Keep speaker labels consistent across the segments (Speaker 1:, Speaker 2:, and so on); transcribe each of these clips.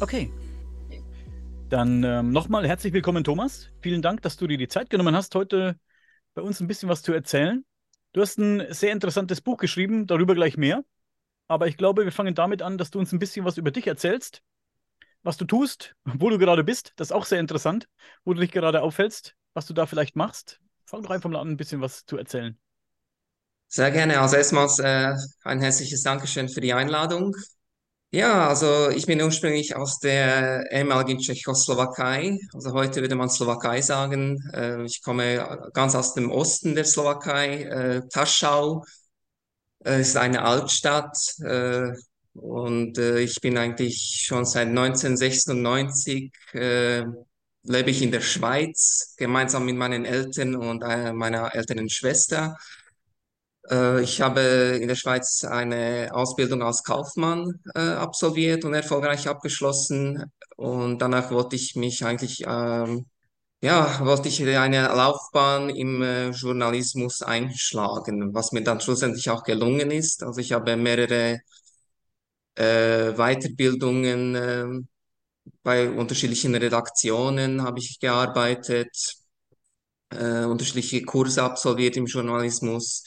Speaker 1: Okay. Dann ähm, nochmal herzlich willkommen, Thomas. Vielen Dank, dass du dir die Zeit genommen hast, heute bei uns ein bisschen was zu erzählen. Du hast ein sehr interessantes Buch geschrieben, darüber gleich mehr. Aber ich glaube, wir fangen damit an, dass du uns ein bisschen was über dich erzählst, was du tust, wo du gerade bist. Das ist auch sehr interessant, wo du dich gerade aufhältst, was du da vielleicht machst. Fang doch einfach mal an, ein bisschen was zu erzählen.
Speaker 2: Sehr gerne. Also erstmals äh, ein herzliches Dankeschön für die Einladung. Ja, also ich bin ursprünglich aus der ehemaligen Tschechoslowakei. Also heute würde man Slowakei sagen. Äh, ich komme ganz aus dem Osten der Slowakei. Äh, Taschau äh, ist eine Altstadt. Äh, und äh, ich bin eigentlich schon seit 1996 äh, lebe ich in der Schweiz, gemeinsam mit meinen Eltern und meiner älteren Schwester. Äh, ich habe in der Schweiz eine Ausbildung als Kaufmann äh, absolviert und erfolgreich abgeschlossen. Und danach wollte ich mich eigentlich, ähm, ja, wollte ich eine Laufbahn im äh, Journalismus einschlagen, was mir dann schlussendlich auch gelungen ist. Also ich habe mehrere äh, Weiterbildungen äh, bei unterschiedlichen Redaktionen habe ich gearbeitet, äh, unterschiedliche Kurse absolviert im Journalismus.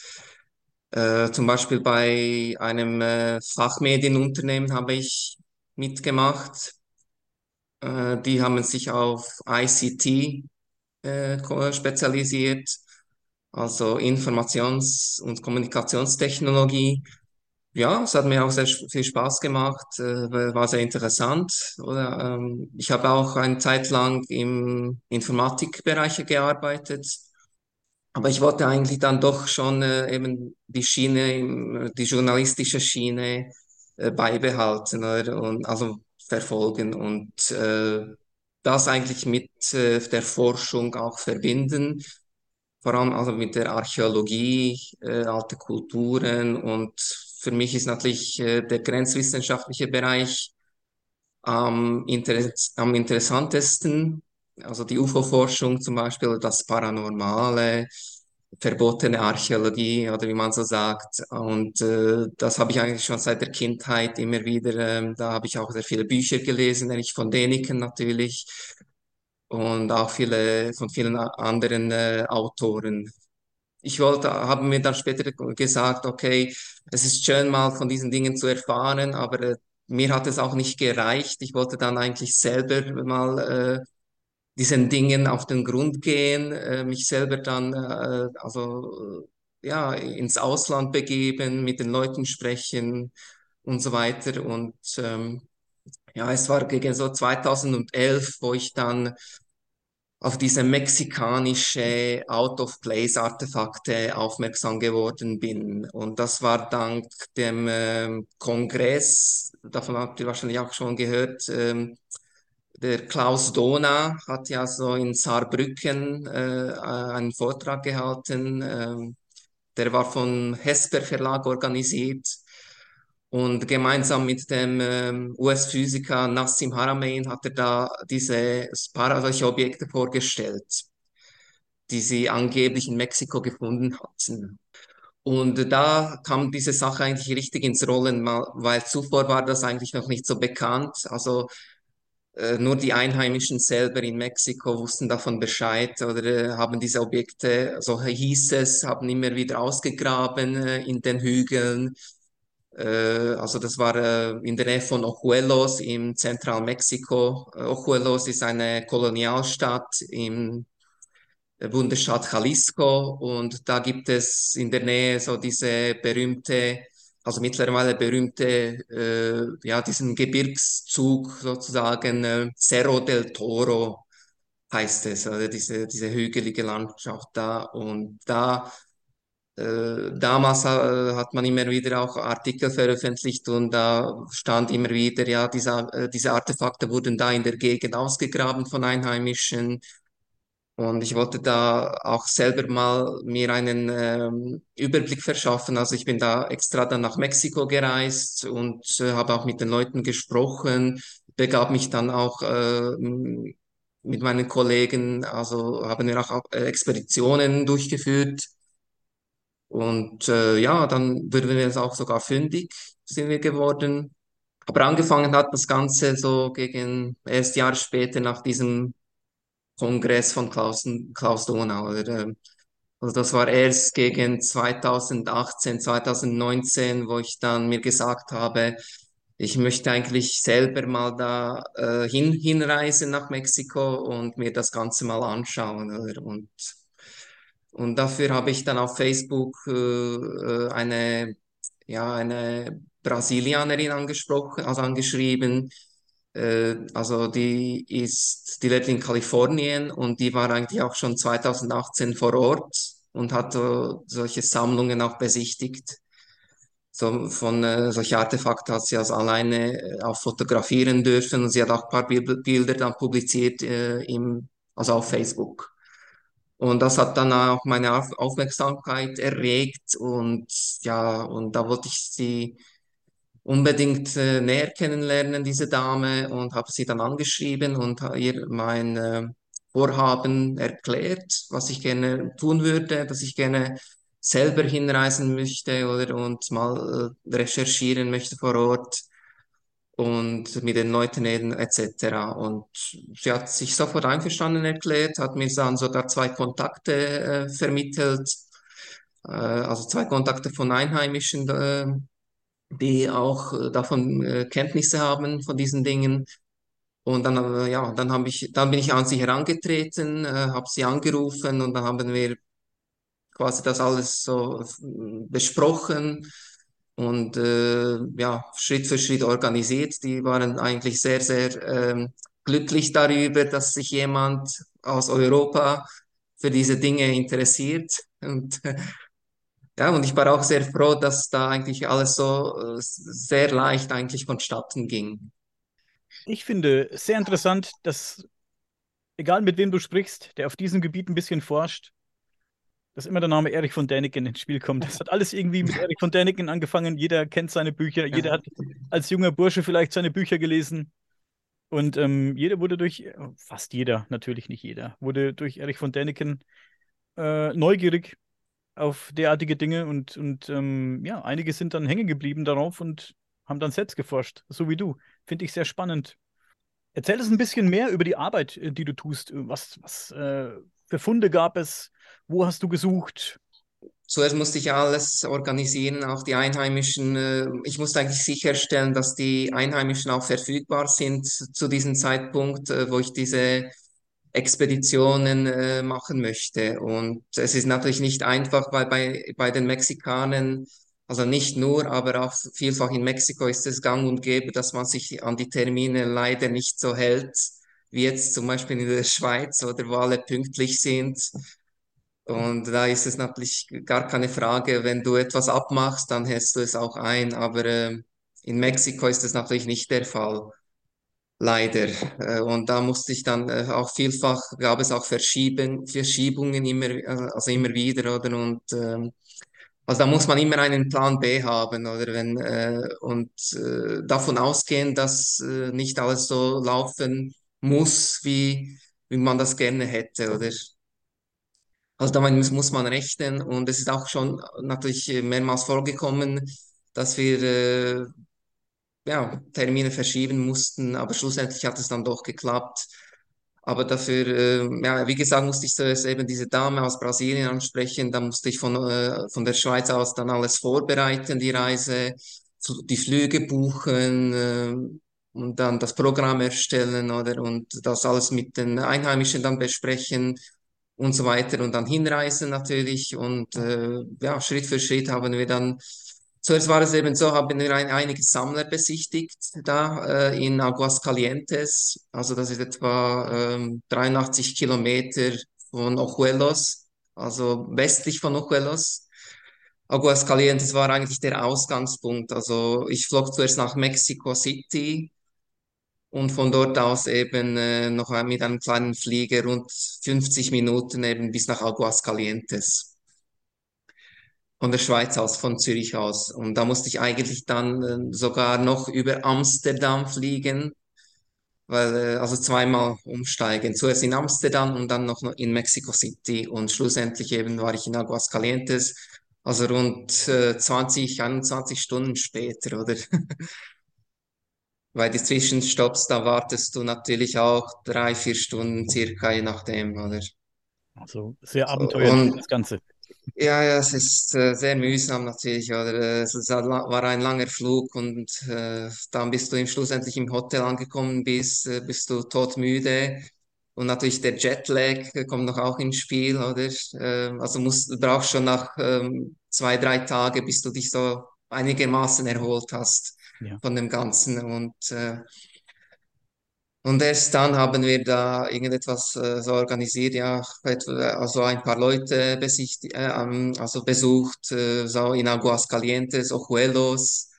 Speaker 2: Äh, zum Beispiel bei einem äh, Fachmedienunternehmen habe ich mitgemacht. Äh, die haben sich auf ICT äh, spezialisiert, also Informations- und Kommunikationstechnologie. Ja, es hat mir auch sehr viel Spaß gemacht, äh, war sehr interessant. Ähm, ich habe auch eine Zeit lang im Informatikbereich gearbeitet. Aber ich wollte eigentlich dann doch schon äh, eben die Schiene, im- die journalistische Schiene äh, beibehalten oder? Und also verfolgen und äh, das eigentlich mit äh, der Forschung auch verbinden, vor allem also mit der Archäologie, äh, alte Kulturen und für mich ist natürlich äh, der grenzwissenschaftliche Bereich am, inter am interessantesten. Also die UFO-Forschung zum Beispiel, das Paranormale, verbotene Archäologie oder wie man so sagt. Und äh, das habe ich eigentlich schon seit der Kindheit immer wieder. ähm, da habe ich auch sehr viele Bücher gelesen, nämlich von Däniken natürlich und auch viele von vielen anderen äh, Autoren. Ich wollte, habe mir dann später gesagt, okay, es ist schön mal von diesen Dingen zu erfahren, aber äh, mir hat es auch nicht gereicht. Ich wollte dann eigentlich selber mal äh, diesen Dingen auf den Grund gehen, äh, mich selber dann äh, also äh, ja ins Ausland begeben, mit den Leuten sprechen und so weiter. Und ähm, ja, es war gegen so 2011, wo ich dann auf diese mexikanische Out-of-Place-Artefakte aufmerksam geworden bin. Und das war dank dem ähm, Kongress, davon habt ihr wahrscheinlich auch schon gehört, ähm, der Klaus Dohna hat ja so in Saarbrücken äh, einen Vortrag gehalten. Ähm, der war vom Hesper Verlag organisiert. Und gemeinsam mit dem ähm, US-Physiker Nassim Haramein hat er da diese paar solche Objekte vorgestellt, die sie angeblich in Mexiko gefunden hatten. Und da kam diese Sache eigentlich richtig ins Rollen, weil zuvor war das eigentlich noch nicht so bekannt. Also nur die Einheimischen selber in Mexiko wussten davon Bescheid oder äh, haben diese Objekte, so hieß es, haben immer wieder ausgegraben äh, in den Hügeln. Äh, also das war äh, in der Nähe von Ojuelos im Zentralmexiko. Äh, Ojuelos ist eine Kolonialstadt im äh, Bundesstaat Jalisco und da gibt es in der Nähe so diese berühmte, also mittlerweile berühmte, äh, ja, diesen Gebirgszug sozusagen, äh, Cerro del Toro heißt es, oder diese, diese hügelige Landschaft da und da äh, damals äh, hat man immer wieder auch Artikel veröffentlicht und da stand immer wieder, ja, diese, äh, diese Artefakte wurden da in der Gegend ausgegraben von Einheimischen. Und ich wollte da auch selber mal mir einen ähm, Überblick verschaffen. Also ich bin da extra dann nach Mexiko gereist und äh, habe auch mit den Leuten gesprochen, begab mich dann auch äh, mit meinen Kollegen, also haben wir auch Expeditionen durchgeführt. Und äh, ja, dann wurden wir jetzt auch sogar fündig, sind wir geworden. Aber angefangen hat das Ganze so gegen erst Jahre später nach diesem Kongress von Klaus, Klaus Donau. Ähm, also das war erst gegen 2018, 2019, wo ich dann mir gesagt habe, ich möchte eigentlich selber mal da äh, hin, hinreisen nach Mexiko und mir das Ganze mal anschauen. Oder? Und, und dafür habe ich dann auf Facebook äh, äh eine, ja, eine Brasilianerin angesprochen, also angeschrieben. Äh, also die ist, die lebt in Kalifornien und die war eigentlich auch schon 2018 vor Ort und hat solche Sammlungen auch besichtigt. So, von äh, solche Artefakte hat sie also alleine äh, auch fotografieren dürfen und sie hat auch ein paar Bil- Bilder dann publiziert äh, im, also auf Facebook. Und das hat dann auch meine Auf Aufmerksamkeit erregt und ja, und da wollte ich sie unbedingt äh, näher kennenlernen, diese Dame, und habe sie dann angeschrieben und ihr mein äh, Vorhaben erklärt, was ich gerne tun würde, dass ich gerne selber hinreisen möchte oder und mal äh, recherchieren möchte vor Ort und mit den Leuten reden etc. Und sie hat sich sofort einverstanden erklärt, hat mir dann sogar zwei Kontakte äh, vermittelt, äh, also zwei Kontakte von Einheimischen, äh, die auch äh, davon äh, Kenntnisse haben von diesen Dingen. Und dann, äh, ja, dann habe ich, dann bin ich an sie herangetreten, äh, habe sie angerufen und dann haben wir quasi das alles so äh, besprochen und äh, ja, Schritt für Schritt organisiert. Die waren eigentlich sehr, sehr ähm, glücklich darüber, dass sich jemand aus Europa für diese Dinge interessiert. Und ja, und ich war auch sehr froh, dass da eigentlich alles so äh, sehr leicht eigentlich vonstatten ging.
Speaker 1: Ich finde sehr interessant, dass, egal mit wem du sprichst, der auf diesem Gebiet ein bisschen forscht, dass immer der Name Erich von Däniken ins Spiel kommt. Das hat alles irgendwie mit Erich von Däniken angefangen. Jeder kennt seine Bücher, jeder hat als junger Bursche vielleicht seine Bücher gelesen. Und ähm, jeder wurde durch, fast jeder, natürlich nicht jeder, wurde durch Erich von Däniken äh, neugierig auf derartige Dinge und, und ähm, ja, einige sind dann hängen geblieben darauf und haben dann selbst geforscht, so wie du. Finde ich sehr spannend. Erzähl uns ein bisschen mehr über die Arbeit, äh, die du tust. Was, was äh, für Funde gab es? Wo hast du gesucht?
Speaker 2: Zuerst musste ich alles organisieren, auch die Einheimischen. äh, Ich musste eigentlich sicherstellen, dass die Einheimischen auch verfügbar sind zu diesem Zeitpunkt, äh, wo ich diese Expeditionen äh, machen möchte. Und es ist natürlich nicht einfach, weil bei, bei den Mexikanern, also nicht nur, aber auch vielfach in Mexiko ist es gang und gäbe, dass man sich an die Termine leider nicht so hält, wie jetzt zum Beispiel in der Schweiz oder wo alle pünktlich sind. Und da ist es natürlich gar keine Frage, wenn du etwas abmachst, dann hältst du es auch ein. Aber äh, in Mexiko ist das natürlich nicht der Fall. Leider. Äh, Und da musste ich dann äh, auch vielfach, gab es auch Verschieben, Verschiebungen immer, äh, also immer wieder, oder? Und ähm, also da muss man immer einen Plan B haben, oder wenn und davon ausgehen, dass nicht alles so laufen muss, wie, wie man das gerne hätte, oder? Also damit muss, man rechnen und es ist auch schon natürlich mehrmals vorgekommen, dass wir ja, Termine verschieben mussten, aber schlussendlich hat es dann doch geklappt. Aber dafür, äh, ja, wie gesagt, musste ich zuerst eben diese Dame aus Brasilien ansprechen, dann musste ich von, äh, von der Schweiz aus dann alles vorbereiten, die Reise, die Flüge buchen, äh, und dann das Programm erstellen, oder, und das alles mit den Einheimischen dann besprechen und so weiter und dann hinreisen natürlich und äh, ja, Schritt für Schritt haben wir dann Zuerst war es eben so, haben wir ein, einige Sammler besichtigt da äh, in Aguascalientes. Also das ist etwa ähm, 83 Kilometer von Ojuelos, also westlich von Ojuelos. Aguascalientes war eigentlich der Ausgangspunkt. Also ich flog zuerst nach Mexico City und von dort aus eben äh, noch mit einem kleinen Flieger rund 50 Minuten eben bis nach Aguascalientes. Von der Schweiz aus, von Zürich aus. Und da musste ich eigentlich dann äh, sogar noch über Amsterdam fliegen, weil, äh, also zweimal umsteigen. Zuerst in Amsterdam und dann noch in Mexico City. Und schlussendlich eben war ich in Aguascalientes, also rund äh, 20, 21 Stunden später, oder? weil die Zwischenstopps, da wartest du natürlich auch drei, vier Stunden circa, je nachdem, oder?
Speaker 1: Also sehr abenteuerlich das Ganze.
Speaker 2: Ja, ja, es ist äh, sehr mühsam natürlich, oder? Äh, Es ist, la- war ein langer Flug und äh, dann bist du im schlussendlich im Hotel angekommen bist, äh, bist du todmüde. Und natürlich der Jetlag kommt noch auch ins Spiel, oder? Äh, also musst, du brauchst schon nach ähm, zwei, drei Tagen, bis du dich so einigermaßen erholt hast
Speaker 1: Ja.
Speaker 2: von dem Ganzen. Und äh, und erst dann haben wir da irgendetwas äh, so organisiert, ja, etwa, also ein paar Leute besichtigt, äh, ähm, also besucht, äh, so in Aguascalientes, Ojuelos.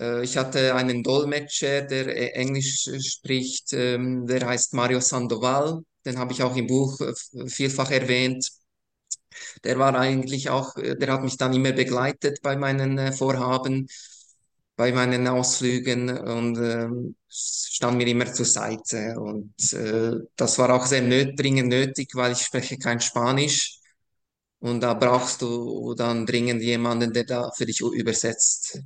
Speaker 2: Äh, ich hatte einen Dolmetscher, der äh, Englisch äh, spricht, ähm, der heißt Mario Sandoval. Den habe ich auch im Buch äh, vielfach erwähnt. Der war eigentlich auch, äh, der hat mich dann immer begleitet bei meinen äh, Vorhaben, bei meinen Ausflügen und ähm, stand mir immer zur Seite. Und äh, das war auch sehr nöt dringend nötig, weil ich spreche kein Spanisch. Und da brauchst du dann dringend jemanden, der da für dich übersetzt.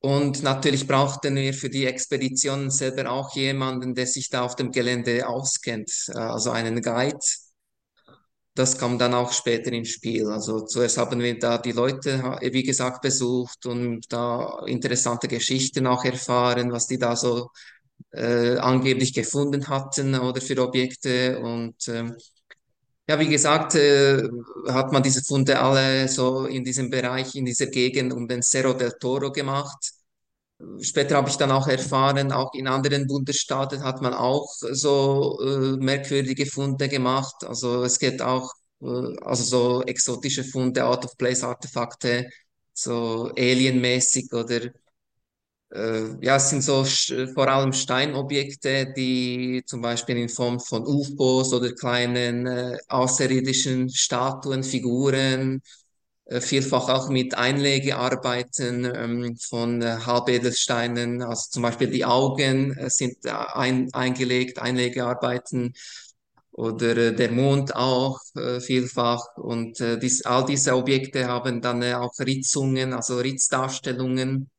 Speaker 2: Und natürlich brauchten wir für die Expedition selber auch jemanden, der sich da auf dem Gelände auskennt, äh, also einen Guide das kam dann auch später ins Spiel. Also zuerst haben wir da die Leute, wie gesagt, besucht und da interessante Geschichten auch erfahren, was die da so äh, angeblich gefunden hatten oder für Objekte. Und ähm, ja, wie gesagt, äh, hat man diese Funde alle so in diesem Bereich, in dieser Gegend um den Cerro del Toro gemacht. Später habe ich dann auch erfahren, auch in anderen Bundesstaaten hat man auch so äh, merkwürdige Funde gemacht. Also es gibt auch äh, also so exotische Funde, Out-of-Place-Artefakte, so alienmäßig oder äh, ja, es sind so vor allem Steinobjekte, die zum Beispiel in Form von UFOs oder kleinen äh, außerirdischen Statuen, Figuren vielfach auch mit Einlegearbeiten ähm, von äh, Halbedelsteinen, also zum Beispiel die Augen äh, sind äh, ein, eingelegt, Einlegearbeiten oder äh, der Mond auch äh, vielfach. Und äh, dies, all diese Objekte haben dann äh, auch Ritzungen, also Ritzdarstellungen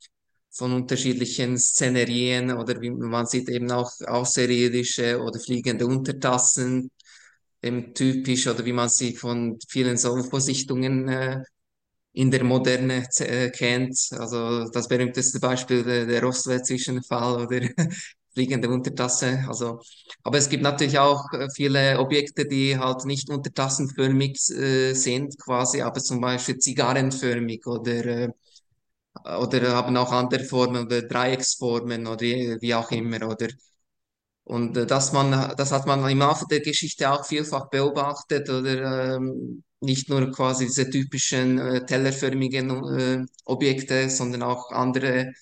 Speaker 2: von unterschiedlichen Szenerien oder wie man sieht eben auch außerirdische oder fliegende Untertassen, eben typisch oder wie man sie von vielen so äh, in der Moderne äh, kennt. Also das berühmteste Beispiel der, der Roswell-Zwischenfall oder fliegende Untertasse. Also, aber es gibt natürlich auch äh, viele Objekte, die halt nicht untertassenförmig äh, sind, quasi, aber zum Beispiel zigarrenförmig oder äh, oder haben auch andere Formen oder Dreiecksformen oder wie wie auch immer oder und äh, dass man, das hat man im Laufe der Geschichte auch vielfach beobachtet oder ähm, nicht nur quasi diese typischen äh, tellerförmigen äh, Objekte, sondern auch andere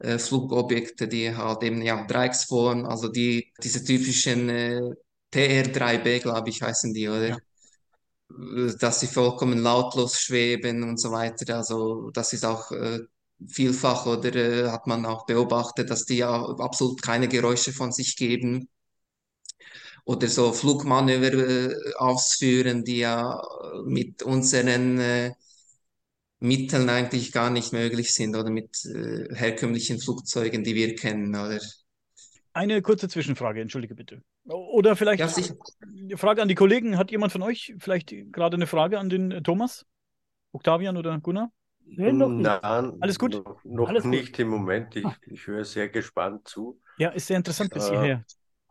Speaker 2: äh, Flugobjekte, die halt eben ja Dreiecksform, also die diese typischen äh, TR3B, glaube ich, heißen die, oder?
Speaker 1: Ja.
Speaker 2: Äh, Dass sie vollkommen lautlos schweben und so weiter. Also das ist auch äh, vielfach oder äh, hat man auch beobachtet, dass die ja absolut keine Geräusche von sich geben oder so Flugmanöver äh, ausführen, die ja mit unseren äh, Mitteln eigentlich gar nicht möglich sind oder mit äh, herkömmlichen Flugzeugen, die wir kennen, oder?
Speaker 1: Eine kurze Zwischenfrage, entschuldige bitte. Oder
Speaker 2: Ja,
Speaker 1: vielleicht
Speaker 2: sicher.
Speaker 1: eine Frage an die Kollegen. Hat jemand von euch vielleicht gerade eine Frage an den äh, Thomas? Octavian oder Gunnar?
Speaker 3: Nee, noch nicht.
Speaker 4: Nein,
Speaker 1: Alles gut?
Speaker 4: noch, noch
Speaker 3: Alles gut.
Speaker 4: nicht im Moment. Ich,
Speaker 1: Ah.
Speaker 4: ich höre sehr gespannt zu.
Speaker 1: Ja, ist sehr interessant bis
Speaker 4: Äh,
Speaker 1: hierher.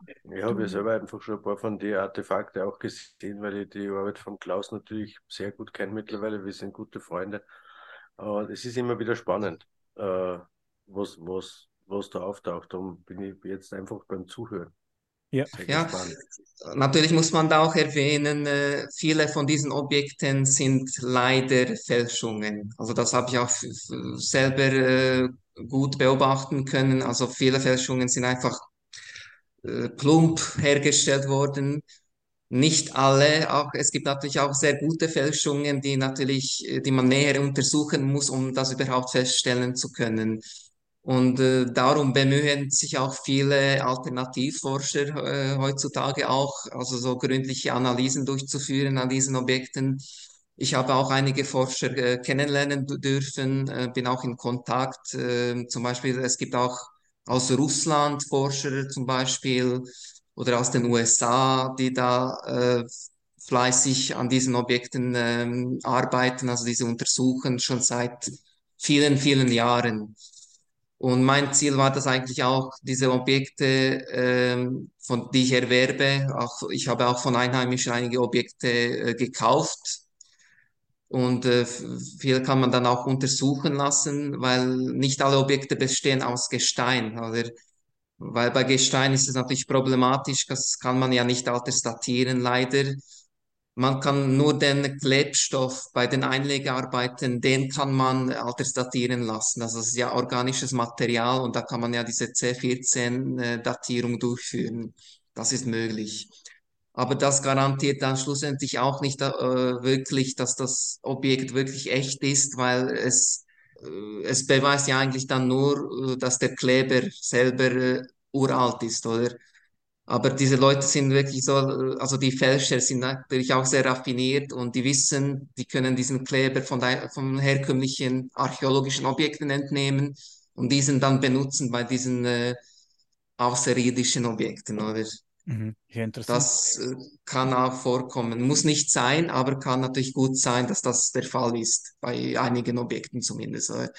Speaker 4: Ich habe ja selber einfach schon ein paar von den Artefakte auch gesehen, weil ich die Arbeit von Klaus natürlich sehr gut kenne mittlerweile. Wir sind gute Freunde. Und es ist immer wieder spannend, äh, was, was, was da auftaucht. Darum bin ich jetzt einfach beim Zuhören
Speaker 1: Ja.
Speaker 2: Ja,
Speaker 4: gespannt.
Speaker 2: natürlich muss man da auch erwähnen, äh, viele von diesen Objekten sind leider Fälschungen. Also das habe ich auch selber äh, gut beobachten können. Also viele Fälschungen sind einfach äh, plump hergestellt worden. Nicht alle, auch es gibt natürlich auch sehr gute Fälschungen, die natürlich, äh, die man näher untersuchen muss, um das überhaupt feststellen zu können. Und äh, darum bemühen sich auch viele Alternativforscher äh, heutzutage auch, also so gründliche Analysen durchzuführen an diesen Objekten. Ich habe auch einige Forscher äh, kennenlernen dürfen, äh, bin auch in Kontakt. Äh, zum Beispiel, es gibt auch aus Russland Forscher zum Beispiel oder aus den USA, die da äh, fleißig an diesen Objekten ähm, arbeiten, also diese untersuchen schon seit vielen, vielen Jahren. Und mein Ziel war das eigentlich auch, diese Objekte, ähm, von, die ich erwerbe, auch, ich habe auch von Einheimischen einige Objekte äh, gekauft. Und äh, viel kann man dann auch untersuchen lassen, weil nicht alle Objekte bestehen aus Gestein. Oder, weil bei Gestein ist es natürlich problematisch, das kann man ja nicht altersdatieren, leider. Man kann nur den Klebstoff bei den Einlegearbeiten, den kann man altersdatieren lassen. Also es ist ja organisches Material und da kann man ja diese C14-Datierung äh, durchführen. Das ist möglich. Aber das garantiert dann schlussendlich auch nicht äh, wirklich, dass das Objekt wirklich echt ist, weil es, äh, es beweist ja eigentlich dann nur, äh, dass der Kleber selber äh, uralt ist, oder? Aber diese Leute sind wirklich so, also die Fälscher sind natürlich auch sehr raffiniert und die wissen, die können diesen Kleber von, der, von herkömmlichen archäologischen Objekten entnehmen und diesen dann benutzen bei diesen äh, außerirdischen Objekten, oder?
Speaker 1: Mhm.
Speaker 2: Das äh, kann auch vorkommen. Muss nicht sein, aber kann natürlich gut sein, dass das der Fall ist, bei einigen Objekten zumindest. Oder?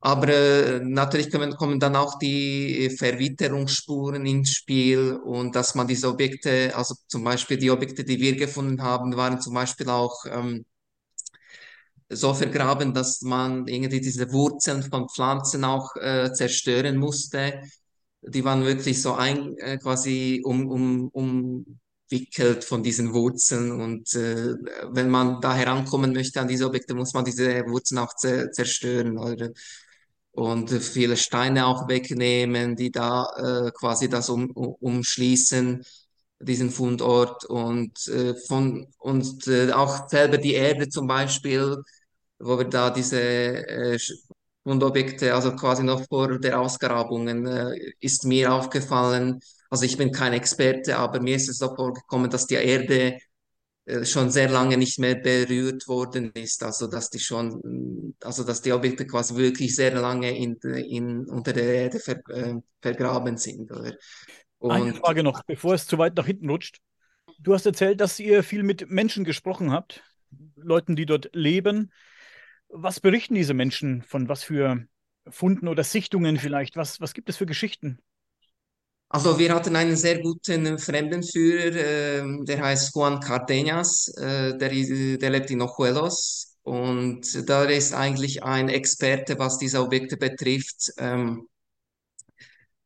Speaker 2: Aber äh, natürlich kommen, kommen dann auch die Verwitterungsspuren ins Spiel und dass man diese Objekte, also zum Beispiel die Objekte, die wir gefunden haben, waren zum Beispiel auch ähm, so vergraben, dass man irgendwie diese Wurzeln von Pflanzen auch äh, zerstören musste. Die waren wirklich so ein, äh, quasi um, um, umwickelt von diesen Wurzeln. Und äh, wenn man da herankommen möchte an diese Objekte, muss man diese Wurzeln auch zerstören. Oder? und viele Steine auch wegnehmen, die da äh, quasi das um, umschließen, diesen Fundort und äh, von und äh, auch selber die Erde zum Beispiel, wo wir da diese äh, Fundobjekte, also quasi noch vor der Ausgrabungen, äh, ist mir aufgefallen. Also ich bin kein Experte, aber mir ist es so vorgekommen, dass die Erde äh, schon sehr lange nicht mehr berührt worden ist, also dass die schon, also dass die Objekte quasi wirklich sehr lange in, in, unter der Erde ver, äh, vergraben sind. Oder?
Speaker 1: Und, Eine Frage noch, bevor es zu weit nach hinten rutscht. Du hast erzählt, dass ihr viel mit Menschen gesprochen habt, Leuten, die dort leben. Was berichten diese Menschen von was für Funden oder Sichtungen vielleicht? Was, was gibt es für Geschichten?
Speaker 2: Also wir hatten einen sehr guten Fremdenführer, äh, der heißt Juan Cardenas, äh, der, der lebt in Ojuelos und da ist eigentlich ein Experte, was diese Objekte betrifft. Ähm,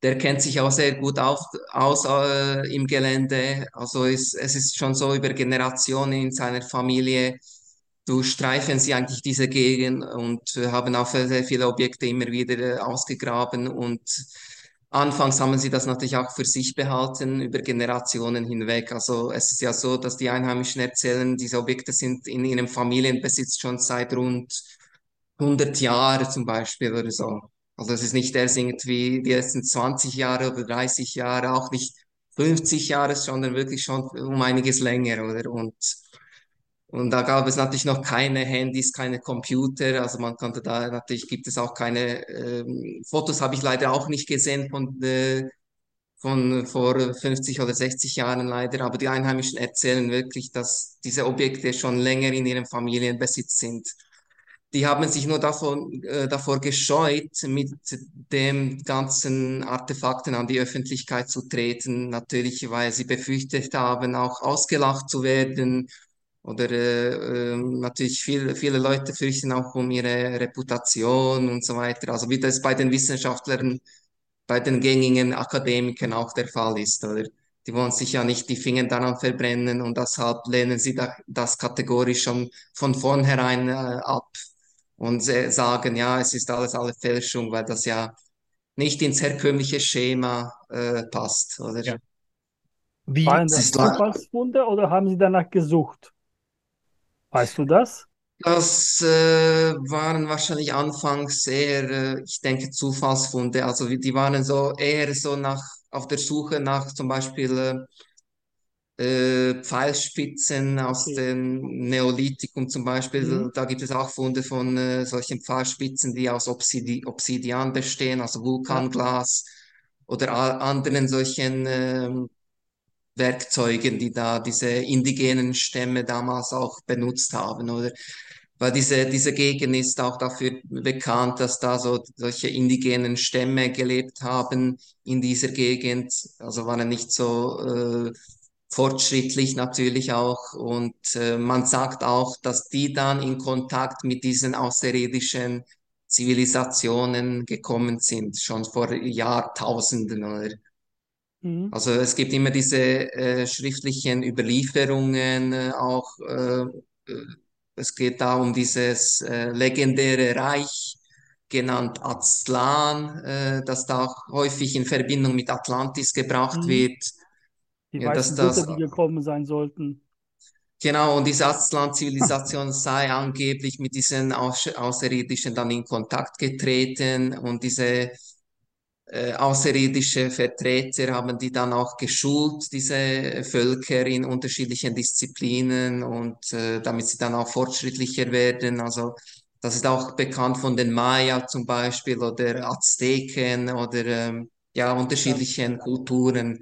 Speaker 2: der kennt sich auch sehr gut auf, aus äh, im Gelände. Also ist, es ist schon so über Generationen in seiner Familie durchstreifen sie eigentlich diese Gegend und haben auch sehr viele Objekte immer wieder äh, ausgegraben und Anfangs haben sie das natürlich auch für sich behalten, über Generationen hinweg. Also es ist ja so, dass die Einheimischen erzählen, diese Objekte sind in ihrem Familienbesitz schon seit rund 100 Jahren zum Beispiel oder so. Also es ist nicht erst irgendwie die ersten 20 Jahre oder 30 Jahre, auch nicht 50 Jahre, sondern wirklich schon um einiges länger, oder? Und und da gab es natürlich noch keine Handys, keine Computer. Also man konnte da, natürlich gibt es auch keine ähm, Fotos, habe ich leider auch nicht gesehen von, äh, von vor 50 oder 60 Jahren leider. Aber die Einheimischen erzählen wirklich, dass diese Objekte schon länger in ihrem Familienbesitz sind. Die haben sich nur davon, äh, davor gescheut, mit dem ganzen Artefakten an die Öffentlichkeit zu treten. Natürlich, weil sie befürchtet haben, auch ausgelacht zu werden oder äh, äh, natürlich viel, viele Leute fürchten auch um ihre Reputation und so weiter. Also wie das bei den Wissenschaftlern, bei den gängigen Akademikern auch der Fall ist. Oder? Die wollen sich ja nicht die Finger daran verbrennen und deshalb lehnen sie da, das kategorisch schon von vornherein äh, ab und sagen, ja, es ist alles alle Fälschung, weil das ja nicht ins herkömmliche Schema äh, passt. Oder? Ja.
Speaker 3: Wie Waren das Zufallsfunde oder haben Sie danach gesucht? Weißt du das?
Speaker 2: Das äh, waren wahrscheinlich anfangs eher, äh, ich denke, Zufallsfunde. Also die waren so eher so nach auf der Suche nach zum Beispiel äh, Pfeilspitzen aus
Speaker 3: Okay.
Speaker 2: dem Neolithikum zum Beispiel.
Speaker 3: Mhm.
Speaker 2: Da gibt es auch Funde von äh, solchen Pfeilspitzen, die aus Obsidi Obsidian bestehen, also
Speaker 3: Ja.
Speaker 2: Vulkanglas oder a- anderen solchen ähm, Werkzeugen, die da diese indigenen Stämme damals auch benutzt haben, oder? Weil diese, diese Gegend ist auch dafür bekannt, dass da so solche indigenen Stämme gelebt haben in dieser Gegend. Also waren nicht so äh, fortschrittlich natürlich auch. Und äh, man sagt auch, dass die dann in Kontakt mit diesen außerirdischen Zivilisationen gekommen sind, schon vor Jahrtausenden, oder?
Speaker 3: Mhm.
Speaker 2: Also es gibt immer diese äh, schriftlichen Überlieferungen, äh, auch äh, äh, es geht da um dieses äh, legendäre Reich, genannt Aztlan, äh, das da auch häufig in Verbindung mit Atlantis gebracht
Speaker 3: Mhm.
Speaker 2: wird.
Speaker 3: Die
Speaker 2: Ja, dass
Speaker 3: weißen
Speaker 2: das,
Speaker 3: die gekommen sein sollten.
Speaker 2: genau, und diese Aztlan-Zivilisation sei angeblich mit diesen Außerirdischen dann in Kontakt getreten und diese äh, außerirdische Vertreter haben die dann auch geschult, diese Völker in unterschiedlichen Disziplinen und äh, damit sie dann auch fortschrittlicher werden. Also das ist auch bekannt von den Maya zum Beispiel oder Azteken oder ähm, ja unterschiedlichen Kulturen.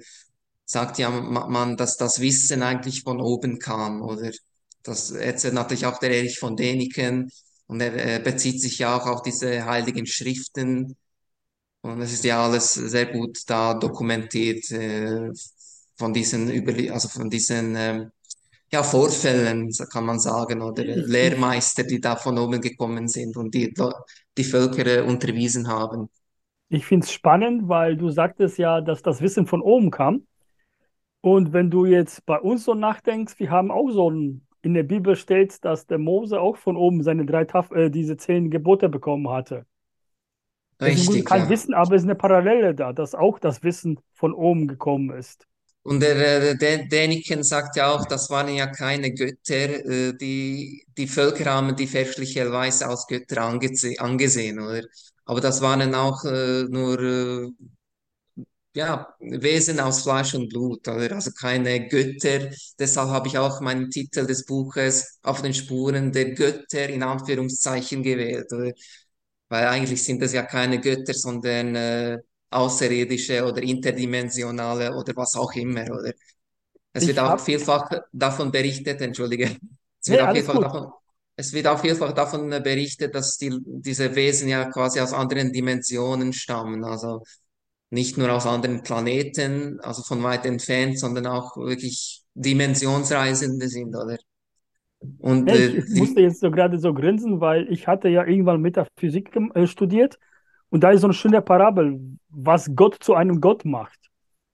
Speaker 2: Sagt ja ma- man, dass das Wissen eigentlich von oben kam oder das erzählt natürlich auch der Erich von Däniken und er äh, bezieht sich ja auch auf diese heiligen Schriften und es ist ja alles sehr gut da dokumentiert äh, von diesen Überli also von diesen ähm, ja, Vorfällen, kann man sagen, oder äh, Lehrmeister, die da von oben gekommen sind und die die Völker äh, unterwiesen haben.
Speaker 3: ich finde es spannend, weil du sagtest ja, dass das Wissen von oben kam. Und wenn du jetzt bei uns so nachdenkst, wir haben auch so ein, in der Bibel steht, dass der Mose auch von oben seine drei Taf äh, diese zehn Gebote bekommen hatte. Es ist
Speaker 2: Richtig,
Speaker 3: kein
Speaker 2: ja.
Speaker 3: Wissen, aber es ist eine Parallele da, dass auch das Wissen von oben gekommen ist.
Speaker 2: Und der, der Däniken sagt ja auch, das waren ja keine Götter, äh, die, die Völker haben die fälschlicherweise als Götter angese angesehen, oder? Aber das waren auch äh, nur äh, ja, Wesen aus Fleisch und Blut, oder? Also keine Götter. Deshalb habe ich auch meinen Titel des Buches auf den Spuren der Götter in Anführungszeichen gewählt, oder? Weil eigentlich sind es ja keine Götter, sondern äh, außerirdische oder interdimensionale oder was auch immer, oder? Es wird
Speaker 3: Ich
Speaker 2: auch
Speaker 3: habe,
Speaker 2: vielfach davon berichtet, entschuldige, es
Speaker 3: nee,
Speaker 2: wird auch
Speaker 3: alles
Speaker 2: vielfach davon, es wird auch vielfach davon äh, berichtet, dass die, diese Wesen ja quasi aus anderen Dimensionen stammen, also nicht nur aus anderen Planeten, also von weit entfernt, sondern auch wirklich Dimensionsreisende sind, oder? Und
Speaker 3: ich,
Speaker 2: äh,
Speaker 3: ich musste
Speaker 2: die,
Speaker 3: jetzt so gerade so grinsen, weil ich hatte ja irgendwann Metaphysik äh, studiert und da ist so eine schöne Parabel, was Gott zu einem Gott macht.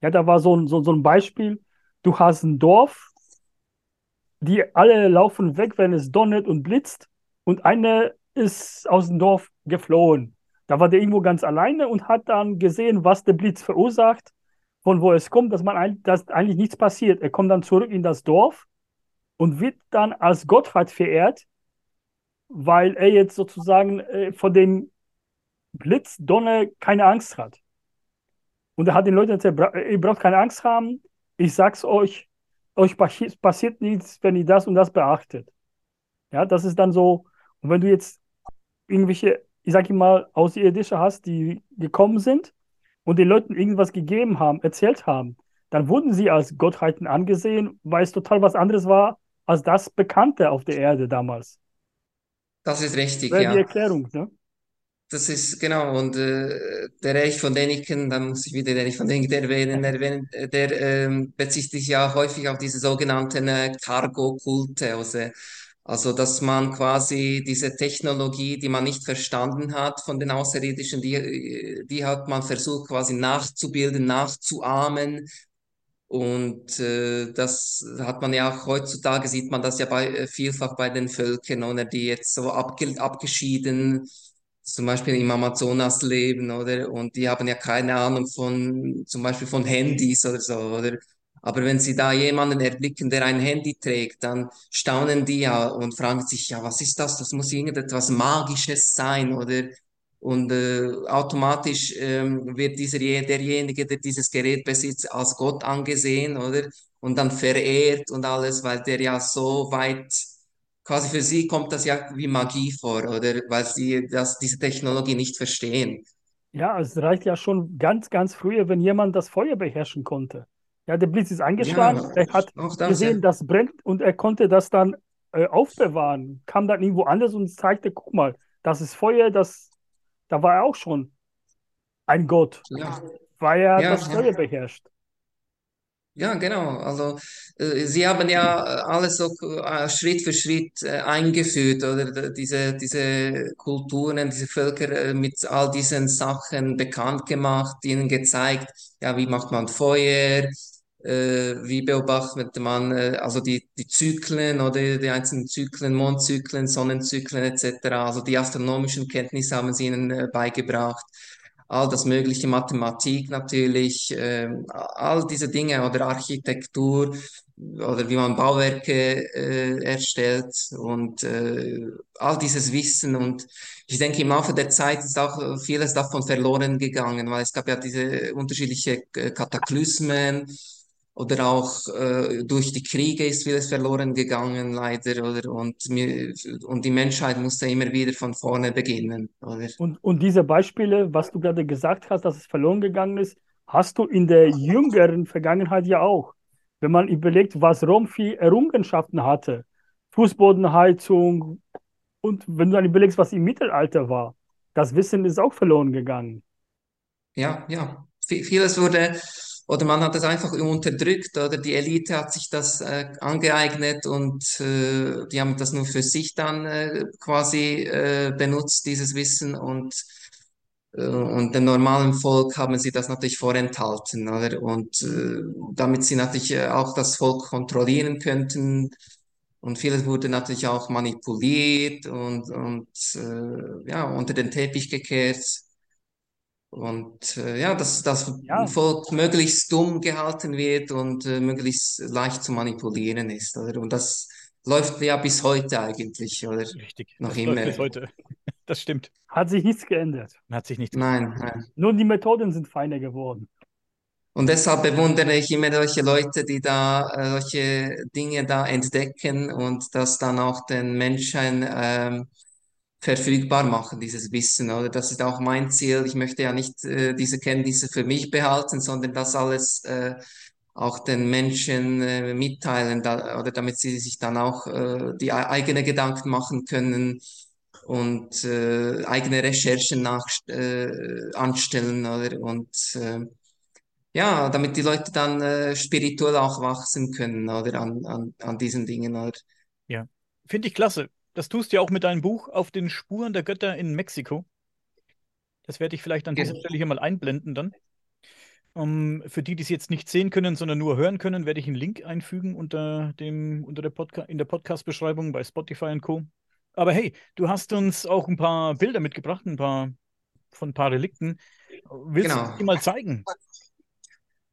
Speaker 3: Ja, da war so ein, so, so ein Beispiel, du hast ein Dorf, die alle laufen weg, wenn es donnert und blitzt und einer ist aus dem Dorf geflohen. Da war der irgendwo ganz alleine und hat dann gesehen, was der Blitz verursacht, von wo es kommt, dass man dass eigentlich nichts passiert. Er kommt dann zurück in das Dorf und wird dann als Gottheit verehrt, weil er jetzt sozusagen äh, vor dem Blitz, Donner keine Angst hat. Und er hat den Leuten "Bra- ihr braucht keine Angst haben, ich sag's euch, euch passi- passiert nichts, wenn ihr das und das beachtet. Ja, das ist dann so, und wenn du jetzt irgendwelche, ich sag mal, Außerirdische hast, die gekommen sind und den Leuten irgendwas gegeben haben, erzählt haben, dann wurden sie als Gottheiten angesehen, weil es total was anderes war als das Bekannte auf der Erde damals.
Speaker 2: das ist richtig,
Speaker 3: die
Speaker 2: ja.
Speaker 3: Erklärung, ne?
Speaker 2: Das ist genau, und äh, der Erich von Däniken, da muss ich wieder Erich von Däniken erwähnen, erwähnen äh, der ähm, bezieht sich ja häufig auf diese sogenannten äh, Cargo-Kulte, also, also dass man quasi diese Technologie, die man nicht verstanden hat von den Außerirdischen, die, äh, die hat man versucht quasi nachzubilden, nachzuahmen. Und äh, das hat man ja auch heutzutage, sieht man das ja bei, äh, vielfach bei den Völkern, oder die jetzt so abge abgeschieden zum Beispiel im Amazonas leben, oder? Und die haben ja keine Ahnung von, zum Beispiel von Handys oder so, oder? Aber wenn sie da jemanden erblicken, der ein Handy trägt, dann staunen die ja und fragen sich, ja, was ist das? Das muss irgendetwas Magisches sein, oder? Und äh, automatisch ähm, wird dieser, je- derjenige, der dieses Gerät besitzt, als Gott angesehen, oder? und dann verehrt und alles, weil der ja so weit, quasi für sie kommt das ja wie Magie vor, oder weil sie das, diese Technologie nicht verstehen.
Speaker 3: Ja, es reicht ja schon ganz, ganz früher, wenn jemand das Feuer beherrschen konnte. Ja, der Blitz ist angeschlagen,
Speaker 2: Ja,
Speaker 3: er hat
Speaker 2: das,
Speaker 3: gesehen,
Speaker 2: ja.
Speaker 3: das brennt und er konnte das dann äh, aufbewahren, kam dann irgendwo anders und zeigte, guck mal, das ist Feuer, das, da war er auch schon ein Gott,
Speaker 2: Ja.
Speaker 3: weil er
Speaker 2: Ja,
Speaker 3: das
Speaker 2: ja.
Speaker 3: Feuer beherrscht.
Speaker 2: Ja, genau. Also äh, Sie haben ja äh, alles so äh, Schritt für Schritt äh, eingeführt, oder diese, diese Kulturen, diese Völker äh, mit all diesen Sachen bekannt gemacht, ihnen gezeigt, ja, wie macht man Feuer, äh, wie beobachtet man äh, also die, die Zyklen oder die einzelnen Zyklen, Mondzyklen, Sonnenzyklen etc. Also die astronomischen Kenntnisse haben Sie ihnen äh, beigebracht all das mögliche, Mathematik natürlich, ähm, all diese Dinge oder Architektur oder wie man Bauwerke äh, erstellt und äh, all dieses Wissen. Und ich denke, im Laufe der Zeit ist auch vieles davon verloren gegangen, weil es gab ja diese unterschiedliche äh, Kataklysmen. Oder auch äh, durch die Kriege ist vieles verloren gegangen, leider, oder? Und, mir, und die Menschheit musste immer wieder von vorne beginnen, oder?
Speaker 3: Und, und diese Beispiele, was du gerade gesagt hast, dass es verloren gegangen ist, hast du in der jüngeren Vergangenheit ja auch. Wenn man überlegt, was Rom für Errungenschaften hatte, Fußbodenheizung und wenn du dann überlegst, was im Mittelalter war, das Wissen ist auch verloren gegangen.
Speaker 2: Ja, ja. Vieles wurde, oder man hat es einfach unterdrückt, oder die Elite hat sich das äh, angeeignet und äh, die haben das nur für sich dann äh, quasi äh, benutzt, dieses Wissen und äh, und dem normalen Volk haben sie das natürlich vorenthalten, oder? Und äh, damit sie natürlich äh, auch das Volk kontrollieren könnten. Und vieles wurde natürlich auch manipuliert und, und äh, ja, unter den Teppich gekehrt. Und äh, ja, dass das
Speaker 3: Ja,
Speaker 2: Volk möglichst dumm gehalten wird und äh, möglichst leicht zu manipulieren ist, oder? Und das läuft ja bis heute eigentlich, oder?
Speaker 1: Richtig.
Speaker 2: Noch
Speaker 1: Das
Speaker 2: immer.
Speaker 1: läuft bis heute. Das stimmt.
Speaker 3: hat sich nichts geändert.
Speaker 1: Hat sich nichts
Speaker 2: Nein, nein.
Speaker 3: Nur die Methoden sind feiner geworden.
Speaker 2: Und deshalb bewundere ich immer solche Leute, die da äh, solche Dinge da entdecken und das dann auch den Menschen ähm, verfügbar machen, dieses Wissen, oder? Das ist auch mein Ziel. Ich möchte ja nicht äh, diese Kenntnisse für mich behalten, sondern das alles äh, auch den Menschen äh, mitteilen, da, oder damit sie sich dann auch äh, die eigene Gedanken machen können und äh, eigene Recherchen nach, äh, anstellen, oder? Und äh, ja, damit die Leute dann äh, spirituell auch wachsen können, oder an, an, an diesen Dingen, oder?
Speaker 1: Ja. Finde ich klasse. Das tust du ja auch mit deinem Buch Auf den Spuren der Götter in Mexiko. Das werde ich vielleicht an dieser
Speaker 2: Ja.
Speaker 1: Stelle hier mal einblenden dann. Um, für die, die es jetzt nicht sehen können, sondern nur hören können, werde ich einen Link einfügen unter dem, unter der Podca in der Podcast-Beschreibung bei Spotify und Co. Aber hey, du hast uns auch ein paar Bilder mitgebracht, ein paar von ein paar Relikten. Willst du
Speaker 2: Genau.
Speaker 1: uns die mal zeigen?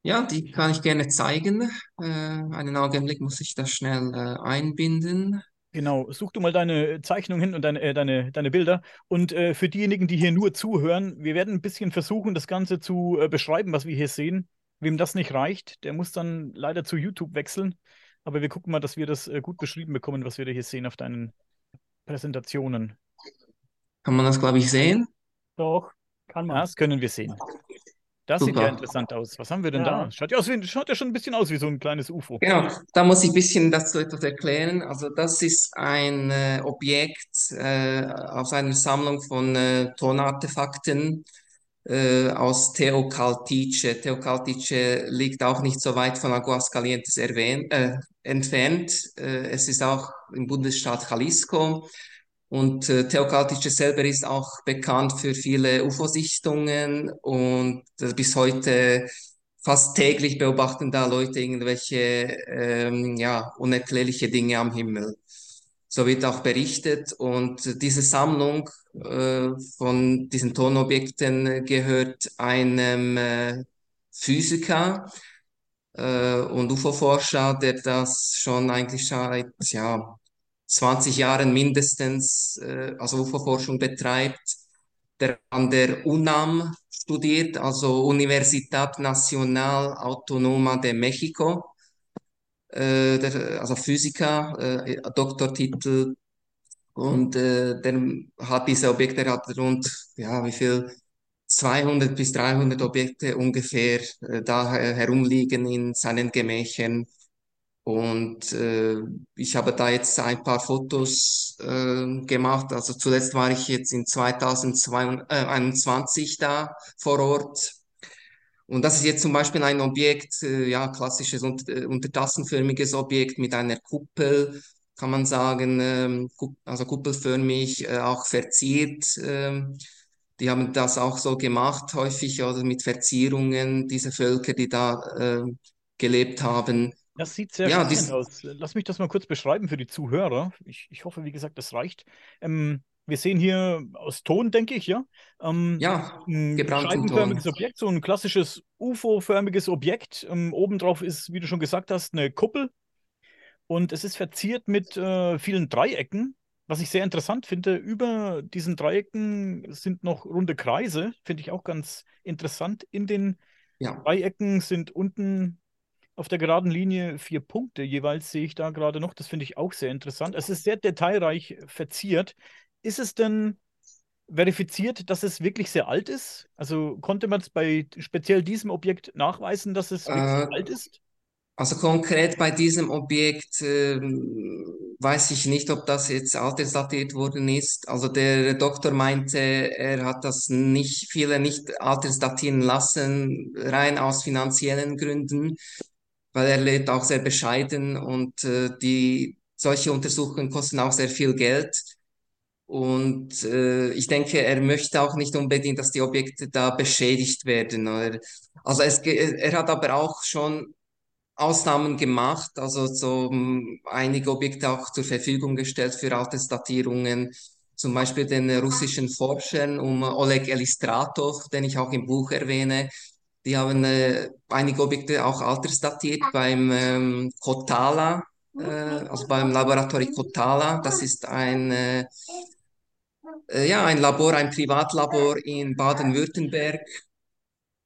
Speaker 2: Ja, die kann ich gerne zeigen. Äh, einen Augenblick muss ich das schnell äh, einbinden.
Speaker 1: Genau, such du mal deine Zeichnung hin und deine, äh, deine, deine Bilder. Und äh, für diejenigen, die hier nur zuhören, wir werden ein bisschen versuchen, das Ganze zu äh, beschreiben, was wir hier sehen. Wem das nicht reicht, der muss dann leider zu YouTube wechseln. Aber wir gucken mal, dass wir das äh, gut beschrieben bekommen, was wir da hier sehen auf deinen Präsentationen.
Speaker 2: Kann man das, glaube ich, sehen?
Speaker 3: Doch, kann man.
Speaker 1: Das können wir sehen. Das sieht ja
Speaker 2: Super.
Speaker 1: interessant aus. Was haben wir denn
Speaker 3: Ja.
Speaker 1: da? Schaut ja, aus wie, schaut ja schon ein bisschen aus wie so ein kleines UFO.
Speaker 2: Genau, da muss ich ein bisschen dazu etwas erklären. Also das ist ein äh, Objekt äh, aus einer Sammlung von äh, Tonartefakten äh, aus Teocaltiche. Teocaltiche liegt auch nicht so weit von Aguascalientes erwähnt, äh, entfernt. Äh, es ist auch im Bundesstaat Jalisco. Und äh, Teocaltiche selber ist auch bekannt für viele UFO-Sichtungen und äh, bis heute fast täglich beobachten da Leute irgendwelche ähm, ja, unerklärliche Dinge am Himmel. So wird auch berichtet und diese Sammlung äh, von diesen Tonobjekten gehört einem äh, Physiker äh, und UFO-Forscher, der das schon eigentlich seit ja, 20 Jahren mindestens, äh, also UFO-Forschung betreibt, der an der UNAM studiert, also Universidad Nacional Autónoma de México. äh, der, also Physiker, äh, Doktortitel. Und äh, der hat diese Objekte, er hat rund, ja, wie viel? 200 bis 300 Objekte ungefähr äh, da herumliegen in seinen Gemächern. Und äh, ich habe da jetzt ein paar Fotos äh, gemacht. Also zuletzt war ich jetzt in 2021 da vor Ort. Und das ist jetzt zum Beispiel ein Objekt, äh, ja, klassisches unter, äh, untertassenförmiges Objekt mit einer Kuppel, kann man sagen, ähm, also kuppelförmig, äh, auch verziert. Ähm, die haben das auch so gemacht, häufig, oder mit Verzierungen, diese Völker, die da äh, gelebt haben.
Speaker 1: Das sieht sehr
Speaker 2: Ja,
Speaker 1: spannend aus. Lass mich das mal kurz beschreiben für die Zuhörer. Ich, ich hoffe, wie gesagt, das reicht. Ähm, wir sehen hier aus Ton, denke ich, ja, ähm,
Speaker 2: ja,
Speaker 1: ein
Speaker 2: gebrannten Ton.
Speaker 1: Objekt, so ein klassisches UFO-förmiges Objekt. Ähm, obendrauf ist, wie du schon gesagt hast, eine Kuppel und es ist verziert mit äh, vielen Dreiecken. Was ich sehr interessant finde, über diesen Dreiecken sind noch runde Kreise, finde ich auch ganz interessant. In den
Speaker 2: Ja.
Speaker 1: Dreiecken sind unten auf der geraden Linie vier Punkte jeweils, sehe ich da gerade noch. Das finde ich auch sehr interessant. Es ist sehr detailreich verziert. Ist es denn verifiziert, dass es wirklich sehr alt ist? Also konnte man es bei speziell diesem Objekt nachweisen, dass es wirklich
Speaker 2: Äh,
Speaker 1: alt ist?
Speaker 2: Also konkret bei diesem Objekt ähm, weiß ich nicht, ob das jetzt altersdatiert worden ist. Also der Doktor meinte, er hat das nicht, viele nicht altersdatieren lassen, rein aus finanziellen Gründen, weil er lebt auch sehr bescheiden und äh, die solche Untersuchungen kosten auch sehr viel Geld. Und äh, ich denke, er möchte auch nicht unbedingt, dass die Objekte da beschädigt werden. Oder? Also es, er hat aber auch schon Ausnahmen gemacht, also so ähm, einige Objekte auch zur Verfügung gestellt für Altersdatierungen, zum Beispiel den russischen Forschern um Oleg Elistratov, den ich auch im Buch erwähne. Die haben äh, einige Objekte auch altersdatiert beim ähm, Kotala, äh, also beim Laboratorium Kotala. Das ist ein, äh, äh, ja, ein Labor, ein Privatlabor in Baden-Württemberg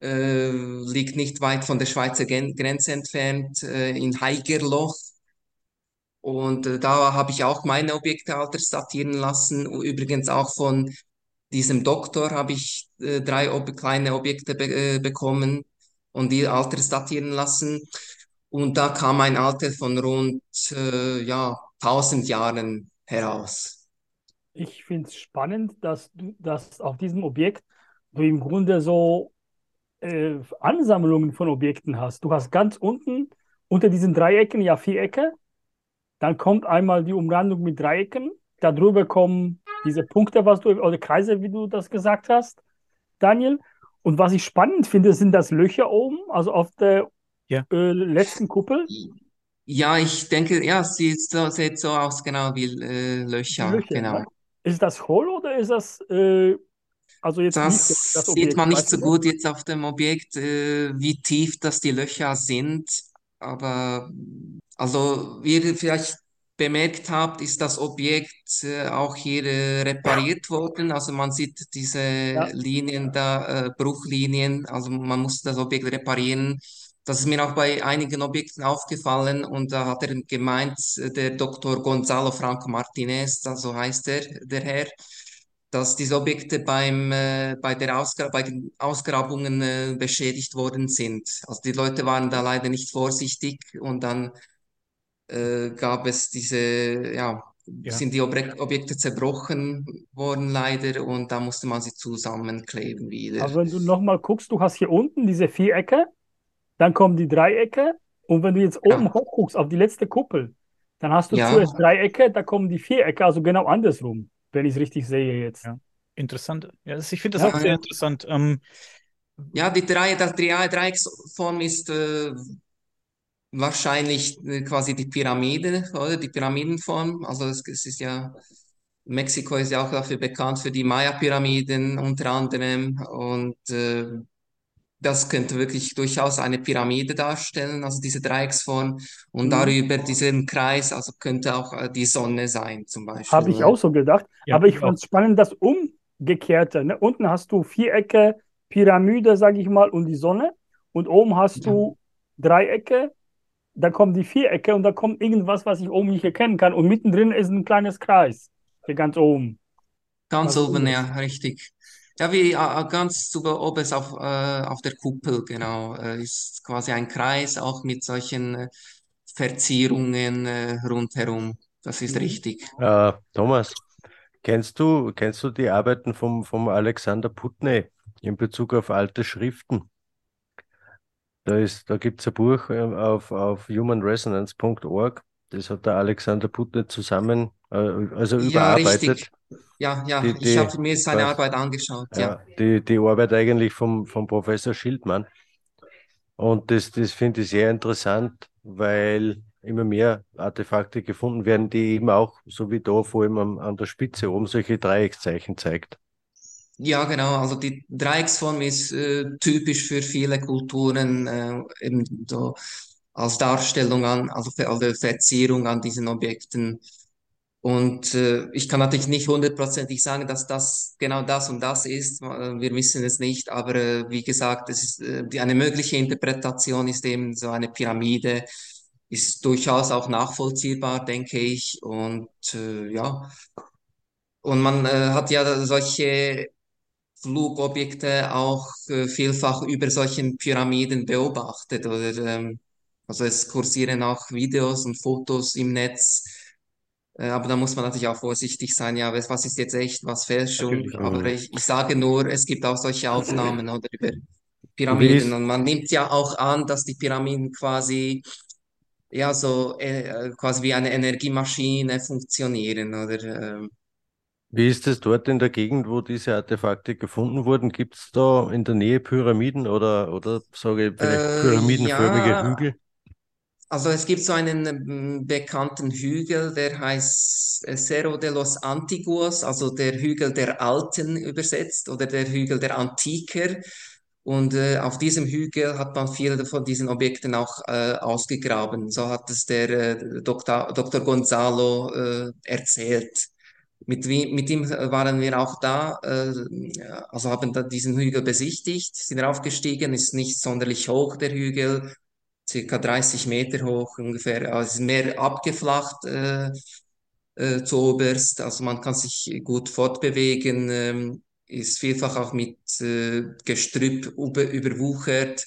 Speaker 2: äh, liegt nicht weit von der Schweizer Gen Grenze entfernt, äh, in Haigerloch. Und da habe ich auch meine Objekte altersdatieren lassen. Übrigens auch von diesem Doktor habe ich äh, drei ob kleine Objekte be äh, bekommen und die altersdatieren lassen. Und da kam ein Alter von rund äh, ja, 1000 Jahren heraus.
Speaker 3: Ich finde es spannend, dass du, dass auf diesem Objekt du im Grunde so äh, Ansammlungen von Objekten hast. Du hast ganz unten unter diesen Dreiecken ja Vierecke, dann kommt einmal die Umrandung mit Dreiecken, darüber kommen diese Punkte, was du, oder Kreise, wie du das gesagt hast, Daniel. Und was ich spannend finde, sind das Löcher oben, also auf der
Speaker 1: Ja.
Speaker 3: äh, letzten Kuppel.
Speaker 2: Ja, ich denke, ja, es sieht so, sieht so aus, genau wie äh, Löcher,
Speaker 3: Löcher,
Speaker 2: genau.
Speaker 3: Ist das hohl oder ist das äh, also jetzt nicht
Speaker 2: Das
Speaker 3: das
Speaker 2: sieht man nicht so
Speaker 3: du das?
Speaker 2: gut jetzt auf dem Objekt, äh, wie tief das die Löcher sind. Aber also wie ihr vielleicht bemerkt habt, ist das Objekt äh, auch hier äh, repariert worden. Also man sieht diese
Speaker 3: Ja.
Speaker 2: Linien da, äh, Bruchlinien. Also man muss das Objekt reparieren. Das ist mir auch bei einigen Objekten aufgefallen und da hat er gemeint, äh, der Dr. Gonzalo Franco Martinez, also heißt er, der Herr, dass diese Objekte beim, äh, bei der Ausgra bei den Ausgrabungen äh, beschädigt worden sind. Also die Leute waren da leider nicht vorsichtig und dann äh, gab es diese, ja,
Speaker 1: Ja.
Speaker 2: sind die Objek Objekte zerbrochen worden leider und da musste man sie zusammenkleben wieder.
Speaker 3: Aber wenn du nochmal guckst, du hast hier unten diese Vierecke, dann kommen die Dreiecke und wenn du jetzt oben
Speaker 2: Ja.
Speaker 3: hoch guckst auf die letzte Kuppel, dann hast du
Speaker 2: Ja.
Speaker 3: zuerst Dreiecke, da kommen die Vierecke, also genau andersrum, wenn ich es richtig sehe jetzt.
Speaker 1: Ja. Interessant. Ja, das, ich finde das
Speaker 3: Ja.
Speaker 1: auch sehr interessant. Ähm,
Speaker 2: Ja, die drei, das Drei- Dreiecksform ist äh, wahrscheinlich äh, quasi die Pyramide, oder? Die Pyramidenform. Also es, es ist ja, Mexiko ist ja auch dafür bekannt für die Maya-Pyramiden unter anderem. Und äh, das könnte wirklich durchaus eine Pyramide darstellen, also diese Dreiecksform. Und
Speaker 3: Mhm.
Speaker 2: darüber diesen Kreis, also könnte auch äh, die Sonne sein, zum Beispiel.
Speaker 3: Habe ich auch so gedacht.
Speaker 1: Ja,
Speaker 3: Aber ich
Speaker 1: ich
Speaker 3: fand es spannend, das Umgekehrte. Ne? Unten hast du Vierecke, Pyramide, sage ich mal, und die Sonne. Und oben hast
Speaker 2: Ja.
Speaker 3: du Dreiecke da kommen die Vierecke und da kommt irgendwas, was ich oben nicht erkennen kann. Und mittendrin ist ein kleines Kreis. Hier ganz oben.
Speaker 2: Ganz
Speaker 3: Was
Speaker 2: oben, ja, richtig. Ja, wie äh, ganz zu oben auf, äh, auf der Kuppel, genau, äh, ist quasi ein Kreis, auch mit solchen äh, Verzierungen äh, rundherum. Das ist
Speaker 3: Mhm.
Speaker 2: richtig.
Speaker 4: Äh, Thomas, kennst du, kennst du die Arbeiten vom, vom Alexander Putney in Bezug auf alte Schriften? Da ist, da gibt es ein Buch äh, auf, auf humanresonance.org. Das hat der Alexander Putney zusammen, äh, also
Speaker 2: Ja,
Speaker 4: überarbeitet.
Speaker 2: richtig. Ja, ja,
Speaker 4: Die,
Speaker 2: ich
Speaker 4: die,
Speaker 2: habe mir seine
Speaker 4: was,
Speaker 2: Arbeit angeschaut, ja.
Speaker 4: ja, die, die Arbeit eigentlich vom, vom Professor Schildmann. Und das, das finde ich sehr interessant, weil immer mehr Artefakte gefunden werden, die eben auch, so wie da vor allem an, an der Spitze oben, solche Dreieckszeichen zeigt.
Speaker 2: Ja, genau. Also die Dreiecksform ist äh, typisch für viele Kulturen, äh, eben so als Darstellung an, also für alle Verzierung an diesen Objekten. Und äh, ich kann natürlich nicht hundertprozentig sagen, dass das genau das und das ist. Äh, Wir wissen es nicht, aber äh, wie gesagt, es ist, äh, eine mögliche Interpretation ist eben so eine Pyramide, ist durchaus auch nachvollziehbar, denke ich. Und äh, ja, und man äh, hat ja solche Flugobjekte auch äh, vielfach über solchen Pyramiden beobachtet oder ähm, also es kursieren auch Videos und Fotos im Netz, äh, aber da muss man natürlich auch vorsichtig sein, ja, was ist jetzt echt, was Fälschung,
Speaker 1: Natürlich.
Speaker 2: aber ich, ich sage nur, es gibt auch solche Aufnahmen oder über Pyramiden. Und man nimmt ja auch an, dass die Pyramiden quasi ja so äh, quasi wie eine Energiemaschine funktionieren oder ähm,
Speaker 4: wie ist es dort in der Gegend, wo diese Artefakte gefunden wurden? Gibt es da in der Nähe Pyramiden oder, oder sage ich vielleicht
Speaker 2: äh,
Speaker 4: pyramidenförmige
Speaker 2: ja,
Speaker 4: Hügel?
Speaker 2: Also es gibt so einen ähm, bekannten Hügel, der heißt äh, Cerro de los Antiguos, also der Hügel der Alten übersetzt oder der Hügel der Antiker. Und äh, auf diesem Hügel hat man viele von diesen Objekten auch äh, ausgegraben. So hat es der äh, Dr. Dr. Gonzalo äh, erzählt. Mit, mit ihm waren wir auch da, äh, also haben da diesen Hügel besichtigt, sind raufgestiegen, ist nicht sonderlich hoch, der Hügel circa 30 Meter hoch ungefähr. Also ist mehr abgeflacht äh, äh, zu oberst. Also man kann sich gut fortbewegen, ähm, ist vielfach auch mit äh, Gestrüpp über, überwuchert.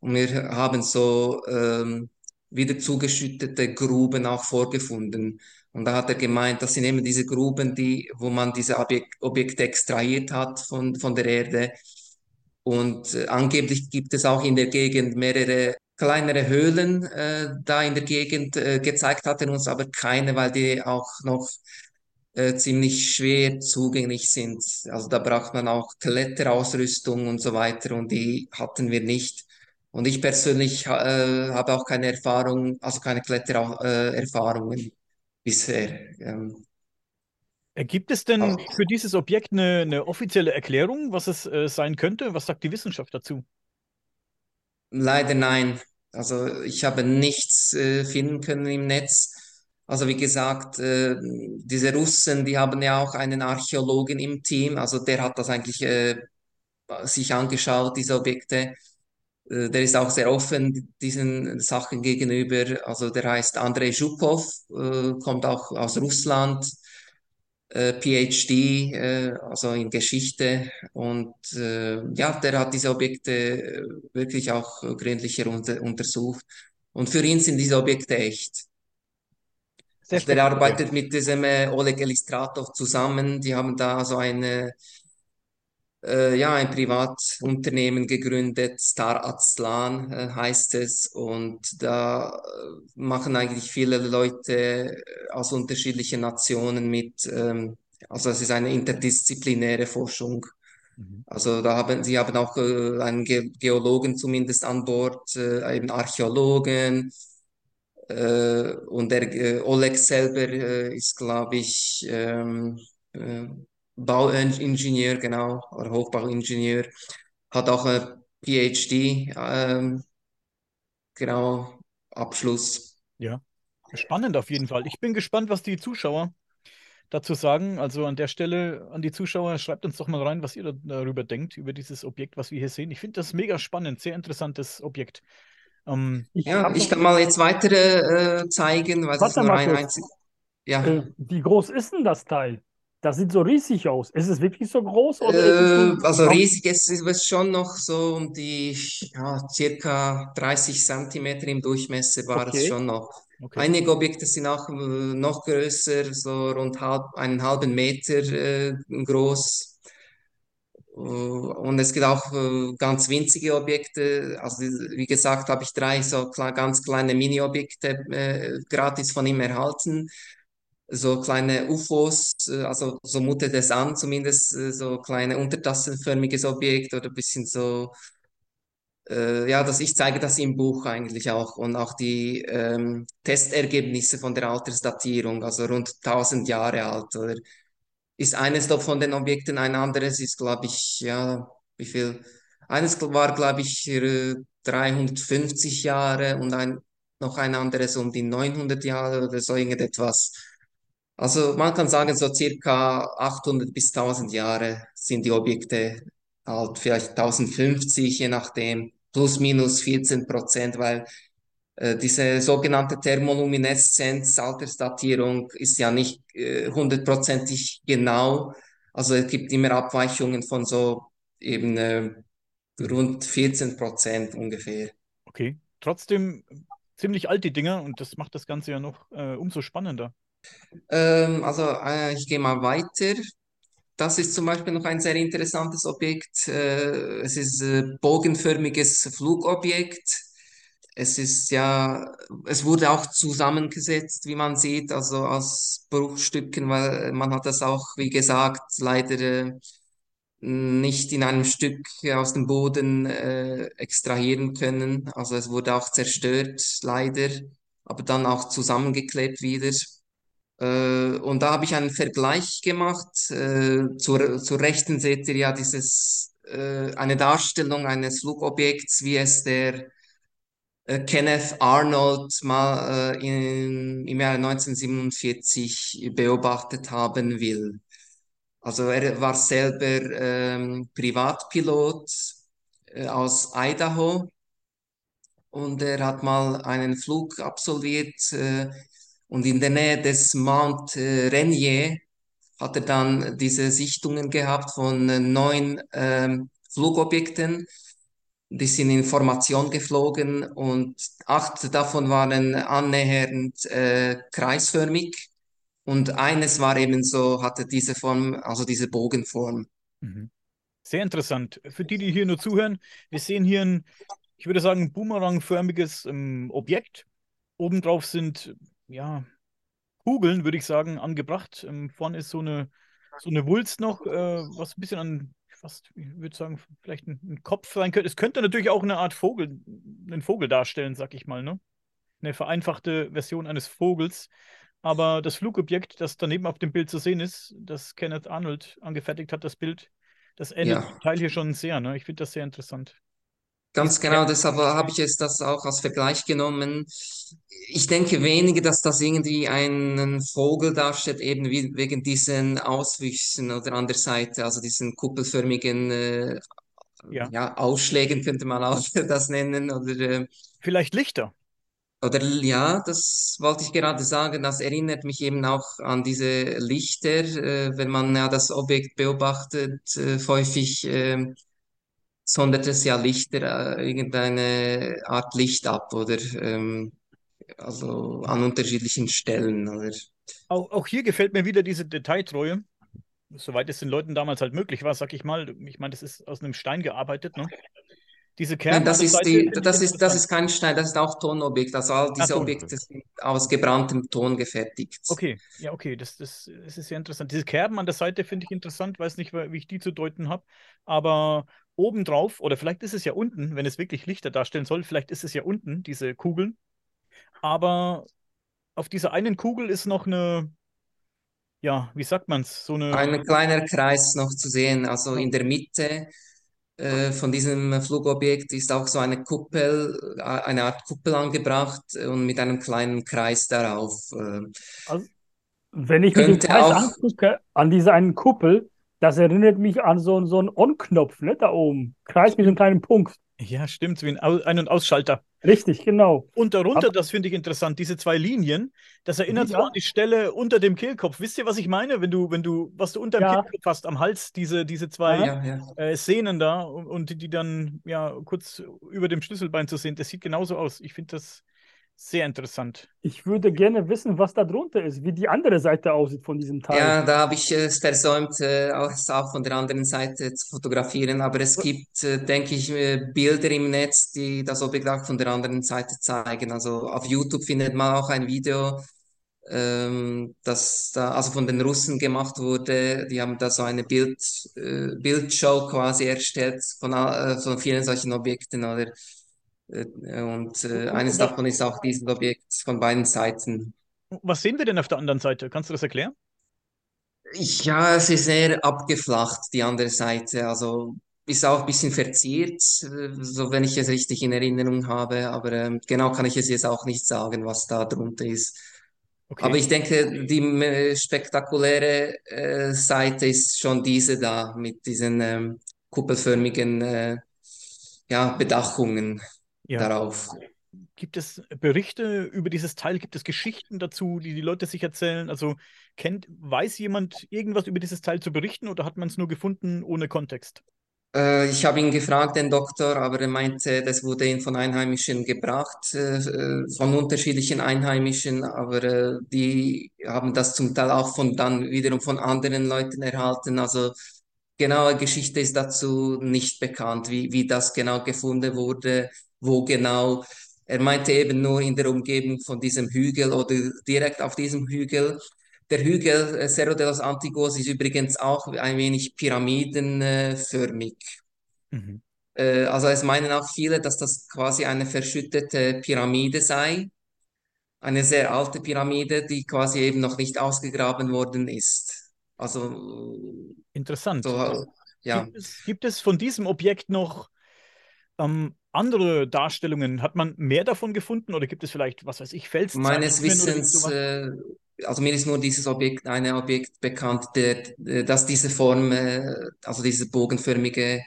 Speaker 2: Und wir haben so ähm, wieder zugeschüttete Gruben auch vorgefunden. Und da hat er gemeint, das sind eben diese Gruben, die, wo man diese Objek Objekte extrahiert hat von, von der Erde. Und äh, angeblich gibt es auch in der Gegend mehrere kleinere Höhlen äh, da in der Gegend. Äh, gezeigt hat er uns aber keine, weil die auch noch äh, ziemlich schwer zugänglich sind. Also da braucht man auch Kletterausrüstung und so weiter und die hatten wir nicht. Und ich persönlich äh, habe auch keine Erfahrung, also keine Klettererfahrungen bisher. Ähm,
Speaker 1: Äh, Gibt es denn für dieses Objekt eine, eine offizielle Erklärung, was es äh, sein könnte? Was sagt die Wissenschaft dazu?
Speaker 2: Leider nein. Also ich habe nichts äh, finden können im Netz. Also wie gesagt, äh, diese Russen, die haben ja auch einen Archäologen im Team. Also der hat das eigentlich äh, sich angeschaut, diese Objekte. Äh, der ist auch sehr offen diesen Sachen gegenüber. Also der heißt Andrei Zhukov, äh, kommt auch aus Russland äh, PhD, also in Geschichte. Und ja, der hat diese Objekte wirklich auch gründlicher unter, untersucht. Und für ihn sind diese Objekte echt.
Speaker 1: Sehr
Speaker 2: Also der arbeitet mit diesem Oleg Elistratov zusammen. Die haben da so eine, äh, ja, ein Privatunternehmen gegründet, Star Aztlan äh, heißt es. Und da äh, machen eigentlich viele Leute äh, aus unterschiedlichen Nationen mit. Ähm, also es ist eine interdisziplinäre Forschung.
Speaker 1: Mhm.
Speaker 2: Also da haben sie haben auch äh, einen Ge Geologen zumindest an Bord, äh, eben Archäologen. Äh, und der äh, Oleg selber ist, glaube ich, ähm, äh, Bauingenieur, genau, oder Hochbauingenieur, hat auch ein PhD, ähm, genau, Abschluss.
Speaker 1: Ja, spannend auf jeden Fall. Ich bin gespannt, was die Zuschauer dazu sagen. Also an der Stelle an die Zuschauer, schreibt uns doch mal rein, was ihr da- darüber denkt, über dieses Objekt, was wir hier sehen. Ich finde das mega spannend, sehr interessantes Objekt. Ähm,
Speaker 3: Ich
Speaker 2: Ja, ich kann mal jetzt weitere äh, zeigen, weil es ist nur ein einziges. Ja.
Speaker 3: Äh, wie groß ist denn das Teil? Das sieht so riesig aus. Ist es wirklich so groß ist es
Speaker 2: Äh, also riesig ist es schon noch so um die ja, circa 30 Zentimeter im Durchmesser war es
Speaker 3: Okay,
Speaker 2: schon noch.
Speaker 1: okay.
Speaker 2: Einige Objekte sind auch äh, noch größer, so rund halb, einen halben Meter äh, groß. Äh, Und es gibt auch äh, ganz winzige Objekte. Also wie gesagt, habe ich drei so ganz kleine Mini-Objekte äh, gratis von ihm erhalten. So kleine UFOs, äh, also so mutet es an, zumindest äh, so kleine untertassenförmiges Objekt oder ein bisschen so, äh, ja, das, ich zeige das im Buch eigentlich auch und auch die ähm, Testergebnisse von der Altersdatierung, also rund 1000 Jahre alt oder ist eines da von den Objekten, ein anderes ist, glaube ich, ja, wie viel? Eines war, glaube ich, äh, 350 Jahre und ein, noch ein anderes um die 900 Jahre oder so irgendetwas. Also man kann sagen, so circa 800 bis 1000 Jahre sind die Objekte alt, vielleicht 1050, je nachdem, plus minus 14 Prozent, weil äh, diese sogenannte Thermolumineszenz, Altersdatierung ist ja nicht äh, hundertprozentig genau. Also es gibt immer Abweichungen von so eben äh, rund 14 Prozent ungefähr.
Speaker 1: Okay. Trotzdem ziemlich alt, die Dinger, und das macht das Ganze ja noch äh, umso spannender.
Speaker 2: Ähm, also äh, ich gehe mal weiter. Das ist zum Beispiel noch ein sehr interessantes Objekt. Äh, es ist ein bogenförmiges Flugobjekt. Es ist ja, es wurde auch zusammengesetzt, wie man sieht, also aus Bruchstücken, weil man hat das auch, wie gesagt, leider äh, nicht in einem Stück aus dem Boden äh, extrahieren können. Also es wurde auch zerstört, leider, aber dann auch zusammengeklebt wieder. Äh, und da habe ich einen Vergleich gemacht. Äh, zur, zur Rechten seht ihr ja dieses, äh, eine Darstellung eines Flugobjekts, wie es der Kenneth Arnold mal in, im Jahre 1947 beobachtet haben will. Also er war selber ähm, Privatpilot äh, aus Idaho und er hat mal einen Flug absolviert äh, und in der Nähe des Mount äh, Rainier hat er dann diese Sichtungen gehabt von äh, neun ähm, Flugobjekten. Die sind in Formation geflogen und acht davon waren annähernd äh, kreisförmig und eines war eben so, hatte diese Form, also diese Bogenform.
Speaker 1: Mhm. Sehr interessant. Für die, die hier nur zuhören, wir sehen hier ein, ich würde sagen, boomerangförmiges ähm, Objekt. Obendrauf sind, ja, Kugeln, würde ich sagen, angebracht. Ähm, vorne ist so eine, so eine Wulst noch, äh, was ein bisschen an, fast, ich würde sagen, vielleicht ein, ein Kopf sein könnte. Es könnte natürlich auch eine Art Vogel, einen Vogel darstellen, sag ich mal, ne? Eine vereinfachte Version eines Vogels. Aber das Flugobjekt, das daneben auf dem Bild zu sehen ist, das Kenneth Arnold angefertigt hat, das Bild, das ähnelt
Speaker 2: Ja.
Speaker 1: Teil hier schon sehr. Ne? Ich finde das sehr interessant.
Speaker 2: Ganz genau, deshalb habe ich es das auch als Vergleich genommen. Ich denke weniger, dass das irgendwie einen Vogel darstellt, eben wie, wegen diesen Auswüchsen oder an der Seite, also diesen kuppelförmigen äh,
Speaker 1: Ja.
Speaker 2: ja, Ausschlägen könnte man auch das nennen. Oder, äh,
Speaker 1: Vielleicht Lichter.
Speaker 2: oder ja, das wollte ich gerade sagen. Das erinnert mich eben auch an diese Lichter, äh, wenn man ja das Objekt beobachtet, äh, häufig. Sondert es ja Lichter, äh, irgendeine Art Licht ab oder ähm, also an unterschiedlichen Stellen oder
Speaker 1: Auch, auch hier gefällt mir wieder diese Detailtreue. Soweit es den Leuten damals halt möglich war, sag ich mal. Ich meine, das ist aus einem Stein gearbeitet, ne? Diese Kerben
Speaker 2: Nein, das ist die, das ist, das ist kein Stein, das ist auch Tonobjekt. Also all diese
Speaker 1: Ton.
Speaker 2: Objekte sind aus gebranntem Ton gefertigt.
Speaker 1: Okay, ja, okay, das, das, das ist sehr interessant. Diese Kerben an der Seite finde ich interessant, weiß nicht, wie ich die zu deuten habe, aber obendrauf, oder vielleicht ist es ja unten, wenn es wirklich Lichter darstellen soll, vielleicht ist es ja unten, diese Kugeln, aber auf dieser einen Kugel ist noch eine, ja, wie sagt man es, so eine,
Speaker 2: Ein kleiner Kreis noch zu sehen, also in der Mitte äh, von diesem Flugobjekt ist auch so eine Kuppel, äh, eine Art Kuppel angebracht und mit einem kleinen Kreis darauf. Äh,
Speaker 3: Also, wenn ich mir den Kreis
Speaker 2: auch,
Speaker 3: angucke, an dieser einen Kuppel, das erinnert mich an so, so einen On-Knopf, ne, da oben. Kreis mit so einem kleinen Punkt.
Speaker 1: ja, stimmt, wie ein Ein- und Ausschalter.
Speaker 3: Richtig, genau.
Speaker 1: Und darunter,
Speaker 3: Aber-
Speaker 1: das finde ich interessant, diese zwei Linien, das erinnert
Speaker 3: Die
Speaker 1: so an die Stelle unter dem Kehlkopf. Wisst ihr, was ich meine? Wenn du, wenn du, was du unter dem
Speaker 3: Ja.
Speaker 1: Kehlkopf hast, am Hals, diese, diese zwei
Speaker 2: Ja, ja.
Speaker 1: äh, Sehnen da und, und die, die dann ja kurz über dem Schlüsselbein zu sehen, das sieht genauso aus. Ich finde das sehr interessant.
Speaker 3: Ich würde gerne wissen, was da drunter ist, wie die andere Seite aussieht von diesem Teil.
Speaker 2: Ja, da habe ich es versäumt, äh, auch, es auch von der anderen Seite zu fotografieren. Aber es gibt, äh, denke ich, äh, Bilder im Netz, die das Objekt auch von der anderen Seite zeigen. Also auf YouTube findet man auch ein Video, ähm, das da also von den Russen gemacht wurde. Die haben da so eine Bild, Bildshow quasi erstellt von, von vielen solchen Objekten. Oder, und äh, eines davon ist auch dieses Objekt von beiden Seiten.
Speaker 1: Was sehen wir denn auf der anderen Seite? Kannst du das erklären?
Speaker 2: Ja, es ist sehr abgeflacht, die andere Seite. Also ist auch ein bisschen verziert, äh, so wenn ich es richtig in Erinnerung habe. Aber ähm, genau kann ich es jetzt auch nicht sagen, was da drunter ist.
Speaker 1: Okay.
Speaker 2: Aber ich denke, die äh, spektakuläre äh, Seite ist schon diese da mit diesen ähm, kuppelförmigen äh, ja, Bedachungen
Speaker 1: Ja.
Speaker 2: darauf.
Speaker 1: Gibt es Berichte über dieses Teil? Gibt es Geschichten dazu, die die Leute sich erzählen? Also kennt, weiß jemand irgendwas über dieses Teil zu berichten oder hat man es nur gefunden ohne Kontext?
Speaker 2: Äh, ich habe ihn gefragt, den Doktor, aber er meinte, das wurde ihm von Einheimischen gebracht, äh, äh, von unterschiedlichen Einheimischen, aber äh, die haben das zum Teil auch von dann wiederum von anderen Leuten erhalten. Also genaue Geschichte ist dazu nicht bekannt, wie, wie das genau gefunden wurde, wo genau. Er meinte eben nur in der Umgebung von diesem Hügel oder direkt auf diesem Hügel. Der Hügel äh, Cerro de los Antiguos ist übrigens auch ein wenig pyramidenförmig.
Speaker 1: Mhm.
Speaker 2: Äh, Also es meinen auch viele, dass das quasi eine verschüttete Pyramide sei. Eine sehr alte Pyramide, die quasi eben noch nicht ausgegraben worden ist. Also
Speaker 1: Interessant.
Speaker 2: so, ja.
Speaker 1: Gibt es, gibt es von diesem Objekt noch ähm, andere Darstellungen? Hat man mehr davon gefunden oder gibt es vielleicht, was weiß ich,
Speaker 2: Meines
Speaker 1: Felszeichnungen oder
Speaker 2: Wissens, äh, also mir ist nur dieses Objekt, eine Objekt bekannt, der, äh, das diese Form, äh, also diese bogenförmige,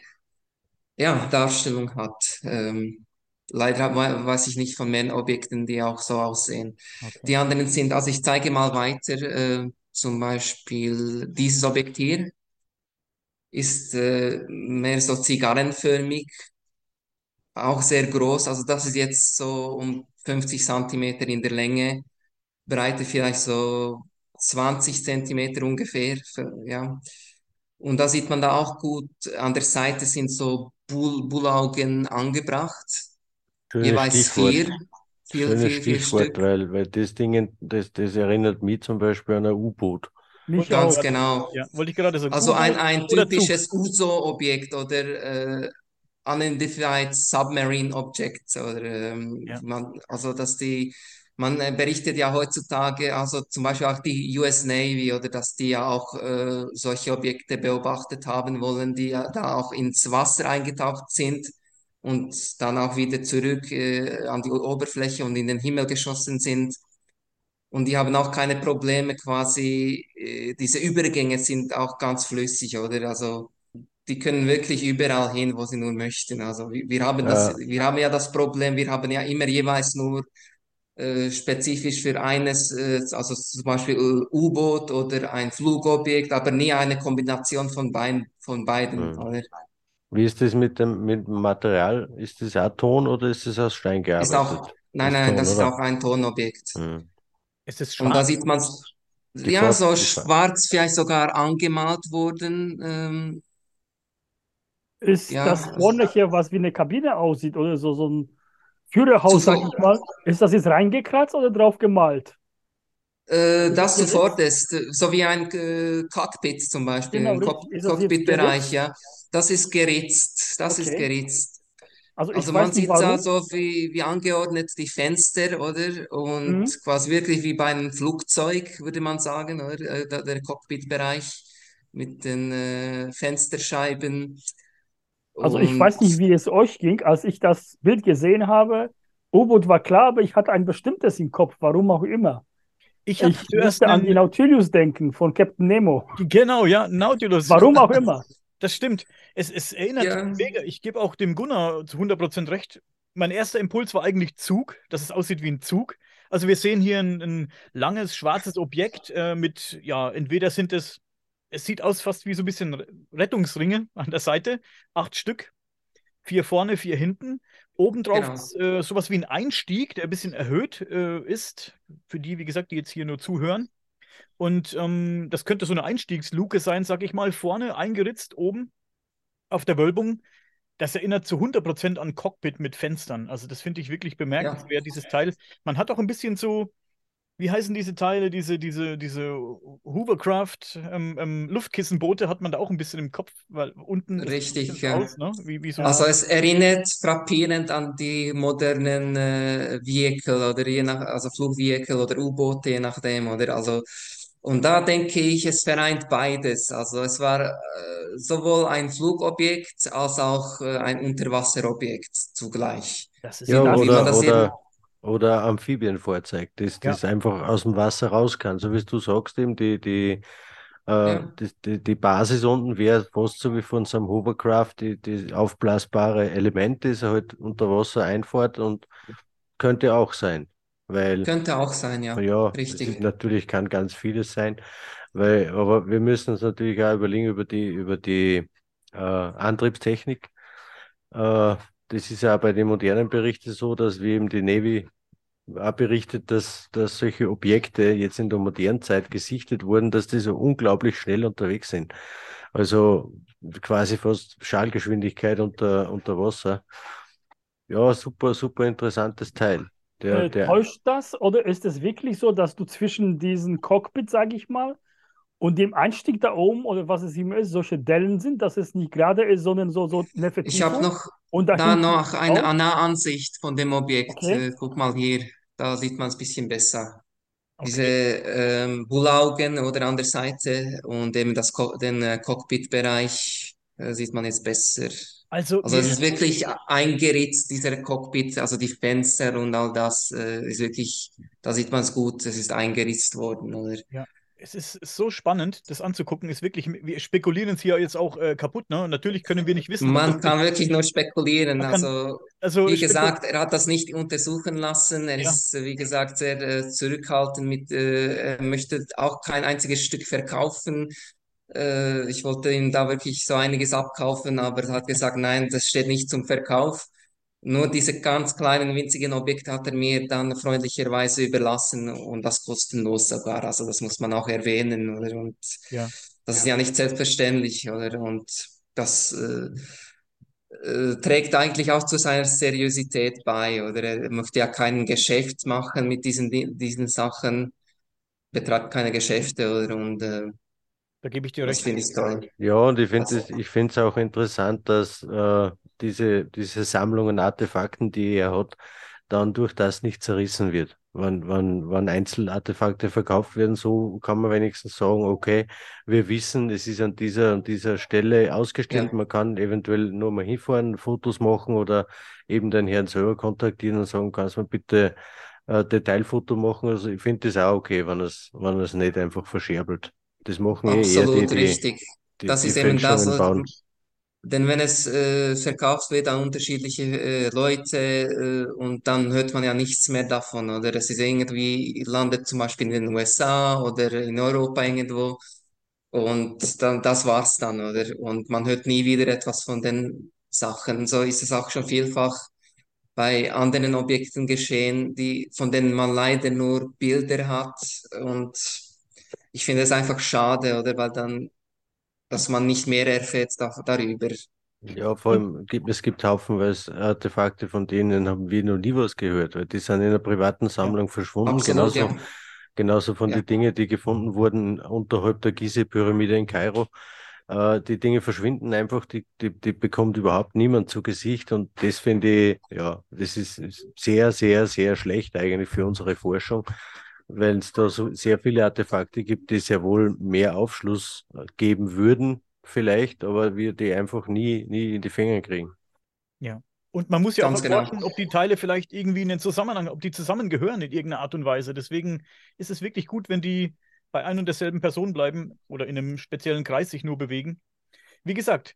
Speaker 2: ja, Darstellung hat. Ähm, leider we- weiß ich nicht von mehr Objekten, die auch so aussehen.
Speaker 1: Okay.
Speaker 2: Die anderen sind, also ich zeige mal weiter, äh, zum Beispiel dieses Objekt hier ist äh, mehr so zigarrenförmig, auch sehr groß. Also das ist jetzt so um 50 Zentimeter in der Länge, Breite vielleicht so 20 Zentimeter ungefähr, ja. Und da sieht man da auch gut, an der Seite sind so Bull Bullaugen angebracht,
Speaker 4: Schönes
Speaker 2: jeweils
Speaker 4: Stichwort.
Speaker 2: vier, vier,
Speaker 4: Schönes
Speaker 2: vier
Speaker 4: Stichwort,
Speaker 2: Stück.
Speaker 4: weil, weil das Ding, das, das erinnert mich zum Beispiel an ein U-Boot.
Speaker 3: Mich
Speaker 2: Ganz
Speaker 3: auch.
Speaker 2: genau.
Speaker 1: Ja, wollte ich gerade sagen.
Speaker 2: Also ein, ein typisches USO-Objekt oder äh, Unidentified Submarine Object oder ähm,
Speaker 1: Ja.
Speaker 2: man, also dass die man äh, berichtet ja heutzutage, also zum Beispiel auch die US Navy oder dass die ja auch äh, solche Objekte beobachtet haben wollen, die ja da auch ins Wasser eingetaucht sind und dann auch wieder zurück äh, an die Oberfläche und in den Himmel geschossen sind. Und die haben auch keine Probleme quasi, äh, diese Übergänge sind auch ganz flüssig, oder? Also die können wirklich überall hin, wo sie nur möchten. Also wir, wir haben das,
Speaker 4: Ja.
Speaker 2: wir haben ja das Problem, wir haben ja immer jeweils nur äh, spezifisch für eines, äh, also zum Beispiel äh, U-Boot oder ein Flugobjekt, aber nie eine Kombination von beiden, von beiden,
Speaker 4: Mhm.
Speaker 2: oder?
Speaker 4: Wie ist das mit dem, mit dem Material? Ist das auch Ton oder ist das aus Stein
Speaker 2: Ist auch,
Speaker 4: gearbeitet?
Speaker 2: nein,
Speaker 4: Ist
Speaker 2: nein,
Speaker 4: Ton,
Speaker 2: das ist auch ein Tonobjekt.
Speaker 4: Hm.
Speaker 1: Es ist
Speaker 2: Und da
Speaker 1: schwarz.
Speaker 2: sieht man,
Speaker 4: Die
Speaker 2: ja, so schwarz vielleicht sogar angemalt worden. Ähm,
Speaker 3: Ist
Speaker 2: Ja,
Speaker 3: das
Speaker 2: es-
Speaker 3: vorne hier, was wie eine Kabine aussieht oder so, so ein Führerhaus, sag ich mal, ist das jetzt reingekratzt oder drauf gemalt?
Speaker 2: Äh, das
Speaker 3: Ist das
Speaker 2: sofort ist, so wie ein äh, Cockpit zum Beispiel,
Speaker 3: Genau. Ist das jetzt
Speaker 2: Cockpitbereich, ja. Das ist geritzt, das ist
Speaker 3: Okay.
Speaker 2: geritzt.
Speaker 3: Also
Speaker 2: Also man sieht da so wie, wie angeordnet die Fenster, oder? Und
Speaker 3: Mhm.
Speaker 2: quasi wirklich wie bei einem Flugzeug, würde man sagen, oder? Äh, da- Der Cockpitbereich mit den äh, Fensterscheiben.
Speaker 3: Also ich weiß nicht, wie es euch ging, als ich das Bild gesehen habe. U-Boot war klar, aber ich hatte ein bestimmtes im Kopf, warum auch immer.
Speaker 1: Ich
Speaker 3: Ich musste an die Nautilus denken von Captain Nemo.
Speaker 1: genau, ja, Nautilus.
Speaker 3: Warum auch immer.
Speaker 1: Das stimmt. Es, es erinnert
Speaker 2: Ja.
Speaker 1: mega. Ich gebe auch dem Gunnar zu 100% recht. mein erster Impuls war eigentlich Zug, dass es aussieht wie ein Zug. Also wir sehen hier ein, ein langes schwarzes Objekt äh, mit, ja, entweder sind es, es sieht aus fast wie so ein bisschen Rettungsringe an der Seite, acht Stück, vier vorne, vier hinten. Obendrauf
Speaker 2: Genau.
Speaker 1: ist äh, sowas wie ein Einstieg, der ein bisschen erhöht äh, ist, für die, wie gesagt, die jetzt hier nur zuhören. Und ähm, das könnte so eine Einstiegsluke sein, sag ich mal, vorne eingeritzt, oben auf der Wölbung. Das erinnert zu 100% an Cockpit mit Fenstern. Also das finde ich wirklich bemerkenswert, dieses Teil. Man hat auch ein bisschen so, wie heißen diese Teile, diese, diese, diese Hovercraft, ähm, ähm, Luftkissenboote hat man da auch ein bisschen im Kopf, weil unten das
Speaker 2: Richtig, ja.
Speaker 1: aus, ne? Wie, wie so
Speaker 2: Also es erinnert frappierend an die modernen äh, Vehicle oder je nach, also Flugvehicle oder U-Boote, je nachdem, oder? Also, und da denke ich, es vereint beides. Also es war äh, sowohl ein Flugobjekt als auch äh, ein Unterwasserobjekt zugleich.
Speaker 1: das ist
Speaker 4: Ja,
Speaker 2: Wie- wie man
Speaker 4: oder,
Speaker 2: eben-
Speaker 4: oder, oder Amphibienfahrzeug, das,
Speaker 1: Ja.
Speaker 4: das einfach aus dem Wasser raus kann. So wie du sagst, eben die, die, äh,
Speaker 2: Ja.
Speaker 4: die, die, die Basis unten wäre fast so wie von so einem Hovercraft, die, die aufblasbare Element, das er halt unter Wasser einfahrt und könnte auch sein. Weil
Speaker 2: Könnte auch sein, ja.
Speaker 4: ja,
Speaker 2: Richtig.
Speaker 4: ist, natürlich kann ganz vieles sein, weil, aber wir müssen uns natürlich auch überlegen über die, über die äh, Antriebstechnik. Äh, das ist ja bei den modernen Berichten so, dass wie eben die Navy auch berichtet, dass, dass solche Objekte jetzt in der modernen Zeit gesichtet wurden, dass die so unglaublich schnell unterwegs sind. Also quasi fast Schallgeschwindigkeit unter, unter Wasser. Ja, super, super interessantes Teil. Der,
Speaker 3: Äh,
Speaker 4: der,
Speaker 3: täuscht das oder ist es wirklich so, dass du zwischen diesem Cockpit, sage ich mal, und dem Einstieg da oben oder was es immer ist, solche Dellen sind, dass es nicht gerade ist, sondern so, so eine
Speaker 2: Ich habe
Speaker 3: Vertiefung
Speaker 2: noch
Speaker 3: und da
Speaker 2: da noch eine
Speaker 3: auch?
Speaker 2: Nahansicht von dem Objekt.
Speaker 3: Okay.
Speaker 2: Äh, guck mal hier, da sieht man es ein bisschen besser. Diese
Speaker 1: Okay.
Speaker 2: ähm, Bullaugen oder an der Seite und eben das Co den äh, Cockpitbereich äh, sieht man jetzt besser.
Speaker 1: Also,
Speaker 2: Also es ist wirklich eingeritzt, dieser Cockpit, also die Fenster und all das äh, ist wirklich, da sieht man es gut, es ist eingeritzt worden, oder?
Speaker 1: Ja, es ist so spannend, das anzugucken. Ist wirklich, wir spekulieren es hier jetzt auch äh, kaputt, ne? Natürlich können wir nicht wissen,
Speaker 2: Man kann wirklich nur spekulieren.
Speaker 1: Kann-
Speaker 2: Also,
Speaker 1: also
Speaker 2: wie gesagt, er hat das nicht untersuchen lassen. Er
Speaker 1: Ja.
Speaker 2: ist, wie gesagt, sehr äh, zurückhaltend mit, äh, er möchte auch kein einziges Stück verkaufen. Äh, ich wollte ihm da wirklich so einiges abkaufen, aber er hat gesagt, nein, das steht nicht zum Verkauf. Nur diese ganz kleinen, winzigen Objekte hat er mir dann freundlicherweise überlassen und das kostenlos sogar. Also das muss man auch erwähnen, oder? Und
Speaker 1: Ja.
Speaker 2: das ist ja nicht selbstverständlich, oder? Und das äh, äh, trägt eigentlich auch zu seiner Seriosität bei, oder? Er möchte ja kein Geschäft machen mit diesen, Di- diesen Sachen, betreibt keine Geschäfte, oder? Und äh,
Speaker 1: da gebe ich dir
Speaker 2: das
Speaker 1: recht.
Speaker 2: finde ich toll.
Speaker 4: Ja, und ich finde
Speaker 2: Das-
Speaker 4: es, ich finde es auch interessant, dass äh, diese, diese Sammlung an Artefakten, die er hat, dann durch das nicht zerrissen wird. Wenn, wenn, wenn Einzelartefakte verkauft werden, so kann man wenigstens sagen, okay, wir wissen, es ist an dieser und dieser Stelle ausgestellt,
Speaker 2: Ja.
Speaker 4: man kann eventuell nur mal hinfahren, Fotos machen oder eben den Herrn selber kontaktieren und sagen, kannst du mir bitte äh, Detailfoto machen? Also ich finde das auch okay, wenn es, wenn es nicht einfach verscherbelt. Das machen eh eher die,
Speaker 2: Absolut
Speaker 4: die,
Speaker 2: richtig.
Speaker 4: die,
Speaker 2: Das
Speaker 4: die
Speaker 2: ist eben das,
Speaker 4: bauen.
Speaker 2: Denn wenn es äh, verkauft wird an unterschiedliche äh, Leute äh, und dann hört man ja nichts mehr davon, oder? Es ist irgendwie, landet zum Beispiel in den USA oder in Europa irgendwo und dann das war's dann, oder? Und man hört nie wieder etwas von den Sachen. So ist es auch schon vielfach bei anderen Objekten geschehen, die, von denen man leider nur Bilder hat und ich finde es einfach schade, oder? Weil dann, dass man nicht mehr erfährt da, darüber.
Speaker 4: Ja, vor allem, gibt, es gibt haufenweise Artefakte, von denen haben wir noch nie was gehört, weil die sind in einer privaten Sammlung verschwunden.
Speaker 2: Absolut,
Speaker 4: genauso,
Speaker 2: ja.
Speaker 4: genauso von
Speaker 2: Ja.
Speaker 4: den Dingen, die gefunden wurden unterhalb der Gizeh-Pyramide in Kairo. Äh, die Dinge verschwinden einfach, die, die, die bekommt überhaupt niemand zu Gesicht und das finde ich, ja, das ist ist sehr, sehr, sehr schlecht eigentlich für unsere Forschung, weil es da so sehr viele Artefakte gibt, die sehr wohl mehr Aufschluss äh, geben würden, vielleicht, aber wir die einfach nie, nie in die Finger kriegen.
Speaker 1: Und man muss ja
Speaker 2: Ganz
Speaker 1: auch
Speaker 2: genau.
Speaker 1: erforschen, ob die Teile vielleicht irgendwie in den Zusammenhang, ob die zusammengehören in irgendeiner Art und Weise. Deswegen ist es wirklich gut, wenn die bei ein und derselben Person bleiben oder in einem speziellen Kreis sich nur bewegen. Wie gesagt,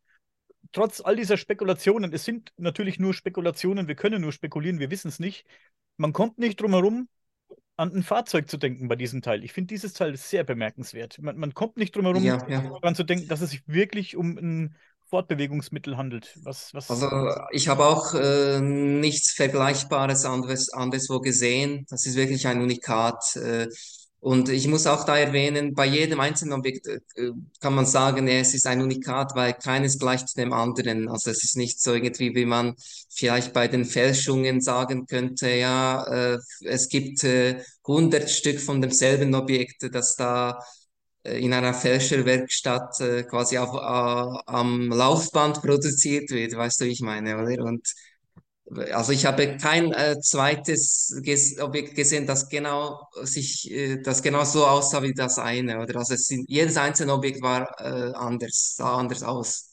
Speaker 1: trotz all dieser Spekulationen, es sind natürlich nur Spekulationen, wir können nur spekulieren, wir wissen es nicht. Man kommt nicht drum herum, an ein Fahrzeug zu denken bei diesem Teil. Ich finde dieses Teil sehr bemerkenswert. Man, man kommt nicht drum herum,
Speaker 2: Ja, ja.
Speaker 1: daran zu denken, dass es sich wirklich um ein Fortbewegungsmittel handelt. Was, was,
Speaker 2: Also ich habe auch äh, nichts Vergleichbares anderes, anderswo gesehen. Das ist wirklich ein Unikat. Äh, und ich muss auch da erwähnen, bei jedem einzelnen Objekt äh, kann man sagen, es ist ein Unikat, weil keines gleicht dem anderen. Also es ist nicht so irgendwie, wie man vielleicht bei den Fälschungen sagen könnte, ja, äh, es gibt äh, 100 Stück von demselben Objekt, das da äh, in einer Fälscherwerkstatt äh, quasi auf, äh, am Laufband produziert wird, weißt du, wie ich meine, oder? Und also ich habe kein äh, zweites ges Objekt gesehen, das genau sich, äh, das genau so aussah wie das eine, oder? Also es sind, jedes einzelne Objekt war äh, anders, sah anders aus.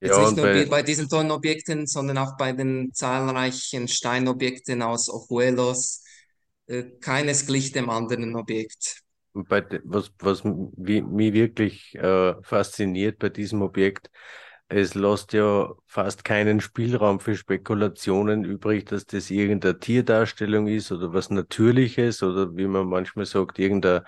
Speaker 2: Jetzt
Speaker 4: Ja,
Speaker 2: nicht nur
Speaker 4: bei,
Speaker 2: bei diesen Tonobjekten, sondern auch bei den zahlreichen Steinobjekten aus Ojuelos. Äh, keines glich dem anderen Objekt.
Speaker 4: bei was, was mich wirklich äh, fasziniert bei diesem Objekt, es lässt ja fast keinen Spielraum für Spekulationen übrig, dass das irgendeine Tierdarstellung ist oder was Natürliches oder wie man manchmal sagt, irgendein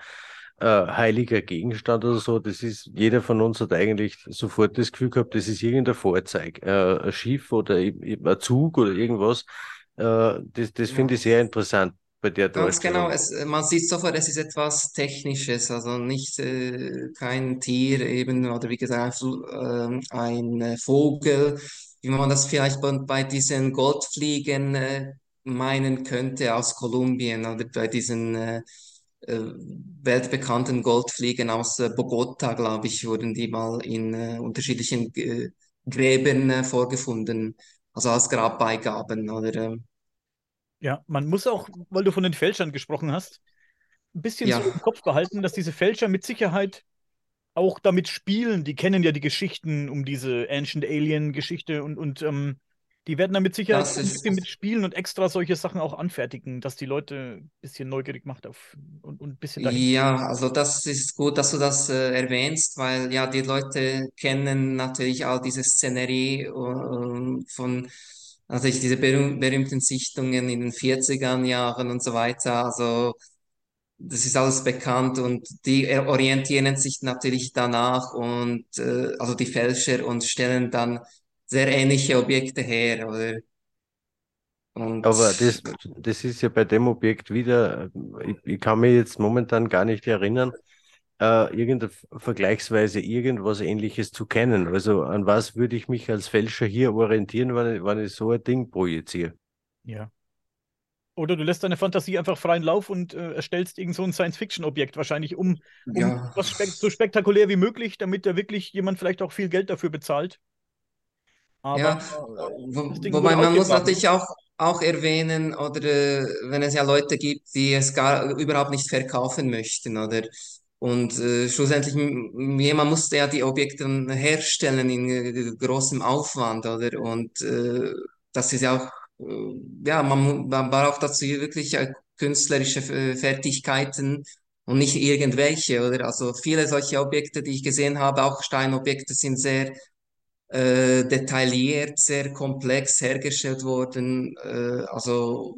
Speaker 4: äh, heiliger Gegenstand oder so. Das ist, jeder von uns hat eigentlich sofort das Gefühl gehabt, das ist irgendein Fahrzeug, äh, ein Schiff oder eben eben ein Zug oder irgendwas. Äh, das das finde ich sehr interessant bei der
Speaker 2: Ganz genau, es, man sieht sofort, es ist etwas Technisches, also nicht äh, kein Tier eben oder wie gesagt ein, ähm, ein äh, Vogel, wie man das vielleicht bei, bei diesen Goldfliegen äh, meinen könnte aus Kolumbien oder bei diesen äh, äh, weltbekannten Goldfliegen aus äh, Bogota, glaube ich, wurden die mal in äh, unterschiedlichen äh, Gräbern äh, vorgefunden, also als Grabbeigaben oder ähm,
Speaker 1: ja, man muss auch, weil du von den Fälschern gesprochen hast, ein bisschen so
Speaker 2: ja.
Speaker 1: im Kopf behalten, dass diese Fälscher mit Sicherheit auch damit spielen. Die kennen ja die Geschichten um diese Ancient Alien-Geschichte und, und ähm, die werden da mit Sicherheit
Speaker 2: Das
Speaker 1: ein bisschen mitspielen und extra solche Sachen auch anfertigen, dass die Leute ein bisschen neugierig macht auf und, und ein bisschen.
Speaker 2: Ja, also das ist gut, dass du das äh, erwähnst, weil ja, die Leute kennen natürlich all diese Szenerie äh, von natürlich diese berühm berühmten Sichtungen in den 40er Jahren und so weiter. Also das ist alles bekannt und die äh, orientieren sich natürlich danach und äh, also die Fälscher und stellen dann sehr ähnliche Objekte her, oder? Und
Speaker 4: Aber das, das ist ja bei dem Objekt wieder, ich, ich kann mich jetzt momentan gar nicht erinnern, äh, irgendein, vergleichsweise irgendwas Ähnliches zu kennen. Also an was würde ich mich als Fälscher hier orientieren, wenn ich, wenn ich so ein Ding projiziere?
Speaker 1: Ja. Oder du lässt deine Fantasie einfach freien Lauf und äh, erstellst irgend so ein Science-Fiction-Objekt, wahrscheinlich um, um
Speaker 2: ja.
Speaker 1: was spek so spektakulär wie möglich, damit da wirklich jemand vielleicht auch viel Geld dafür bezahlt. Aber
Speaker 2: Ja, wo, wobei man muss natürlich auch, auch erwähnen, oder äh, wenn es ja Leute gibt, die es gar überhaupt nicht verkaufen möchten, oder? Und äh, schlussendlich, jemand musste ja die Objekte herstellen in äh, großem Aufwand, oder? Und äh, das ist ja auch, äh, ja, man, man braucht dazu wirklich äh, künstlerische äh, Fertigkeiten und nicht irgendwelche, oder? Also viele solche Objekte, die ich gesehen habe, auch Steinobjekte, sind sehr äh, detailliert, sehr komplex hergestellt worden. Äh, also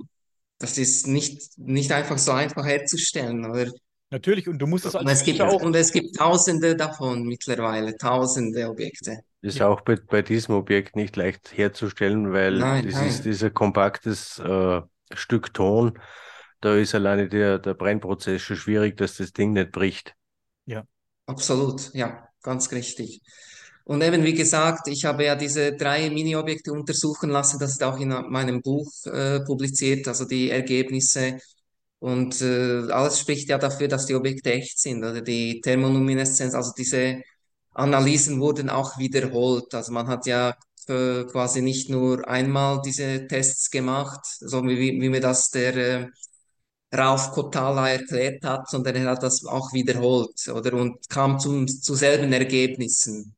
Speaker 2: das ist nicht, nicht einfach so einfach herzustellen. Oder?
Speaker 1: Natürlich, und du musst es
Speaker 2: Und
Speaker 1: als
Speaker 2: es gibt,
Speaker 1: auch.
Speaker 2: und es gibt Tausende davon mittlerweile, Tausende Objekte.
Speaker 4: Das ist
Speaker 1: Ja.
Speaker 4: auch bei, bei diesem Objekt nicht leicht herzustellen, weil
Speaker 2: Nein,
Speaker 4: das
Speaker 2: nein.
Speaker 4: ist dieser kompaktes äh, Stück Ton. Da ist alleine der, der Brennprozess schon schwierig, dass das Ding nicht bricht.
Speaker 1: Ja.
Speaker 2: Absolut, ja, ganz richtig. Und eben, wie gesagt, ich habe ja diese drei Mini-Objekte untersuchen lassen, das ist auch in meinem Buch äh, publiziert, also die Ergebnisse. Und äh, alles spricht ja dafür, dass die Objekte echt sind, oder die Thermolumineszenz, also diese Analysen wurden auch wiederholt. Also man hat ja äh, quasi nicht nur einmal diese Tests gemacht, so wie, wie mir das der äh, Rauf Kotala erklärt hat, sondern er hat das auch wiederholt, oder? Und kam zum, zu selben Ergebnissen.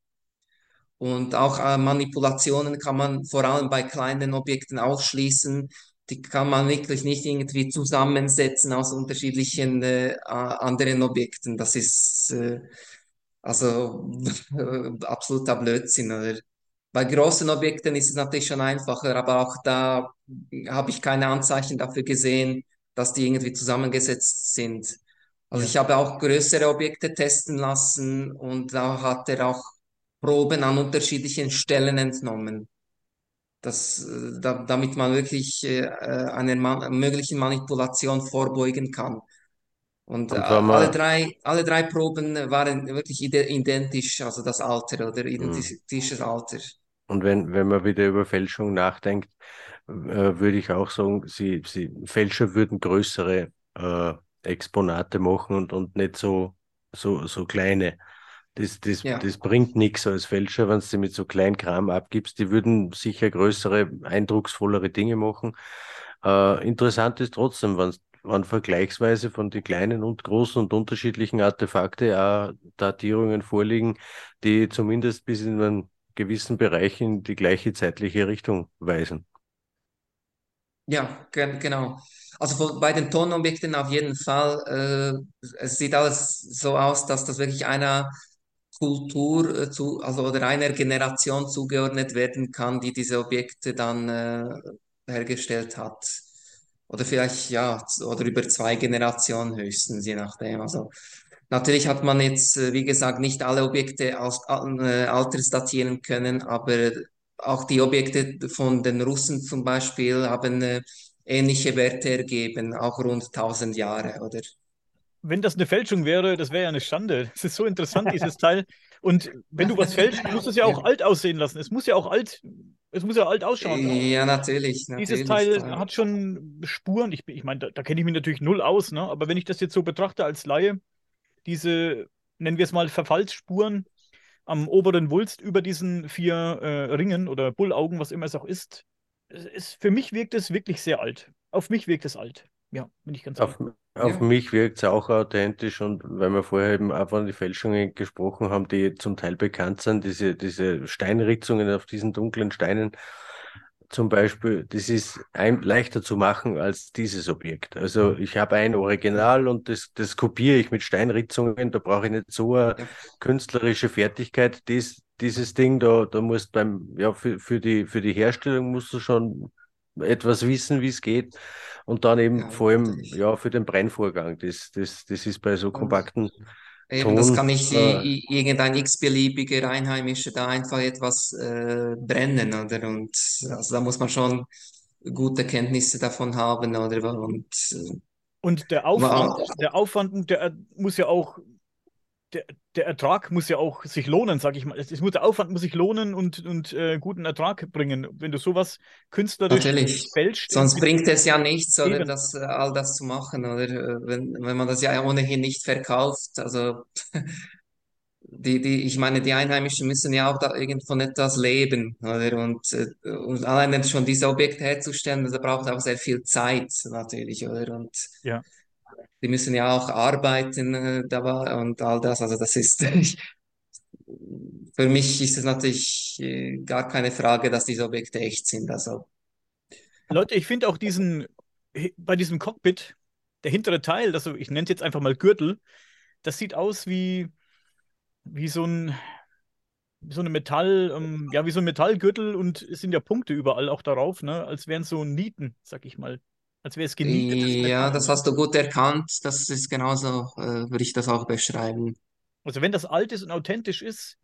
Speaker 2: Und auch äh, Manipulationen kann man vor allem bei kleinen Objekten ausschließen. Die kann man wirklich nicht irgendwie zusammensetzen aus unterschiedlichen äh, anderen Objekten. Das ist äh, also absoluter Blödsinn, oder? Bei großen Objekten ist es natürlich schon einfacher, aber auch da habe ich keine Anzeichen dafür gesehen, dass die irgendwie zusammengesetzt sind. Also
Speaker 1: Ja.
Speaker 2: ich habe auch größere Objekte testen lassen und da hat er auch Proben an unterschiedlichen Stellen entnommen. Das, äh, da, damit man wirklich äh, einer ma möglichen Manipulation vorbeugen kann. Und,
Speaker 4: Und
Speaker 2: äh,
Speaker 4: man-
Speaker 2: alle drei, alle drei Proben waren wirklich ide identisch, also das Alter oder identisches Alter.
Speaker 4: Und wenn, wenn man wieder über Fälschung nachdenkt, äh, würde ich auch sagen, sie, sie, Fälscher würden größere äh, Exponate machen und, und nicht so, so, so kleine. Das, das,
Speaker 2: Ja.
Speaker 4: das bringt nichts als Fälscher, wenn du sie mit so kleinen Kram abgibst. Die würden sicher größere, eindrucksvollere Dinge machen. Äh, interessant ist trotzdem, wenn, wenn vergleichsweise von den kleinen und großen und unterschiedlichen Artefakte auch Datierungen vorliegen, die zumindest bis in einen gewissen Bereich in die gleiche zeitliche Richtung weisen.
Speaker 2: Ja, ge genau. Also bei den Tonobjekten auf jeden Fall. Äh, es sieht alles so aus, dass das wirklich einer Kultur äh, zu, also oder einer Generation zugeordnet werden kann, die diese Objekte dann äh, hergestellt hat. Oder vielleicht, ja, oder über zwei Generationen höchstens, je nachdem. Also natürlich hat man jetzt, äh, wie gesagt, nicht alle Objekte aus, äh, altersdatieren können, aber auch die Objekte von den Russen zum Beispiel haben äh, ähnliche Werte ergeben, auch rund 1000 Jahre, oder?
Speaker 1: Wenn das eine Fälschung wäre, das wäre ja eine Schande. Es ist so interessant, dieses Teil. Und wenn du was fälschst, musst du es ja auch
Speaker 2: Ja.
Speaker 1: alt aussehen lassen. Es muss ja auch alt, es muss ja alt ausschauen.
Speaker 2: Ja, natürlich,
Speaker 1: Dieses
Speaker 2: natürlich.
Speaker 1: Teil
Speaker 2: klar.
Speaker 1: hat schon Spuren. Ich, ich meine, da, da kenne ich mich natürlich null aus, ne? Aber wenn ich das jetzt so betrachte als Laie, diese, nennen wir es mal, Verfallsspuren am oberen Wulst über diesen vier äh, Ringen oder Bullaugen, was immer es auch ist, es ist, für mich wirkt es wirklich sehr alt. Auf mich wirkt es alt. Ja, bin ich ganz
Speaker 4: Auf,
Speaker 1: ehrlich.
Speaker 4: Auf
Speaker 2: Ja.
Speaker 4: mich wirkt es auch authentisch und weil wir vorher eben auch von den Fälschungen gesprochen haben, die zum Teil bekannt sind, diese, diese Steinritzungen auf diesen dunklen Steinen zum Beispiel, das ist ein, leichter zu machen als dieses Objekt. Also ich habe ein Original und das, das kopiere ich mit Steinritzungen, da brauche ich nicht so eine
Speaker 2: Ja.
Speaker 4: künstlerische Fertigkeit. Dies, dieses Ding, da, da musst beim, ja, für, für die, für die Herstellung musst du schon etwas wissen, wie es geht. Und dann eben
Speaker 2: Ja,
Speaker 4: vor allem,
Speaker 2: natürlich.
Speaker 4: ja, für den Brennvorgang. Das, das, das ist bei so kompakten
Speaker 2: Eben, das
Speaker 4: Ton,
Speaker 2: kann nicht
Speaker 4: äh,
Speaker 2: irgendein x-beliebiger Einheimischer da einfach etwas äh, brennen, oder? Und also da muss man schon gute Kenntnisse davon haben, oder? Und äh,
Speaker 1: Und der Aufwand, der Aufwand, der muss ja auch, der, der Ertrag muss ja auch sich lohnen, sag ich mal. Es, es muss, der Aufwand muss sich lohnen und, und äh, guten Ertrag bringen. Wenn du sowas künstlerisch
Speaker 2: Natürlich.
Speaker 1: fälscht,
Speaker 2: sonst bringt es ja nichts, oder? Das, äh, all das zu machen, oder? Äh, Wenn, wenn man das ja ohnehin nicht verkauft, also die, die, ich meine, die Einheimischen müssen ja auch da irgend von etwas leben, oder? Und, äh, und allein schon diese Objekte herzustellen, das braucht auch sehr viel Zeit, natürlich, oder? Und
Speaker 1: Ja.
Speaker 2: Die müssen ja auch arbeiten, äh, dabei und all das. Also das ist, für mich ist es natürlich äh, gar keine Frage, dass diese Objekte echt sind. Also
Speaker 1: Leute, ich finde auch diesen, bei diesem Cockpit, der hintere Teil, also ich nenne es jetzt einfach mal Gürtel, das sieht aus wie, wie so ein, so eine Metall, ähm, ja, wie so ein Metallgürtel und es sind ja Punkte überall auch darauf, ne, als wären so Nieten, sag ich mal. Als wäre es genietetes
Speaker 2: ja, das hast du gut erkannt. Das ist genauso, äh, würde ich das auch beschreiben.
Speaker 1: Also wenn das alt ist und authentisch ist,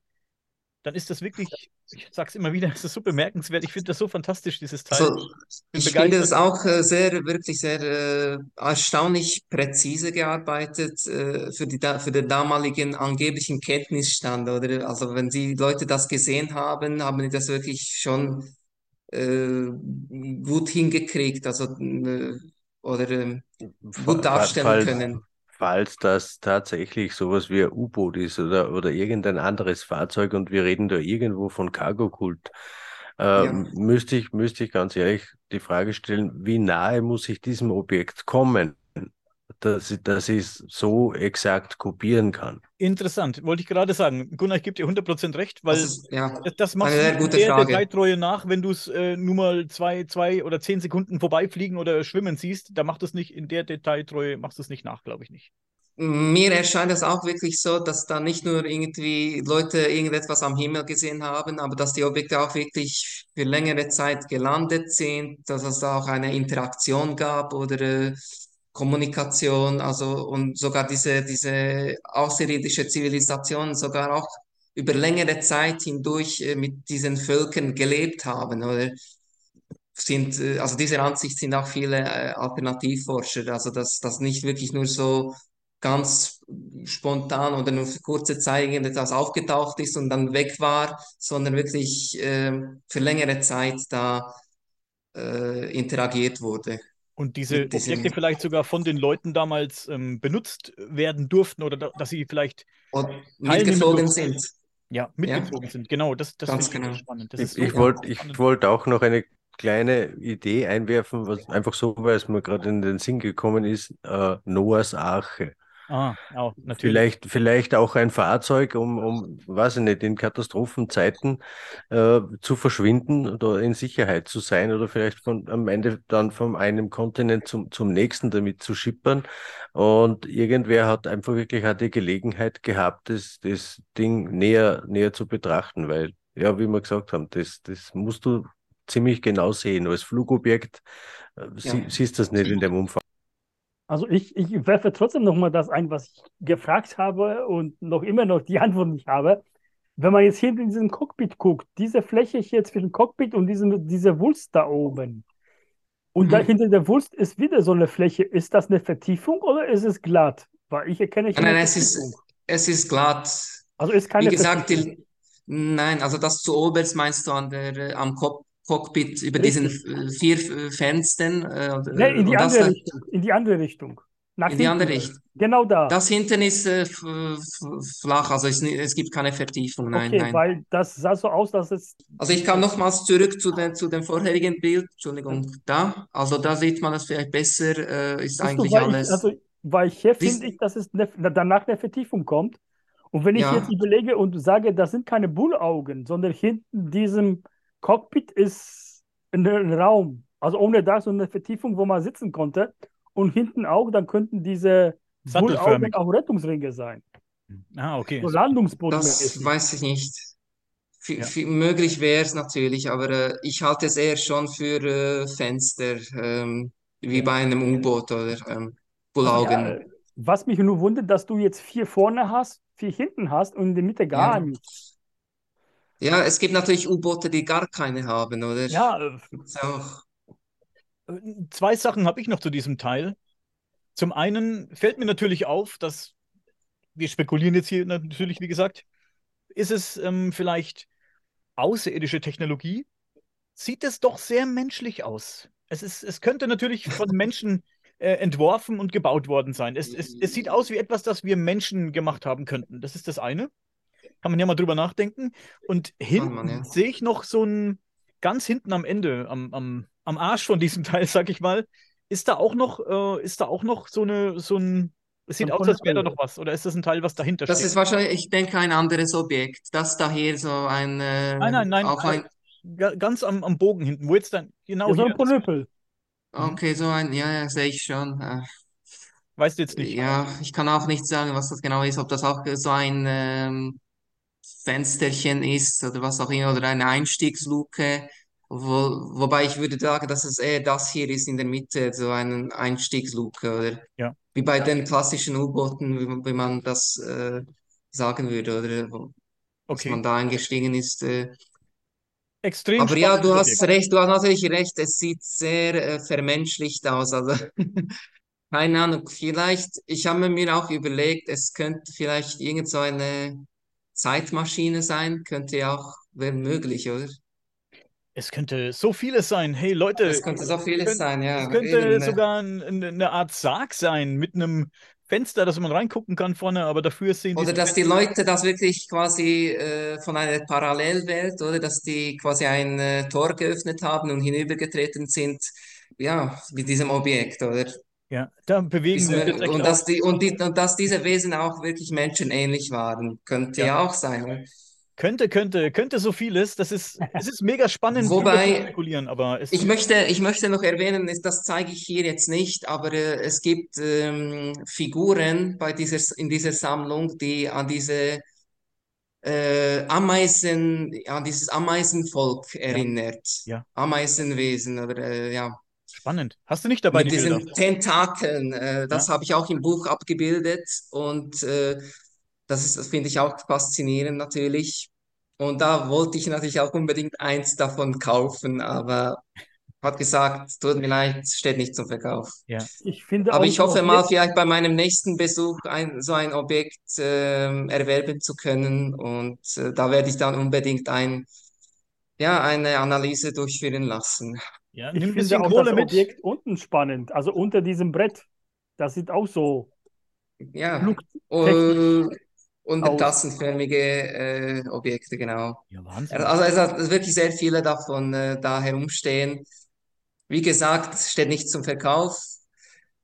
Speaker 1: dann ist das wirklich, ich sag's immer wieder, es ist so bemerkenswert. Ich finde das so fantastisch, dieses Teil.
Speaker 2: Also ich
Speaker 1: begeistert.
Speaker 2: finde es auch äh, sehr, wirklich sehr äh, erstaunlich präzise gearbeitet äh, für die, für den damaligen angeblichen Kenntnisstand, oder? Also wenn die Leute das gesehen haben, haben die das wirklich schon gut hingekriegt, also äh, oder ähm, gut darstellen
Speaker 4: falls,
Speaker 2: können.
Speaker 4: falls das tatsächlich sowas wie ein U-Boot ist oder, oder irgendein anderes Fahrzeug und wir reden da irgendwo von Cargo-Kult, äh,
Speaker 2: Ja.
Speaker 4: müsste ich, müsste ich ganz ehrlich die Frage stellen, wie nahe muss ich diesem Objekt kommen, dass, ich- dass ich es so exakt kopieren kann?
Speaker 1: Interessant, wollte ich gerade sagen. Gunnar, ich gebe dir 100% recht, weil
Speaker 2: Das ist, ja,
Speaker 1: das, das du
Speaker 2: sehr gute
Speaker 1: der. Detailtreue nach, wenn du es äh, nur mal zwei, zwei oder zehn Sekunden vorbeifliegen oder schwimmen siehst. Da macht es nicht in der Detailtreue, machst du es nicht nach, glaube ich nicht.
Speaker 2: Mir erscheint es auch wirklich so, dass da nicht nur irgendwie Leute irgendetwas am Himmel gesehen haben, aber dass die Objekte auch wirklich für längere Zeit gelandet sind, dass es da auch eine Interaktion gab oder äh, Kommunikation, also und sogar diese, diese außerirdische Zivilisation sogar auch über längere Zeit hindurch äh, mit diesen Völkern gelebt haben, oder? Sind, äh, also dieser Ansicht sind auch viele äh, Alternativforscher, also dass das nicht wirklich nur so ganz spontan oder nur für kurze Zeit irgendetwas aufgetaucht ist und dann weg war, sondern wirklich äh, für längere Zeit da äh, interagiert wurde.
Speaker 1: Und diese
Speaker 2: diesen-
Speaker 1: Objekte vielleicht sogar von den Leuten damals ähm, benutzt werden durften oder da, dass sie vielleicht
Speaker 2: Und mitgeflogen sind.
Speaker 1: ja, mitgezogen sind. Genau, das, das
Speaker 2: Ganz genau.
Speaker 1: spannend. Das
Speaker 4: Ich, ich wollte ich wollt auch noch eine kleine Idee einwerfen, was einfach so, weil es mir gerade in den Sinn gekommen ist, äh, Noahs Arche.
Speaker 1: Ah, ja, natürlich.
Speaker 4: Vielleicht, vielleicht auch ein Fahrzeug, um, um, weiß ich nicht, in Katastrophenzeiten äh, zu verschwinden oder in Sicherheit zu sein oder vielleicht von, am Ende dann von einem Kontinent zum, zum nächsten damit zu schippern. Und irgendwer hat einfach wirklich auch die Gelegenheit gehabt, das, das Ding näher, näher zu betrachten, weil, ja, wie wir gesagt haben, das, das musst du ziemlich genau sehen. Als Flugobjekt äh, sie, siehst du das nicht in dem Umfang.
Speaker 3: Also ich, ich werfe trotzdem nochmal das ein, was ich gefragt habe und noch immer noch die Antwort nicht habe. Wenn man jetzt hier in diesem Cockpit guckt, diese Fläche hier zwischen Cockpit und diesem, diese Wulst da oben, und da
Speaker 2: Mhm.
Speaker 3: hinter der Wulst ist wieder so eine Fläche. Ist das eine Vertiefung oder ist es glatt? Weil ich erkenne
Speaker 2: Nein, nein, es ist, es ist glatt.
Speaker 3: Also ist keine
Speaker 2: Wie gesagt,
Speaker 3: Vertiefung.
Speaker 2: die, nein, also das zu oberst meinst du an der, äh, am Cock Cockpit über diesen
Speaker 3: Richtig.
Speaker 2: äh, vier äh, Fenstern äh, und,
Speaker 3: Nee,
Speaker 2: äh,
Speaker 3: in die
Speaker 2: und das
Speaker 3: andere
Speaker 2: da,
Speaker 3: Richtung. In die andere Richtung. Nach
Speaker 2: in die andere. Richtung.
Speaker 3: Genau da.
Speaker 2: Das hinten ist äh, flach, also es, es gibt keine Vertiefung, nein,
Speaker 3: Okay,
Speaker 2: nein.
Speaker 3: weil das sah so aus, dass es.
Speaker 2: Also ich kam nochmals zurück zu, den, zu dem vorherigen Bild, Entschuldigung, da. Also da sieht man das vielleicht besser, äh, ist
Speaker 3: Siehst du,
Speaker 2: eigentlich
Speaker 3: ich,
Speaker 2: alles.
Speaker 3: also, weil hier finde ich, dass es ne, danach eine Vertiefung kommt. Und wenn ich
Speaker 2: Ja.
Speaker 3: jetzt überlege und sage, das sind keine Bullaugen, sondern hinten diesem Cockpit ist ein, Raum. Also ohne Dach, so eine Vertiefung, wo man sitzen konnte. Und hinten auch, dann könnten diese Bullaugen auch Rettungsringe sein.
Speaker 1: Ah, okay.
Speaker 3: So
Speaker 2: Das
Speaker 3: Landungsbootmäßig.
Speaker 2: weiß ich nicht. V
Speaker 1: Ja.
Speaker 2: möglich wäre es natürlich, aber äh, ich halte es eher schon für äh, Fenster, ähm, wie
Speaker 3: Ja.
Speaker 2: bei einem U-Boot oder ähm, Bullaugen.
Speaker 3: ja, was mich nur wundert, dass du jetzt vier vorne hast, vier hinten hast und in der Mitte gar
Speaker 2: Ja.
Speaker 3: nichts.
Speaker 2: Ja, es gibt natürlich U-Boote, die gar keine haben, oder?
Speaker 3: Ja, äh,
Speaker 2: auch.
Speaker 1: Zwei Sachen habe ich noch zu diesem Teil. Zum einen fällt mir natürlich auf, dass wir spekulieren jetzt hier natürlich, wie gesagt, ist es ähm, vielleicht außerirdische Technologie? Sieht es doch sehr menschlich aus. Es ist, es könnte natürlich von Menschen äh, entworfen und gebaut worden sein. Es, es, es sieht aus wie etwas, das wir Menschen gemacht haben könnten. Das ist das eine. Kann man ja mal drüber nachdenken. Und hinten
Speaker 2: man, ja.
Speaker 1: sehe ich noch so ein, ganz hinten am Ende, am, am, am Arsch von diesem Teil, sag ich mal, ist da auch noch, äh, ist da auch noch so eine, so ein, es sieht aus, als wäre da noch was. Oder ist das ein Teil, was dahinter
Speaker 2: Das
Speaker 1: steht?
Speaker 2: ist wahrscheinlich, ich denke, ein anderes Objekt. Das da hier so ein, äh,
Speaker 1: Nein, nein, nein,
Speaker 2: auch ein,
Speaker 1: Ga- ganz am, am Bogen hinten, wo jetzt dann, genau
Speaker 3: ja, so ein Ponöpel.
Speaker 2: okay, so ein, ja, ja, sehe ich schon. Äh,
Speaker 1: weißt du jetzt nicht.
Speaker 2: Ja, ich kann auch nicht sagen, was das genau ist, ob das auch so ein ähm, Fensterchen ist oder was auch immer, oder eine Einstiegsluke. Wo, wobei ich würde sagen, dass es eher das hier ist in der Mitte, so eine Einstiegsluke, oder
Speaker 1: Ja.
Speaker 2: wie bei den klassischen U-Booten, wie, man- wie man das äh, sagen würde, oder wo, dass
Speaker 1: Okay.
Speaker 2: man da eingestiegen ist. Äh.
Speaker 1: Extrem
Speaker 2: Aber ja, du hast
Speaker 1: Objekt.
Speaker 2: recht, du hast natürlich recht, es sieht sehr äh, vermenschlicht aus. Also, keine Ahnung, vielleicht, ich habe mir auch überlegt, es könnte vielleicht irgend so eine Zeitmaschine sein, könnte ja auch, wäre möglich, oder?
Speaker 1: Es könnte so vieles sein. Hey Leute,
Speaker 2: Es könnte so vieles
Speaker 1: könnt-
Speaker 2: sein, ja.
Speaker 1: es könnte
Speaker 2: Eben, äh,
Speaker 1: sogar ein, ein, eine Art Sarg sein mit einem Fenster, dass man reingucken kann vorne, aber dafür sehen
Speaker 2: Oder dass die
Speaker 1: Fenster-
Speaker 2: Leute das wirklich quasi äh, von einer Parallelwelt, oder dass die quasi ein äh, Tor geöffnet haben und hinübergetreten sind, ja, mit diesem Objekt, oder?
Speaker 1: Ja, da bewegen wir uns
Speaker 2: Und dass die, und die, und dass diese Wesen auch wirklich menschenähnlich waren, könnte
Speaker 1: Ja.
Speaker 2: ja auch sein. oder?
Speaker 1: Könnte, könnte, könnte so vieles. Das ist, es ist mega spannend,
Speaker 2: Wobei,
Speaker 1: zu spekulieren, aber es
Speaker 2: Ich möchte, ich möchte noch erwähnen, das zeige ich hier jetzt nicht, aber äh, es gibt ähm, Figuren bei dieser, in dieser Sammlung, die an diese äh, Ameisen, an dieses Ameisenvolk erinnert.
Speaker 1: ja.
Speaker 2: Ameisenwesen oder äh, ja,
Speaker 1: spannend. Hast du nicht dabei
Speaker 2: mit
Speaker 1: die Bilder?
Speaker 2: diesen Tentakeln. Äh, das
Speaker 1: Ja.
Speaker 2: habe ich auch im Buch abgebildet und äh, das ist, das finde ich auch faszinierend natürlich. Und da wollte ich natürlich auch unbedingt eins davon kaufen, aber hat gesagt, tut mir leid, steht nicht zum Verkauf.
Speaker 1: Ja.
Speaker 3: Ich finde
Speaker 2: Aber
Speaker 3: auch
Speaker 2: ich hoffe mal, vielleicht bei meinem nächsten Besuch ein, so ein Objekt ähm, erwerben zu können. Und äh, da werde ich dann unbedingt ein, ja, eine Analyse durchführen lassen.
Speaker 1: Ja,
Speaker 3: Ich
Speaker 1: nimm ein bisschen
Speaker 3: auch
Speaker 1: Kohle
Speaker 3: das
Speaker 1: mit.
Speaker 3: Objekt unten spannend, also unter diesem Brett. Das sieht auch so
Speaker 2: Ja, äh, untertassenförmige äh, Objekte, genau.
Speaker 1: Ja, Wahnsinn.
Speaker 2: Also es hat wirklich sehr viele davon äh, da herumstehen. Wie gesagt, steht nicht zum Verkauf,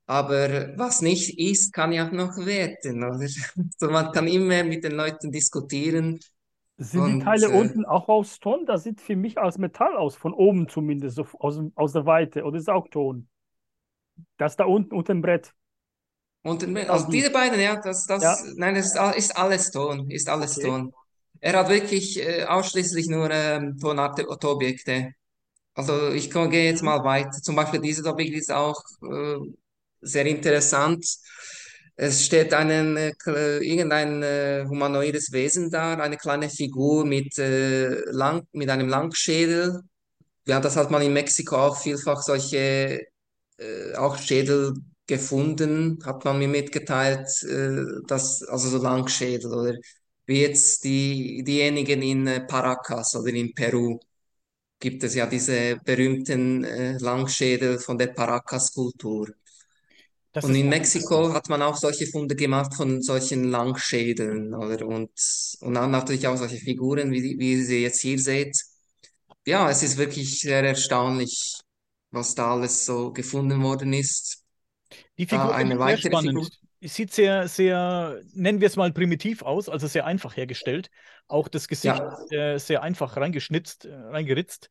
Speaker 2: aber was nicht ist, kann ja auch noch werden, oder? So, man kann immer mit den Leuten diskutieren.
Speaker 3: Sind die
Speaker 2: Und,
Speaker 3: Teile
Speaker 2: äh,
Speaker 3: unten auch aus Ton? Das sieht für mich aus Metall aus, von oben zumindest, aus, aus der Weite. Oder ist auch Ton? Das da unten unter dem Brett.
Speaker 2: Und den-
Speaker 3: Genau
Speaker 2: also
Speaker 3: die.
Speaker 2: diese beiden, ja, das, das,
Speaker 3: Ja.
Speaker 2: nein, das ist, all- ist alles Ton, ist alles
Speaker 3: Okay.
Speaker 2: Ton. Er hat wirklich äh, ausschließlich nur ähm, Tonobjekte. Also ich gehe jetzt
Speaker 3: Mhm.
Speaker 2: mal weiter. Zum Beispiel dieses Objekt ist auch äh, sehr interessant. Es steht einen, äh, irgendein äh, humanoides Wesen da, eine kleine Figur mit, äh, lang, mit einem Langschädel. Ja, das hat man in Mexiko auch vielfach solche äh, auch Schädel gefunden, hat man mir mitgeteilt, dass, also so Langschädel oder wie jetzt die, diejenigen in Paracas oder in Peru gibt es ja diese berühmten Langschädel von der Paracas-Kultur.
Speaker 1: Das
Speaker 2: Und in Mexiko hat man auch solche Funde gemacht von solchen Langschädeln, oder? Und, und dann natürlich auch solche Figuren, wie, wie ihr sie jetzt hier seht. Ja, es ist wirklich sehr erstaunlich, was da alles so gefunden worden ist.
Speaker 1: Die
Speaker 2: Da
Speaker 1: Figur finde
Speaker 2: eine weitere
Speaker 1: spannend.
Speaker 2: Figur.
Speaker 1: Es sieht sehr, sehr, nennen wir es mal primitiv aus, also sehr einfach hergestellt. Auch das Gesicht
Speaker 2: Ja.
Speaker 1: ist äh, sehr einfach reingeschnitzt, äh, reingeritzt.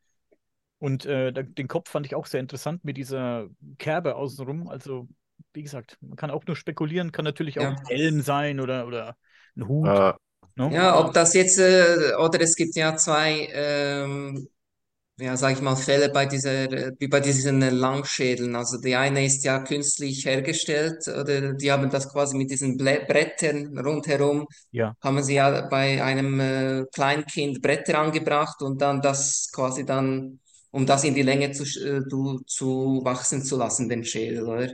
Speaker 1: Und äh, den Kopf fand ich auch sehr interessant mit dieser Kerbe außenrum. Also, wie gesagt, man kann auch nur spekulieren, kann natürlich auch
Speaker 2: Ja.
Speaker 1: ein Helm sein oder, oder ein Hut.
Speaker 4: Äh,
Speaker 1: ne?
Speaker 2: Ja, ob das jetzt, äh, oder es gibt ja zwei, ähm, ja, sag ich mal, Fälle bei dieser, wie bei diesen äh, Langschädeln. Also die eine ist ja künstlich hergestellt, oder die haben das quasi mit diesen Ble Brettern rundherum,
Speaker 1: Ja.
Speaker 2: haben sie ja bei einem äh, Kleinkind Bretter angebracht und dann das quasi dann, um das in die Länge zu, sch- äh, zu wachsen zu lassen, den Schädel, oder?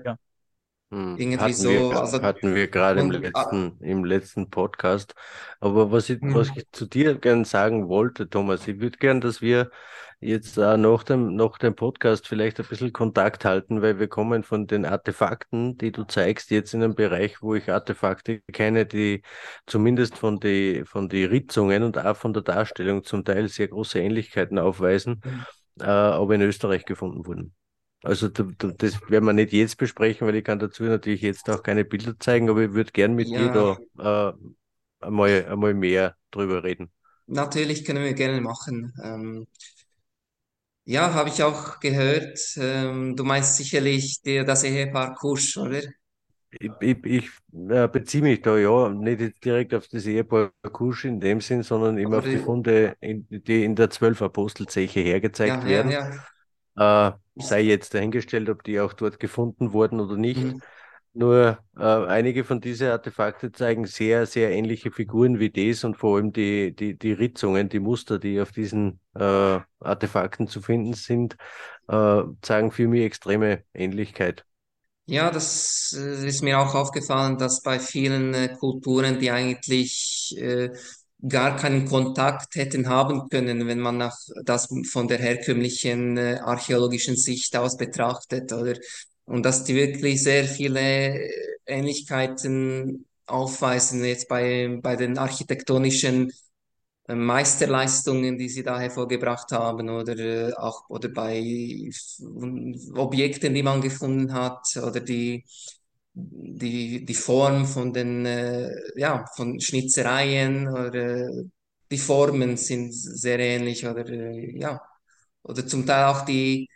Speaker 4: Hm,
Speaker 2: Irgendwie
Speaker 4: Hatten
Speaker 2: so,
Speaker 4: wir,
Speaker 2: also,
Speaker 4: hatten wir gerade im
Speaker 2: ah,
Speaker 4: letzten, im letzten Podcast. Aber was ich, was
Speaker 2: Mhm.
Speaker 4: ich zu dir gern sagen wollte, Thomas, ich würde gern, dass wir jetzt äh, nach dem, nach dem Podcast vielleicht ein bisschen Kontakt halten, weil wir kommen von den Artefakten, die du zeigst, jetzt in einen Bereich, wo ich Artefakte kenne, die zumindest von die, von die Ritzungen und auch von der Darstellung zum Teil sehr große Ähnlichkeiten aufweisen,
Speaker 2: Mhm.
Speaker 4: äh, aber in Österreich gefunden wurden. Also da, da, das werden wir nicht jetzt besprechen, weil ich kann dazu natürlich jetzt auch keine Bilder zeigen, aber ich würde gern mit dir
Speaker 2: ja.
Speaker 4: da äh, einmal, einmal mehr drüber reden.
Speaker 2: Natürlich können wir gerne machen. Ähm, ja, habe ich auch gehört. Ähm, du meinst sicherlich die, das Ehepaar Kusch, oder?
Speaker 4: Ich, ich, ich äh, beziehe mich da ja nicht direkt auf das Ehepaar Kusch in dem Sinn, sondern immer auf die Funde, in, die in der Zwölf Apostelzeche hergezeigt
Speaker 2: ja, ja,
Speaker 4: werden.
Speaker 2: ja.
Speaker 4: Äh, sei jetzt dahingestellt, ob die auch dort gefunden wurden oder nicht.
Speaker 2: Mhm.
Speaker 4: Nur äh, einige von diesen Artefakte zeigen sehr, sehr ähnliche Figuren wie das und vor allem die, die, die Ritzungen, die Muster, die auf diesen äh, Artefakten zu finden sind, äh, zeigen für mich extreme Ähnlichkeit.
Speaker 2: Ja, das äh, ist mir auch aufgefallen, dass bei vielen äh, Kulturen, die eigentlich äh, gar keinen Kontakt hätten haben können, wenn man nach, das von der herkömmlichen äh, archäologischen Sicht aus betrachtet, oder? Und dass die wirklich sehr viele äh, Ähnlichkeiten aufweisen, jetzt bei, bei den architektonischen äh, Meisterleistungen, die sie da hervorgebracht haben, oder äh, auch oder bei F- Objekten, die man gefunden hat, oder die, die, die Form von den äh, ja, von Schnitzereien oder die Formen sind sehr ähnlich oder äh, ja, oder zum Teil auch die,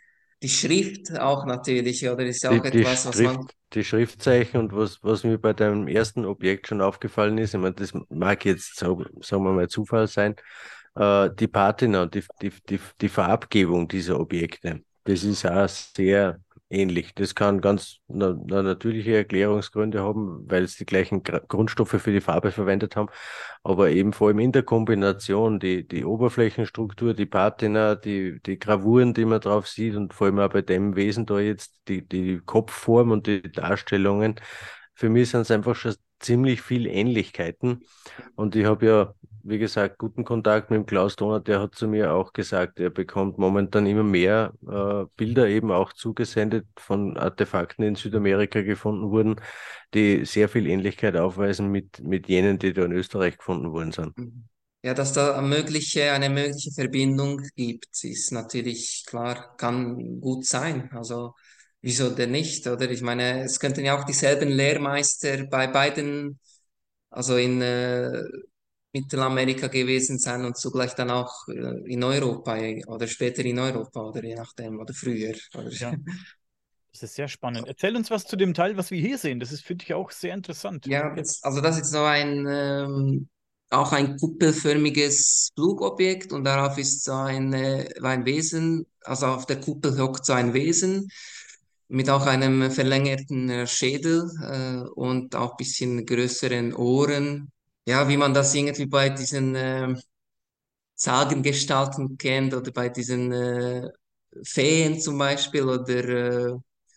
Speaker 2: die Schrift auch natürlich, oder? Ist ja auch
Speaker 4: Die, die
Speaker 2: etwas, was man,
Speaker 4: Schrift, die Schriftzeichen und was, was mir bei deinem ersten Objekt schon aufgefallen ist, ich meine, das mag jetzt, so, sagen wir mal, Zufall sein, äh, die Patina, die, die, die, die Farbgebung dieser Objekte, das ist auch sehr ähnlich. Das kann ganz na, na, natürliche Erklärungsgründe haben, weil es die gleichen Gra- Grundstoffe für die Farbe verwendet haben, aber eben vor allem in der Kombination, die, die Oberflächenstruktur, die Patina, die, die Gravuren, die man drauf sieht und vor allem auch bei dem Wesen da jetzt die, die Kopfform und die Darstellungen. Für mich sind es einfach schon ziemlich viel Ähnlichkeiten. Und ich habe ja, wie gesagt, guten Kontakt mit dem Klaus Donner, der hat zu mir auch gesagt, er bekommt momentan immer mehr äh, Bilder eben auch zugesendet von Artefakten, die in Südamerika gefunden wurden, die sehr viel Ähnlichkeit aufweisen mit, mit jenen, die da in Österreich gefunden worden sind.
Speaker 2: ja, dass da eine mögliche, eine mögliche Verbindung gibt, ist natürlich klar, kann gut sein. Also, wieso denn nicht, oder? Ich meine, es könnten ja auch dieselben Lehrmeister bei beiden, also in äh, Mittelamerika gewesen sein und zugleich dann auch äh, in Europa äh, oder später in Europa oder je nachdem oder früher. Oder
Speaker 1: Ja. Das ist sehr spannend. Erzähl uns was zu dem Teil, was wir hier sehen. Das ist, finde ich, auch sehr interessant.
Speaker 2: Ja, das, also das ist so ein ähm, auch ein kuppelförmiges Flugobjekt und darauf ist so ein, äh, ein Wesen, also auf der Kuppel hockt so ein Wesen mit auch einem verlängerten Schädel äh, und auch ein bisschen größeren Ohren. Ja, wie man das irgendwie bei diesen ähm, Sagengestalten kennt oder bei diesen äh, Feen zum Beispiel oder äh,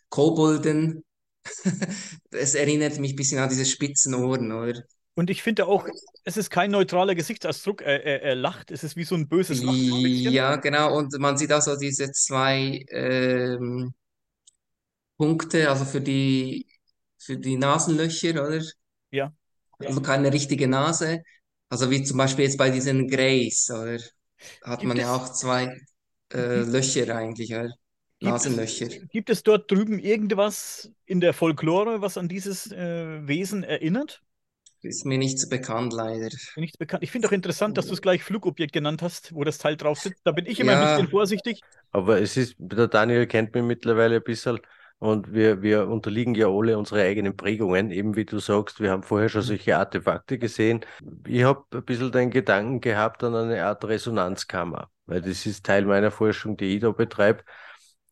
Speaker 2: Kobolden. Es erinnert mich ein bisschen an diese spitzen Ohren, oder?
Speaker 1: Und ich finde auch, es ist kein neutraler Gesichtsausdruck. Er, er, er lacht. Es ist wie so ein böses Lachen.
Speaker 2: Ja, genau. Und man sieht auch so diese zwei ähm, Punkte, also für die, für die Nasenlöcher, oder?
Speaker 1: Ja.
Speaker 2: Also keine richtige Nase. Also wie zum Beispiel jetzt bei diesen Greys, oder? Hat
Speaker 1: Gibt
Speaker 2: man ja auch zwei äh, Löcher eigentlich, oder?
Speaker 1: Gibt es,
Speaker 2: Nasenlöcher.
Speaker 1: gibt es dort drüben irgendwas in der Folklore, was an dieses äh, Wesen erinnert?
Speaker 2: Ist mir nicht so bekannt, leider.
Speaker 1: Nichts bekannt. Ich finde auch interessant, dass du es gleich Flugobjekt genannt hast, wo das Teil drauf sitzt. Da bin ich immer ein
Speaker 2: Ja.
Speaker 1: bisschen vorsichtig.
Speaker 4: Aber es ist, der Daniel kennt mich mittlerweile ein bisschen und wir, wir unterliegen ja alle unsere eigenen Prägungen, eben wie du sagst, wir haben vorher schon solche Artefakte gesehen. Ich habe ein bisschen den Gedanken gehabt an eine Art Resonanzkammer, weil das ist Teil meiner Forschung, die ich da betreibe.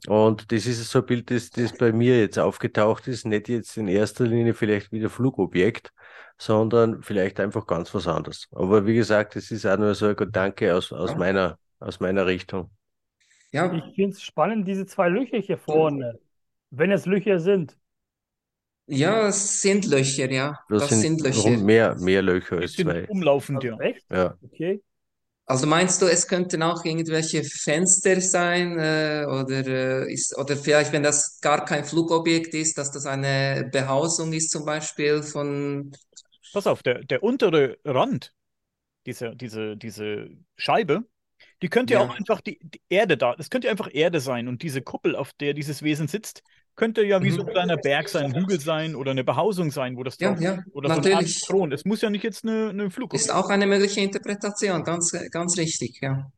Speaker 4: Und das ist so ein Bild, das, das bei mir jetzt aufgetaucht ist, nicht jetzt in erster Linie vielleicht wieder Flugobjekt, sondern vielleicht einfach ganz was anderes. Aber wie gesagt, es ist auch nur so ein Gedanke aus, aus
Speaker 2: Ja.
Speaker 4: meiner, aus meiner Richtung.
Speaker 2: Ja,
Speaker 3: Ich finde es spannend, diese zwei Löcher hier vorne, wenn es Löcher sind.
Speaker 2: ja, es sind Löcher, ja.
Speaker 4: Das,
Speaker 2: Das
Speaker 4: sind
Speaker 2: sind Löcher.
Speaker 4: mehr, mehr Löcher als zwei.
Speaker 1: umlaufend, ja.
Speaker 3: Also echt?
Speaker 4: Ja.
Speaker 3: Okay.
Speaker 2: Also meinst du, es könnten auch irgendwelche Fenster sein, äh, oder, äh, ist, oder vielleicht, wenn das gar kein Flugobjekt ist, dass das eine Behausung ist, zum Beispiel von,
Speaker 1: Pass auf, der, der untere Rand, diese, diese, diese Scheibe, die könnte ja
Speaker 2: Ja.
Speaker 1: auch einfach die, die Erde da, das könnte ja einfach Erde sein und diese Kuppel, auf der dieses Wesen sitzt, könnte ja wie so ein
Speaker 2: Mhm.
Speaker 1: kleiner Berg sein, ein Hügel sein oder eine Behausung sein, wo das
Speaker 2: Ja,
Speaker 1: drauf
Speaker 2: ja,
Speaker 1: ist. Oder so eine Art
Speaker 2: natürlich.
Speaker 1: Thron. Es muss ja nicht jetzt eine, eine
Speaker 2: Ist
Speaker 1: Flugobjekt
Speaker 2: auch eine mögliche Interpretation, ganz, ganz richtig, ja.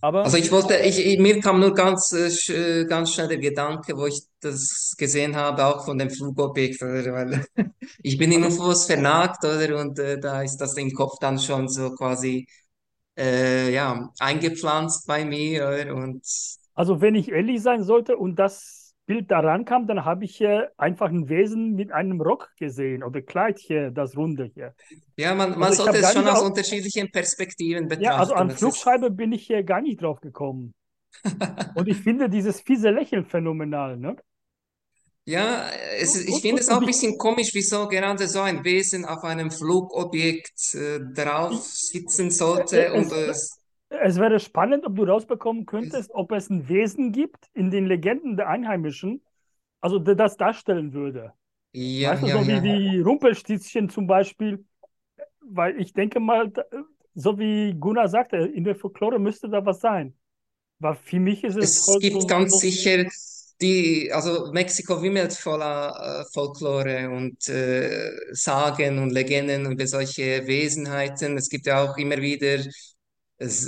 Speaker 1: Aber
Speaker 2: Also ich wollte, ich, mir kam nur ganz, äh, äh, ganz schnell der Gedanke, wo ich das gesehen habe, auch von dem Flugobjekt, oder, weil ich bin in UFOs vernagt, oder, und äh, da ist das im Kopf dann schon so quasi, äh, ja, eingepflanzt bei mir, oder, und
Speaker 3: Also wenn ich ehrlich sein sollte und das Bild daran kam, dann habe ich hier einfach ein Wesen mit einem Rock gesehen oder Kleid hier, das Runde hier.
Speaker 2: ja, man, man
Speaker 3: Also
Speaker 2: sollte es schon aus
Speaker 3: auf-
Speaker 2: unterschiedlichen Perspektiven
Speaker 3: Ja, also
Speaker 2: betrachten.
Speaker 3: an
Speaker 2: Das ist,
Speaker 3: Flugscheibe bin ich hier gar nicht drauf gekommen. Und ich finde dieses fiese Lächeln phänomenal, ne?
Speaker 2: ja, es, ich finde es auch ein bisschen komisch, wieso gerade so ein Wesen auf einem Flugobjekt äh, drauf sitzen sollte und
Speaker 3: Es-
Speaker 2: es
Speaker 3: wäre spannend, ob du rausbekommen könntest, ob es ein Wesen gibt in den Legenden der Einheimischen, also der das darstellen würde.
Speaker 2: Ja,
Speaker 3: Weißt du,
Speaker 2: ja,
Speaker 3: so
Speaker 2: ja.
Speaker 3: wie, wie Rumpelstilzchen zum Beispiel, weil ich denke mal, so wie Gunnar sagte, in der Folklore müsste da was sein. Weil für mich ist es
Speaker 2: Es
Speaker 3: halt
Speaker 2: gibt
Speaker 3: so,
Speaker 2: ganz
Speaker 3: so,
Speaker 2: sicher die, also Mexiko wimmelt voller äh, Folklore und äh, Sagen und Legenden über solche Wesenheiten. Es gibt ja auch immer wieder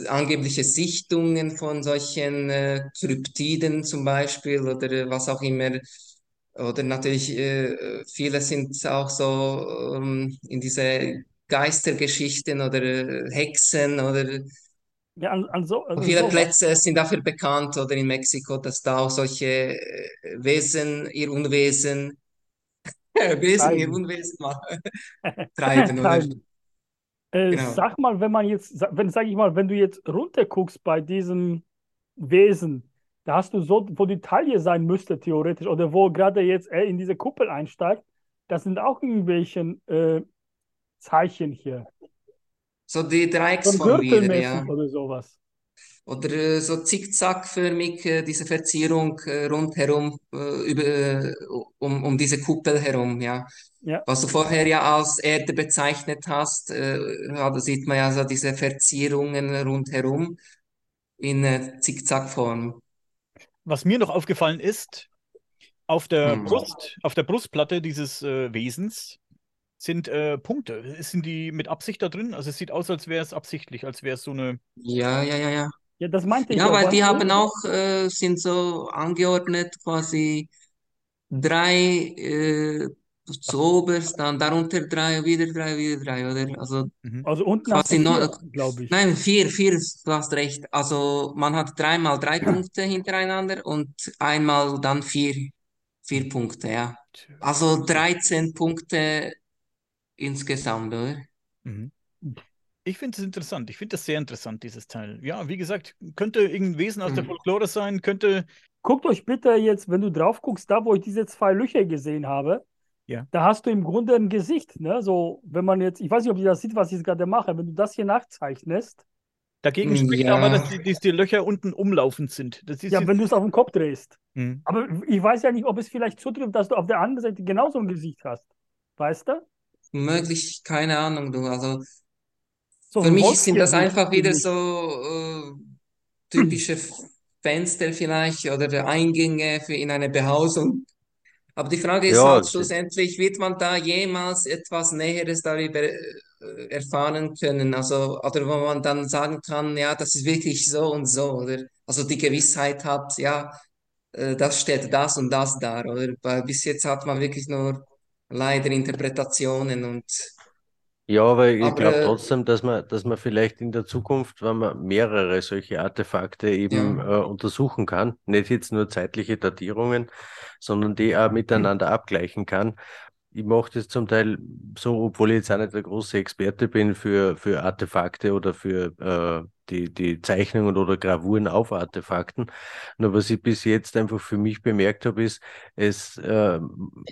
Speaker 2: angebliche Sichtungen von solchen äh, Kryptiden zum Beispiel oder äh, was auch immer. Oder natürlich, äh, viele sind auch so ähm, in diese Geistergeschichten oder äh, Hexen oder
Speaker 3: Ja, an, an so, also
Speaker 2: viele
Speaker 3: sowas.
Speaker 2: Plätze sind dafür bekannt oder in Mexiko, dass da auch solche äh, Wesen, ihr Unwesen, Wesen, ihr. Unwesen machen, treiben, oder?
Speaker 3: Treiben. Äh,
Speaker 2: Genau.
Speaker 3: sag mal, wenn man jetzt, wenn, sag ich mal, wenn du jetzt runterguckst bei diesem Wesen, da hast du so, wo die Taille sein müsste, theoretisch, oder wo gerade jetzt er in diese Kuppel einsteigt, das sind auch irgendwelche äh, Zeichen hier.
Speaker 2: So die Dreiecksform wieder, ja.
Speaker 3: oder sowas.
Speaker 2: Oder äh, so zickzackförmig äh, diese Verzierung äh, rundherum, über, um, um diese Kuppel herum, ja.
Speaker 3: Ja.
Speaker 2: Was du vorher ja als Erde bezeichnet hast, ja, da sieht man ja so diese Verzierungen rundherum in Zickzackform.
Speaker 1: Was mir noch aufgefallen ist, auf der
Speaker 2: Hm.
Speaker 1: Brust, auf der Brustplatte dieses äh, Wesens sind äh, Punkte. Sind die mit Absicht da drin? Also es sieht aus, als wäre es absichtlich, als wäre es so eine.
Speaker 2: Ja, ja, ja, ja.
Speaker 3: Ja, das meinte ich
Speaker 2: Ja,
Speaker 3: ja.
Speaker 2: weil die haben auch, äh, sind so angeordnet quasi drei äh, zuoberst, dann darunter drei, wieder drei, wieder drei, oder? Also
Speaker 1: Mhm.
Speaker 3: Also unten
Speaker 2: quasi
Speaker 3: vier,
Speaker 2: noch,
Speaker 3: glaube ich.
Speaker 2: nein, vier, vier, du hast recht. Also man hat dreimal drei Punkte hintereinander und einmal dann vier, vier Punkte, ja. Also 13 Punkte insgesamt, oder?
Speaker 1: Mhm. Ich finde es interessant. Ich finde das sehr interessant, dieses Teil. Ja, wie gesagt, könnte irgendein Wesen aus der
Speaker 2: Mhm.
Speaker 1: Folklore sein, könnte.
Speaker 3: Guckt euch bitte jetzt, wenn du drauf guckst, da wo ich diese zwei Löcher gesehen habe,
Speaker 1: Ja.
Speaker 3: da hast du im Grunde ein Gesicht, ne? So, wenn man jetzt, ich weiß nicht, ob ihr das sieht, was ich gerade mache, wenn du das hier nachzeichnest,
Speaker 1: Dagegen spricht
Speaker 2: Ja.
Speaker 1: aber, dass die, dass die Löcher unten umlaufend sind. Das ist
Speaker 3: ja, wenn du es auf den Kopf drehst.
Speaker 1: Mhm.
Speaker 3: Aber ich weiß ja nicht, ob es vielleicht zutrifft, dass du auf der anderen Seite genauso ein Gesicht hast. Weißt du?
Speaker 2: Möglich, keine Ahnung, du. Also
Speaker 3: So
Speaker 2: für mich sind das einfach wieder so äh, typische Fenster vielleicht oder Eingänge für in eine Behausung. Aber die Frage ist
Speaker 4: Ja,
Speaker 2: halt schlussendlich, wird man da jemals etwas Näheres darüber äh, erfahren können? Also, oder wo man dann sagen kann, ja, das ist wirklich so und so, oder? Also die Gewissheit hat, ja, äh, das steht das und das da, oder? Weil bis jetzt hat man wirklich nur leider Interpretationen und
Speaker 4: Ja, aber ich glaube trotzdem, dass man, dass man vielleicht in der Zukunft, wenn man mehrere solche Artefakte eben
Speaker 2: Ja.
Speaker 4: äh, untersuchen kann, nicht jetzt nur zeitliche Datierungen, sondern die auch miteinander abgleichen kann. Ich mache das zum Teil so, obwohl ich jetzt auch nicht der große Experte bin für, für Artefakte oder für äh, die, die Zeichnungen oder Gravuren auf Artefakten. Nur was ich bis jetzt einfach für mich bemerkt habe, ist, es äh,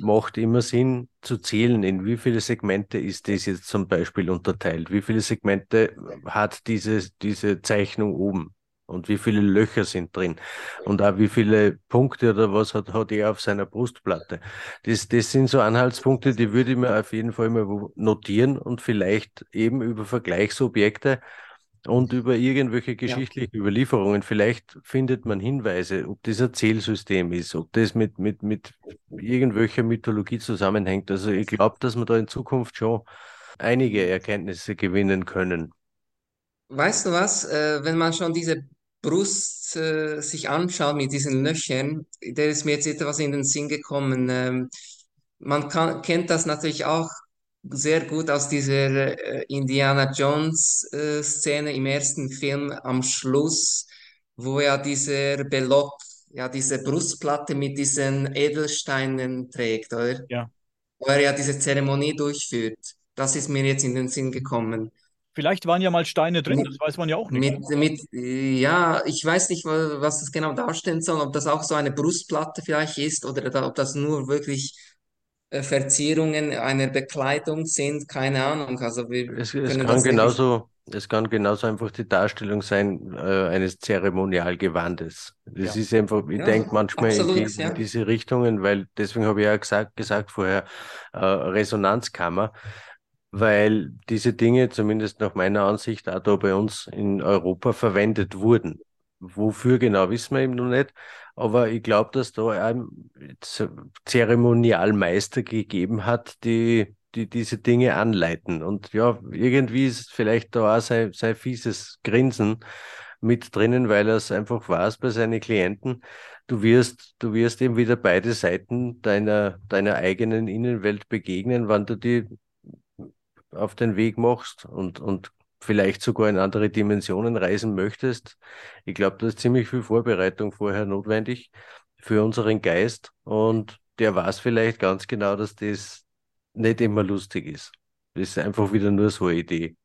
Speaker 4: macht immer Sinn zu zählen, in wie viele Segmente ist das jetzt zum Beispiel unterteilt, wie viele Segmente hat diese, diese Zeichnung oben und wie viele Löcher sind drin und auch wie viele Punkte oder was hat, hat er auf seiner Brustplatte. Das, das sind so Anhaltspunkte, die würde ich mir auf jeden Fall mal notieren und vielleicht eben über Vergleichsobjekte und über irgendwelche geschichtlichen Überlieferungen. Vielleicht findet man Hinweise, ob das ein Zählsystem ist, ob das mit, mit, mit irgendwelcher Mythologie zusammenhängt. Also ich glaube, dass wir da in Zukunft schon einige Erkenntnisse gewinnen können.
Speaker 2: Weißt du was, äh, wenn man schon diese Brust äh, sich anschaut mit diesen Löchern, da ist mir jetzt etwas in den Sinn gekommen. Ähm, man kann, kennt das natürlich auch sehr gut aus dieser äh, Indiana Jones äh, Szene im ersten Film am Schluss, wo ja dieser Belloc ja diese Brustplatte mit diesen Edelsteinen trägt, oder?
Speaker 1: Ja.
Speaker 2: Wo er ja diese Zeremonie durchführt. Das ist mir jetzt in den Sinn gekommen.
Speaker 1: Vielleicht waren ja mal Steine drin,
Speaker 2: Mit-
Speaker 1: das weiß man ja auch nicht.
Speaker 2: Mit, mit, ja, ich weiß nicht, wa- was das genau darstellen soll, ob das auch so eine Brustplatte vielleicht ist oder da, ob das nur wirklich Verzierungen einer Bekleidung sind, keine Ahnung. Also wir
Speaker 4: Es, es kann genauso, es kann genauso einfach die Darstellung sein äh, eines Zeremonialgewandes. Das
Speaker 1: Ja.
Speaker 4: ist einfach, ich
Speaker 2: Ja,
Speaker 4: denke manchmal in,
Speaker 2: absolut,
Speaker 4: die,
Speaker 2: ja.
Speaker 4: in diese Richtungen, weil deswegen habe ich ja gesagt, gesagt vorher äh, Resonanzkammer, weil diese Dinge zumindest nach meiner Ansicht auch da bei uns in Europa verwendet wurden. Wofür genau wissen wir eben noch nicht, aber ich glaube, dass da Z- Zeremonialmeister gegeben hat, die die diese Dinge anleiten. Und ja, irgendwie ist vielleicht da auch sein, sein fieses Grinsen mit drinnen, weil er es einfach weiß bei seinen Klienten. Du wirst, du wirst eben wieder beide Seiten deiner, deiner eigenen Innenwelt begegnen, wann du die auf den Weg machst und, und vielleicht sogar in andere Dimensionen reisen möchtest. Ich glaube, da ist ziemlich viel Vorbereitung vorher notwendig für unseren Geist und der weiß vielleicht ganz genau, dass das nicht immer lustig ist. Das ist einfach wieder nur so eine Idee.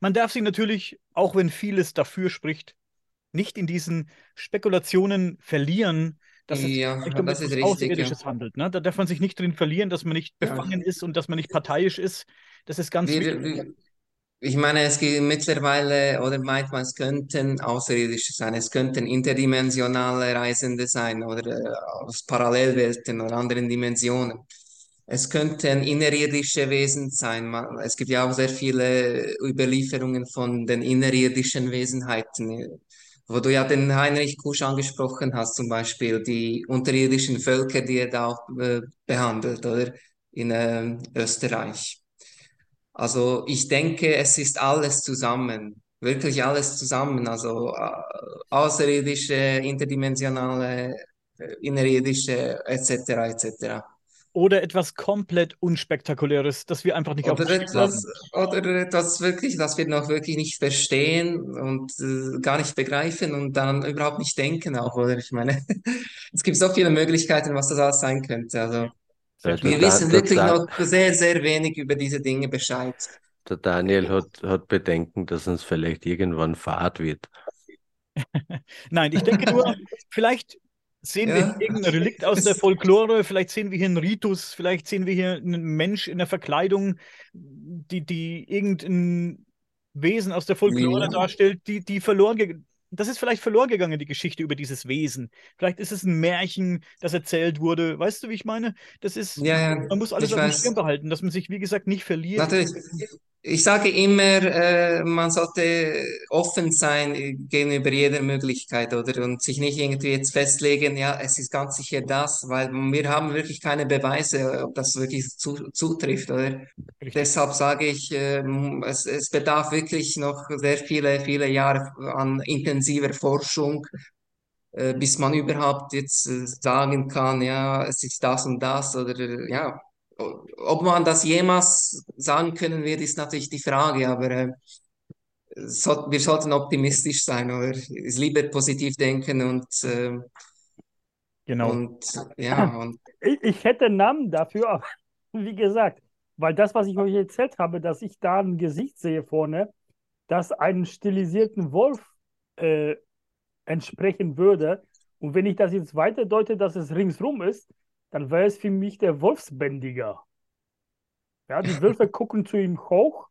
Speaker 1: Man darf sich natürlich, auch wenn vieles dafür spricht, nicht in diesen Spekulationen verlieren, dass es
Speaker 2: Ja,
Speaker 1: sich um
Speaker 2: das ist
Speaker 1: etwas
Speaker 2: richtig,
Speaker 1: Außerirdisches
Speaker 2: ja.
Speaker 1: handelt. Ne? Da darf man sich nicht drin verlieren, dass man nicht
Speaker 2: Ja.
Speaker 1: befangen ist und dass man nicht parteiisch ist. Das ist ganz
Speaker 2: Wir,
Speaker 1: wichtig.
Speaker 2: wir, ich meine, es gibt mittlerweile, oder meint man, es könnten Außerirdische sein, es könnten interdimensionale Reisende sein oder äh, aus Parallelwelten oder anderen Dimensionen. Es könnten innerirdische Wesen sein. Es gibt ja auch sehr viele Überlieferungen von den innerirdischen Wesenheiten, wo du ja den Heinrich Kusch angesprochen hast, zum Beispiel die unterirdischen Völker, die er da auch äh, behandelt, oder in ähm, Österreich. Also ich denke, es ist alles zusammen, wirklich alles zusammen. Also äh, außerirdische, interdimensionale, äh, innerirdische etc. etc.
Speaker 1: Oder etwas komplett Unspektakuläres, das wir einfach nicht
Speaker 2: Oder
Speaker 1: haben.
Speaker 2: etwas, oder etwas wirklich, das wir noch wirklich nicht verstehen und äh, gar nicht begreifen und dann überhaupt nicht denken auch, oder? Ich meine, es gibt so viele Möglichkeiten, was das alles sein könnte. Also. Wir
Speaker 4: Da-
Speaker 2: wissen
Speaker 4: da-
Speaker 2: wirklich
Speaker 4: da-
Speaker 2: noch sehr, sehr wenig über diese Dinge Bescheid.
Speaker 4: Der Daniel hat, hat Bedenken, dass uns vielleicht irgendwann fad wird.
Speaker 1: Nein, ich denke nur, vielleicht sehen wir
Speaker 2: Ja.
Speaker 1: hier irgendein Relikt aus der Folklore, vielleicht sehen wir hier einen Ritus, vielleicht sehen wir hier einen Mensch in der Verkleidung, die, die irgendein Wesen aus der Folklore
Speaker 2: Ja.
Speaker 1: darstellt, die, die verloren gegangen. Das ist vielleicht verloren gegangen, die Geschichte über dieses Wesen. Vielleicht ist es ein Märchen, das erzählt wurde. Weißt du, wie ich meine? Das ist,
Speaker 2: Ja, ja,
Speaker 1: man muss alles auf dem. Schirm behalten, dass man sich, wie gesagt, nicht verliert.
Speaker 2: Natürlich. Ich sage immer, äh, man sollte offen sein gegenüber jeder Möglichkeit, oder? Und sich nicht irgendwie jetzt festlegen, ja, es ist ganz sicher das, weil wir haben wirklich keine Beweise, ob das wirklich zu, zutrifft, oder?
Speaker 1: Richtig.
Speaker 2: Deshalb sage ich, ähm, es, es bedarf wirklich noch sehr viele, viele Jahre an intensiver Forschung, äh, bis man überhaupt jetzt äh, sagen kann, ja, es ist das und das, oder ja. Ob man das jemals sagen können wird, ist natürlich die Frage, aber äh, so, wir sollten optimistisch sein oder es lieber positiv denken und, äh,
Speaker 1: Genau.
Speaker 2: und ja, und
Speaker 3: Ich, ich hätte einen Namen dafür, aber wie gesagt, weil das, was ich euch erzählt habe, dass ich da ein Gesicht sehe vorne, das einen stilisierten Wolf äh, entsprechen würde. Und wenn ich das jetzt weiterdeute, dass es ringsrum ist, dann wäre es für mich der Wolfsbändiger. Ja, die Wölfe gucken zu ihm hoch,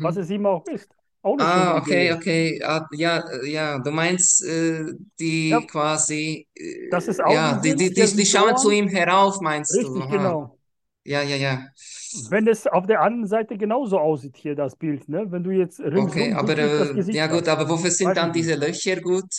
Speaker 3: was
Speaker 2: mhm.
Speaker 3: es ihm auch ist. Auch
Speaker 2: Ah, okay,
Speaker 3: Idee.
Speaker 2: okay. Ah, ja, äh, ja, du meinst, äh, die
Speaker 3: Ja,
Speaker 2: quasi, äh,
Speaker 3: dass es
Speaker 2: ja,
Speaker 3: Augen
Speaker 2: die, die, die, die schauen zu ihm herauf, meinst du?
Speaker 3: Richtig,
Speaker 2: Aha.
Speaker 3: genau.
Speaker 2: Ja, ja, ja.
Speaker 3: Wenn es auf der anderen Seite genauso aussieht, hier das Bild, ne? Wenn du jetzt
Speaker 2: Okay, aber
Speaker 3: das
Speaker 2: äh, ja gut, aber wofür sind dann diese Löcher gut,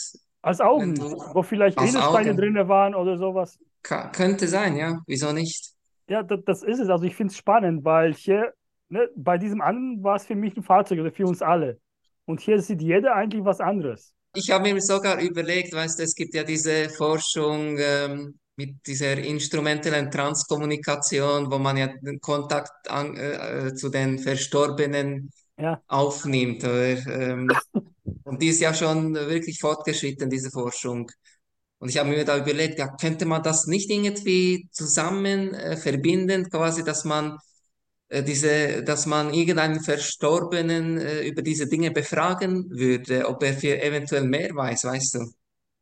Speaker 3: Als Augen,
Speaker 2: du
Speaker 3: wo vielleicht Edelsteine drin waren oder sowas.
Speaker 2: Ka könnte sein, ja. Wieso nicht?
Speaker 3: Ja, das, das ist es. Also ich finde es spannend, weil hier, ne, bei diesem anderen war es für mich ein Fahrzeug oder für uns alle. Und hier sieht jeder eigentlich was anderes.
Speaker 2: Ich habe mir sogar überlegt, weißt du, es gibt ja diese Forschung ähm, mit dieser instrumentellen Transkommunikation, wo man ja den Kontakt an, äh, äh, zu den Verstorbenen
Speaker 3: Ja,
Speaker 2: aufnimmt. Oder? Ähm, und die ist ja schon wirklich fortgeschritten, diese Forschung. Und ich habe mir da überlegt, ja, könnte man das nicht irgendwie zusammen äh, verbinden, quasi, dass man äh, diese, dass man irgendeinen Verstorbenen äh, über diese Dinge befragen würde, ob er für eventuell mehr weiß, weißt du?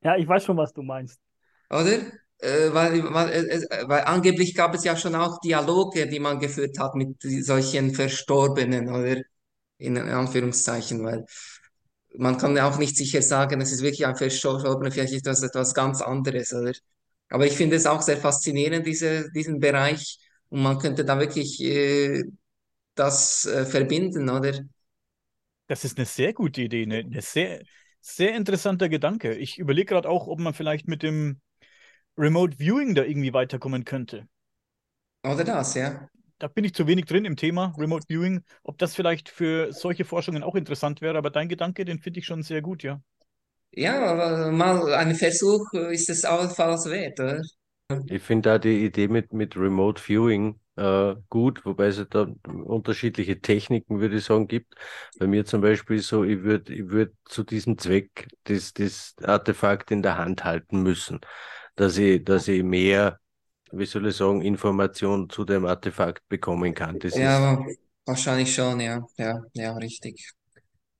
Speaker 3: ja, ich weiß schon, was du meinst.
Speaker 2: Oder? Äh, weil, weil, äh, weil angeblich gab es ja schon auch Dialoge, die man geführt hat mit solchen Verstorbenen, oder? In Anführungszeichen, weil man kann ja auch nicht sicher sagen, es ist wirklich ein Verstorbener, vielleicht ist das etwas ganz anderes, oder? Aber ich finde es auch sehr faszinierend, diese, diesen Bereich. Und man könnte da wirklich äh, das äh, verbinden, oder?
Speaker 1: Das ist eine sehr gute Idee, eine, eine sehr, sehr interessanter Gedanke. Ich überlege gerade auch, ob man vielleicht mit dem Remote Viewing da irgendwie weiterkommen könnte.
Speaker 2: Oder das, ja.
Speaker 1: Da bin ich zu wenig drin im Thema Remote Viewing, ob das vielleicht für solche Forschungen auch interessant wäre. Aber dein Gedanke, den finde ich schon sehr gut, ja.
Speaker 2: Ja, aber mal ein Versuch ist es allenfalls wert, oder?
Speaker 4: Ich finde da die Idee mit, mit Remote Viewing äh, gut, wobei es da unterschiedliche Techniken, würde ich sagen, gibt. Bei mir zum Beispiel so, ich würde ich würd zu diesem Zweck das, das Artefakt in der Hand halten müssen, dass ich, dass ich mehr, wie soll ich sagen, Informationen zu dem Artefakt bekommen kann. Das ist,
Speaker 2: Ja, wahrscheinlich schon, ja, ja, ja, richtig.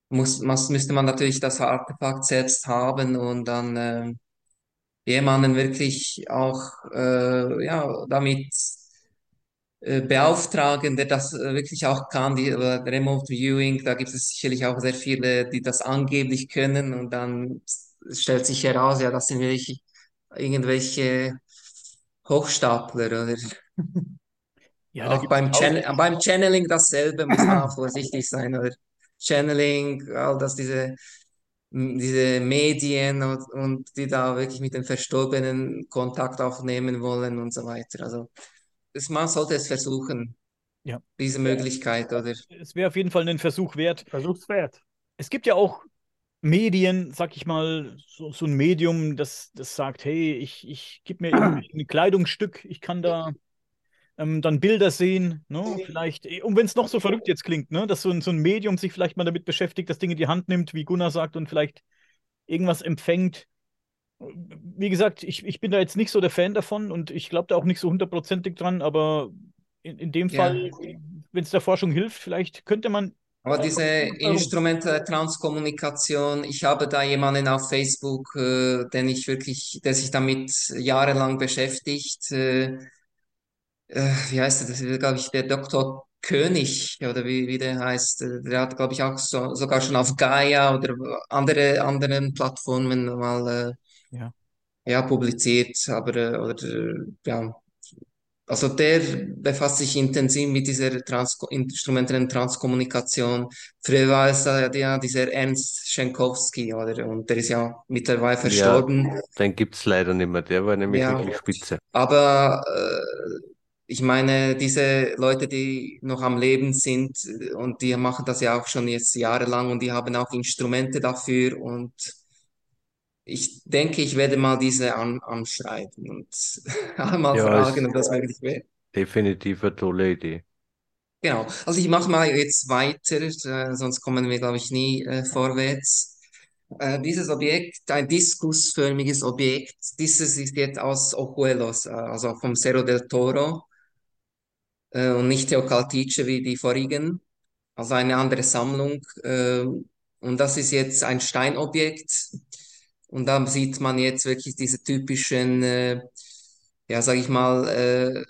Speaker 2: Muss, muss, müsste man natürlich das Artefakt selbst haben und dann ähm, jemanden wirklich auch äh, ja, damit äh, beauftragen, der das äh, wirklich auch kann, die äh, Remote Viewing, da gibt es sicherlich auch sehr viele, die das angeblich können und dann stellt sich heraus, ja, das sind wirklich irgendwelche Hochstapler oder
Speaker 1: Ja,
Speaker 2: auch beim,
Speaker 1: es
Speaker 2: Channel, beim Channeling dasselbe muss man auch vorsichtig sein oder Channeling, all das diese diese Medien und, und die da wirklich mit den Verstorbenen Kontakt aufnehmen wollen und so weiter. Also es, man sollte es versuchen,
Speaker 1: ja.
Speaker 2: diese Möglichkeit, oder?
Speaker 1: Es wäre auf jeden Fall ein Versuch wert.
Speaker 3: Versuchswert.
Speaker 1: Es gibt ja auch Medien, sag ich mal, so, so ein Medium, das, das sagt, hey, ich, ich gebe mir ein Kleidungsstück, ich kann da ähm, dann Bilder sehen, ne? Vielleicht, und wenn es noch so verrückt jetzt klingt, ne? dass so ein, so ein Medium sich vielleicht mal damit beschäftigt, das Ding in die Hand nimmt, wie Gunnar sagt, und vielleicht irgendwas empfängt. Wie gesagt, ich, ich bin da jetzt nicht so der Fan davon und ich glaube da auch nicht so hundertprozentig dran, aber in, in dem
Speaker 2: Ja.
Speaker 1: Fall, wenn es der Forschung hilft, vielleicht könnte man
Speaker 2: Aber diese instrumentelle Transkommunikation, ich habe da jemanden auf Facebook, äh, den ich wirklich, der sich damit jahrelang beschäftigt. Äh, äh, wie heißt er? Das ist, glaube ich, der Dr. König oder wie, wie der heißt. Äh, Der hat, glaube ich, auch so, sogar schon auf Gaia oder andere anderen Plattformen mal äh,
Speaker 1: Ja.
Speaker 2: ja, publiziert. Aber äh, oder, äh, ja, also der befasst sich intensiv mit dieser Trans instrumentellen Transkommunikation. Früher war es ja dieser Ernst Schenkowski, oder? Und der ist ja mittlerweile verstorben.
Speaker 4: den gibt es leider nicht mehr. Der war nämlich
Speaker 2: Ja.
Speaker 4: wirklich spitze.
Speaker 2: Aber äh, ich meine, diese Leute, die noch am Leben sind und die machen das ja auch schon jetzt jahrelang und die haben auch Instrumente dafür und ich denke, ich werde mal diese an, anschreiben und mal
Speaker 4: Ja,
Speaker 2: fragen, ob das möglich wäre.
Speaker 4: Definitiv eine tolle Idee.
Speaker 2: Genau, also ich mache mal jetzt weiter, äh, sonst kommen wir, glaube ich, nie äh, vorwärts. Äh, dieses Objekt, ein diskusförmiges Objekt, dieses ist jetzt aus Ojuelos, äh, also vom Cerro del Toro äh, und nicht Teocaltiche wie die vorigen, also eine andere Sammlung. Äh, und das ist jetzt ein Steinobjekt und da sieht man jetzt wirklich diese typischen, äh, ja, sag ich mal, äh,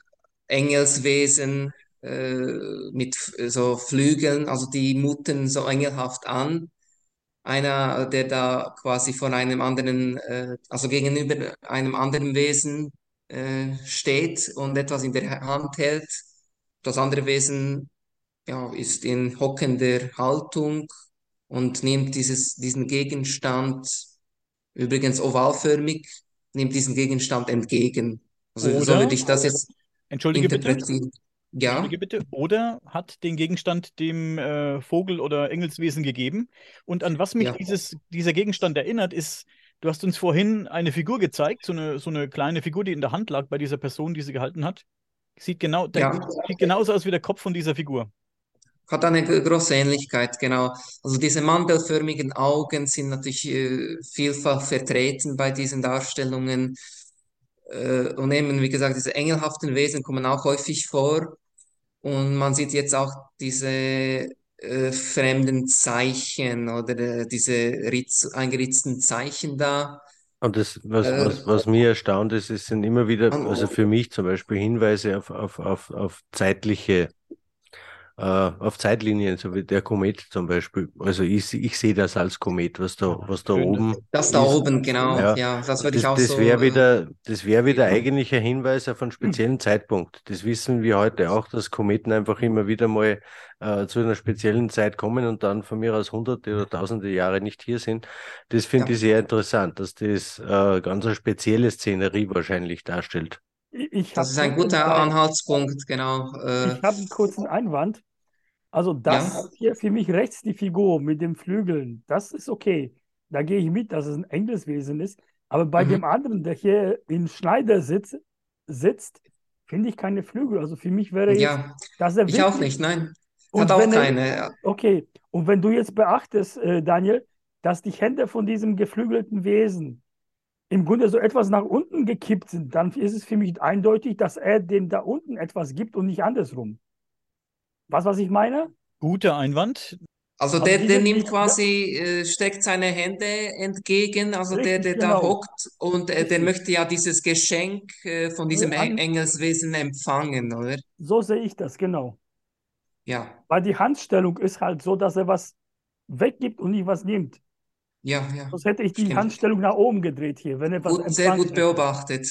Speaker 2: Engelswesen äh, mit so Flügeln, also die muten so engelhaft an. Einer, der da quasi von einem anderen, äh, also gegenüber einem anderen Wesen äh, steht und etwas in der Hand hält. Das andere Wesen ja, ist in hockender Haltung und nimmt dieses, diesen Gegenstand, übrigens ovalförmig, nimmt diesen Gegenstand entgegen. Also so
Speaker 1: Oder-
Speaker 2: würde ich das jetzt
Speaker 1: Entschuldige bitte.
Speaker 2: interpretieren. Ja,
Speaker 1: Entschuldige bitte. Oder hat den Gegenstand dem äh, Vogel oder Engelswesen gegeben. Und an was mich
Speaker 2: Ja.
Speaker 1: dieses, dieser Gegenstand erinnert, ist, du hast uns vorhin eine Figur gezeigt, so eine, so eine kleine Figur, die in der Hand lag bei dieser Person, die sie gehalten hat. Sieht genau,
Speaker 2: Ja.
Speaker 1: sieht genauso aus wie der Kopf von dieser Figur.
Speaker 2: Hat eine gro- große Ähnlichkeit, genau. Also diese mandelförmigen Augen sind natürlich äh, vielfach vertreten bei diesen Darstellungen. Äh, und eben, wie gesagt, diese engelhaften Wesen kommen auch häufig vor. Und man sieht jetzt auch diese äh, fremden Zeichen oder äh, diese ritz, eingeritzten Zeichen da.
Speaker 4: Und das, was,
Speaker 2: Äh,
Speaker 4: was, was mir erstaunt ist, es sind immer wieder, also für mich zum Beispiel Hinweise auf, auf, auf, auf zeitliche, äh, auf Zeitlinien, so wie der Komet zum Beispiel. Also ich, ich sehe das als Komet, was da, was da
Speaker 1: Schön,
Speaker 4: oben
Speaker 2: Das da
Speaker 4: ist.
Speaker 2: oben, genau.
Speaker 4: Ja.
Speaker 2: Ja, das würde ich auch
Speaker 4: das
Speaker 2: so.
Speaker 4: wäre
Speaker 2: äh,
Speaker 4: wieder, das wäre wieder eigentlich ein Hinweis auf einen speziellen Zeitpunkt. Das wissen wir heute auch, dass Kometen einfach immer wieder mal äh, zu einer speziellen Zeit kommen und dann von mir aus hunderte oder tausende Jahre nicht hier sind. Das finde
Speaker 2: Ja.
Speaker 4: ich sehr interessant, dass das äh, ganz eine spezielle Szenerie wahrscheinlich darstellt.
Speaker 3: Ich
Speaker 2: Das ist ein guter Anhaltspunkt, genau. Äh,
Speaker 3: Ich habe einen kurzen Einwand. Also das
Speaker 2: Ja.
Speaker 3: hier für mich rechts die Figur mit den Flügeln. Das ist okay. Da gehe ich mit, dass es ein Engelswesen ist. Aber bei
Speaker 2: Mhm.
Speaker 3: dem anderen, der hier in Schneidersitz sitzt, finde ich keine Flügel. Also für mich wäre jetzt,
Speaker 2: ja,
Speaker 3: dass er
Speaker 2: ich auch nicht, nein.
Speaker 3: Und
Speaker 2: Hat auch
Speaker 3: wenn er-
Speaker 2: keine.
Speaker 3: Okay, und wenn du jetzt beachtest, äh, Daniel, dass die Hände von diesem geflügelten Wesen im Grunde so etwas nach unten gekippt sind, dann ist es für mich eindeutig, dass er dem da unten etwas gibt und nicht andersrum. Was, was ich meine?
Speaker 1: Guter Einwand.
Speaker 2: Also der, der nimmt quasi, äh, steckt seine Hände entgegen, also der,
Speaker 3: Richtig,
Speaker 2: der da
Speaker 3: genau.
Speaker 2: hockt und äh, der möchte ja dieses Geschenk äh, von diesem
Speaker 3: an-
Speaker 2: Eng- Engelswesen empfangen, oder?
Speaker 3: So sehe ich das, genau.
Speaker 2: Ja,
Speaker 3: Weil die Handstellung ist halt so, dass er was weggibt und nicht was nimmt.
Speaker 2: Ja, ja.
Speaker 3: Sonst hätte ich die
Speaker 2: Stimmt.
Speaker 3: Handstellung nach oben gedreht hier, wenn er was
Speaker 2: Gut, sehr gut beobachtet.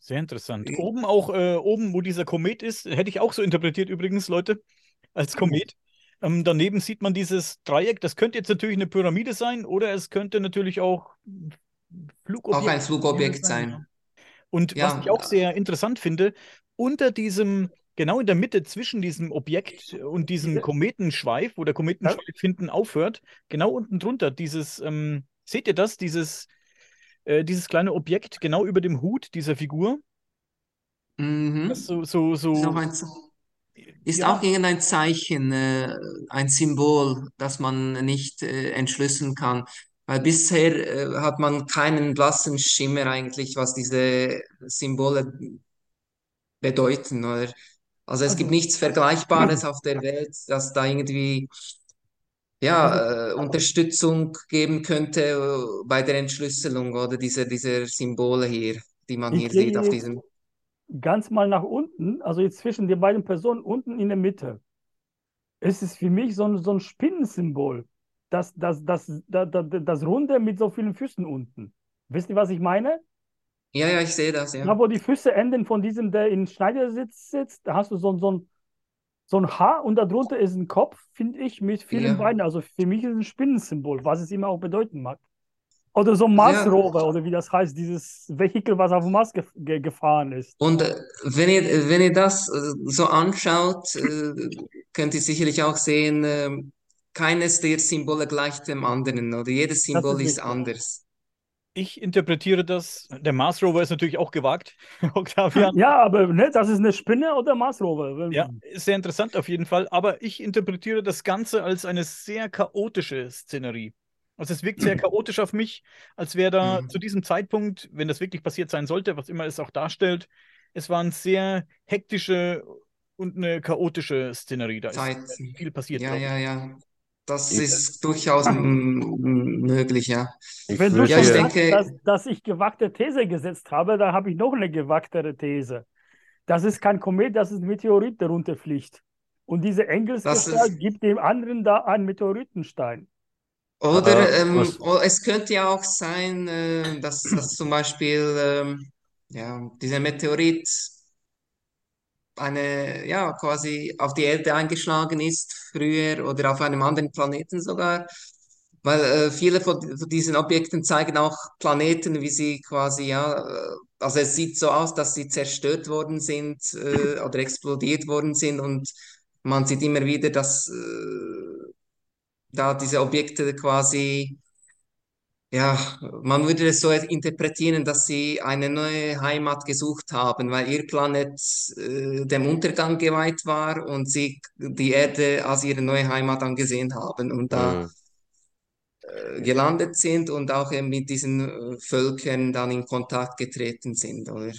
Speaker 1: Sehr interessant.
Speaker 2: Ja.
Speaker 1: Oben auch, äh, oben, wo dieser Komet ist, hätte ich auch so interpretiert übrigens, Leute, als Komet. Ähm, daneben sieht man dieses Dreieck. Das könnte jetzt natürlich eine Pyramide sein oder es könnte natürlich auch ein Flugobjekt,
Speaker 2: Auch ein Flugobjekt
Speaker 1: sein.
Speaker 2: sein.
Speaker 1: Und
Speaker 2: Ja.
Speaker 1: was ich auch sehr interessant finde, unter diesem, genau in der Mitte zwischen diesem Objekt und diesem
Speaker 3: Diese-
Speaker 1: Kometenschweif, wo der Kometenschweif hinten aufhört, genau unten drunter, dieses, ähm, seht ihr das, dieses, äh, dieses kleine Objekt genau über dem Hut dieser Figur?
Speaker 2: Mhm.
Speaker 1: So, so,
Speaker 2: Ist auch
Speaker 1: so,
Speaker 2: ein, ist
Speaker 1: ja,
Speaker 2: auch irgendein Zeichen, äh, ein Symbol, das man nicht äh, entschlüsseln kann. Weil bisher äh, hat man keinen blassen Schimmer eigentlich, was diese Symbole bedeuten, oder? Also es gibt
Speaker 3: Also-
Speaker 2: nichts Vergleichbares auf der Welt, das da irgendwie ja, äh, Unterstützung geben könnte äh, bei der Entschlüsselung oder dieser, dieser Symbole hier, die man hier sieht auf diesem.
Speaker 3: Ganz mal nach unten, also jetzt zwischen den beiden Personen unten in der Mitte. Es ist für mich so ein, so ein Spinnensymbol. Das, das, das, das, das, das Runde mit so vielen Füßen unten. Wisst ihr, was ich meine?
Speaker 2: Ja, ja, ich sehe das,
Speaker 3: Da,
Speaker 2: ja.
Speaker 3: wo die Füße enden von diesem, der in Schneidersitz sitzt, da hast du so, ein- so, ein, so ein Haar und darunter ist ein Kopf, finde ich, mit vielen
Speaker 2: Ja.
Speaker 3: Beinen. Also für mich ist es ein Spinnensymbol, was es immer auch bedeuten mag. Oder so ein Mars-Rover, oder wie das heißt, dieses Vehikel, was auf dem Mars gef ge gefahren ist.
Speaker 2: Und äh, wenn ihr, wenn ihr das äh, so anschaut, äh, könnt ihr sicherlich auch sehen, ähm, keines der Symbole gleicht dem anderen, oder jedes Symbol
Speaker 3: ist
Speaker 2: ist anders.
Speaker 1: Ich interpretiere das. Der Mars Rover ist natürlich auch gewagt, Octavian.
Speaker 3: Ja, aber ne, das ist eine Spinne oder Mars-Rover.
Speaker 1: Ja, ist sehr interessant auf jeden Fall. Aber ich interpretiere das Ganze als eine sehr chaotische Szenerie. Also es wirkt sehr chaotisch auf mich, als wäre da
Speaker 2: Mhm.
Speaker 1: zu diesem Zeitpunkt, wenn das wirklich passiert sein sollte, was immer es auch darstellt, es war eine sehr hektische und eine chaotische Szenerie. Da ist
Speaker 2: Zeiten.
Speaker 1: viel passiert,
Speaker 2: Ja, ja, ja. Das
Speaker 4: Ich-
Speaker 2: ist durchaus möglich, ja.
Speaker 4: Ich
Speaker 3: Wenn du
Speaker 2: Ja, ich
Speaker 3: sagst,
Speaker 2: denke-
Speaker 3: dass, dass ich gewagte These gesetzt habe, dann habe ich noch eine gewagtere These. Das ist kein Komet, das ist ein Meteorit, der runterfliegt. Und diese Engelsgestalt gibt dem anderen da einen Meteoritenstein.
Speaker 2: Oder
Speaker 4: Aber
Speaker 2: ähm, es könnte ja auch sein, äh, dass, dass zum Beispiel ähm, ja, dieser Meteorit eine, ja, quasi auf die Erde eingeschlagen ist früher oder auf einem anderen Planeten sogar. Weil äh, viele von, von diesen Objekten zeigen auch Planeten, wie sie quasi, ja, äh, also es sieht so aus, dass sie zerstört worden sind äh, oder explodiert worden sind und man sieht immer wieder, dass äh, da diese Objekte quasi, ja, man würde es so interpretieren, dass sie eine neue Heimat gesucht haben, weil ihr Planet äh, dem Untergang geweiht war und sie die Erde als ihre neue Heimat angesehen haben und da
Speaker 4: Mhm.
Speaker 2: äh, gelandet sind und auch eben mit diesen äh, Völkern dann in Kontakt getreten sind, oder?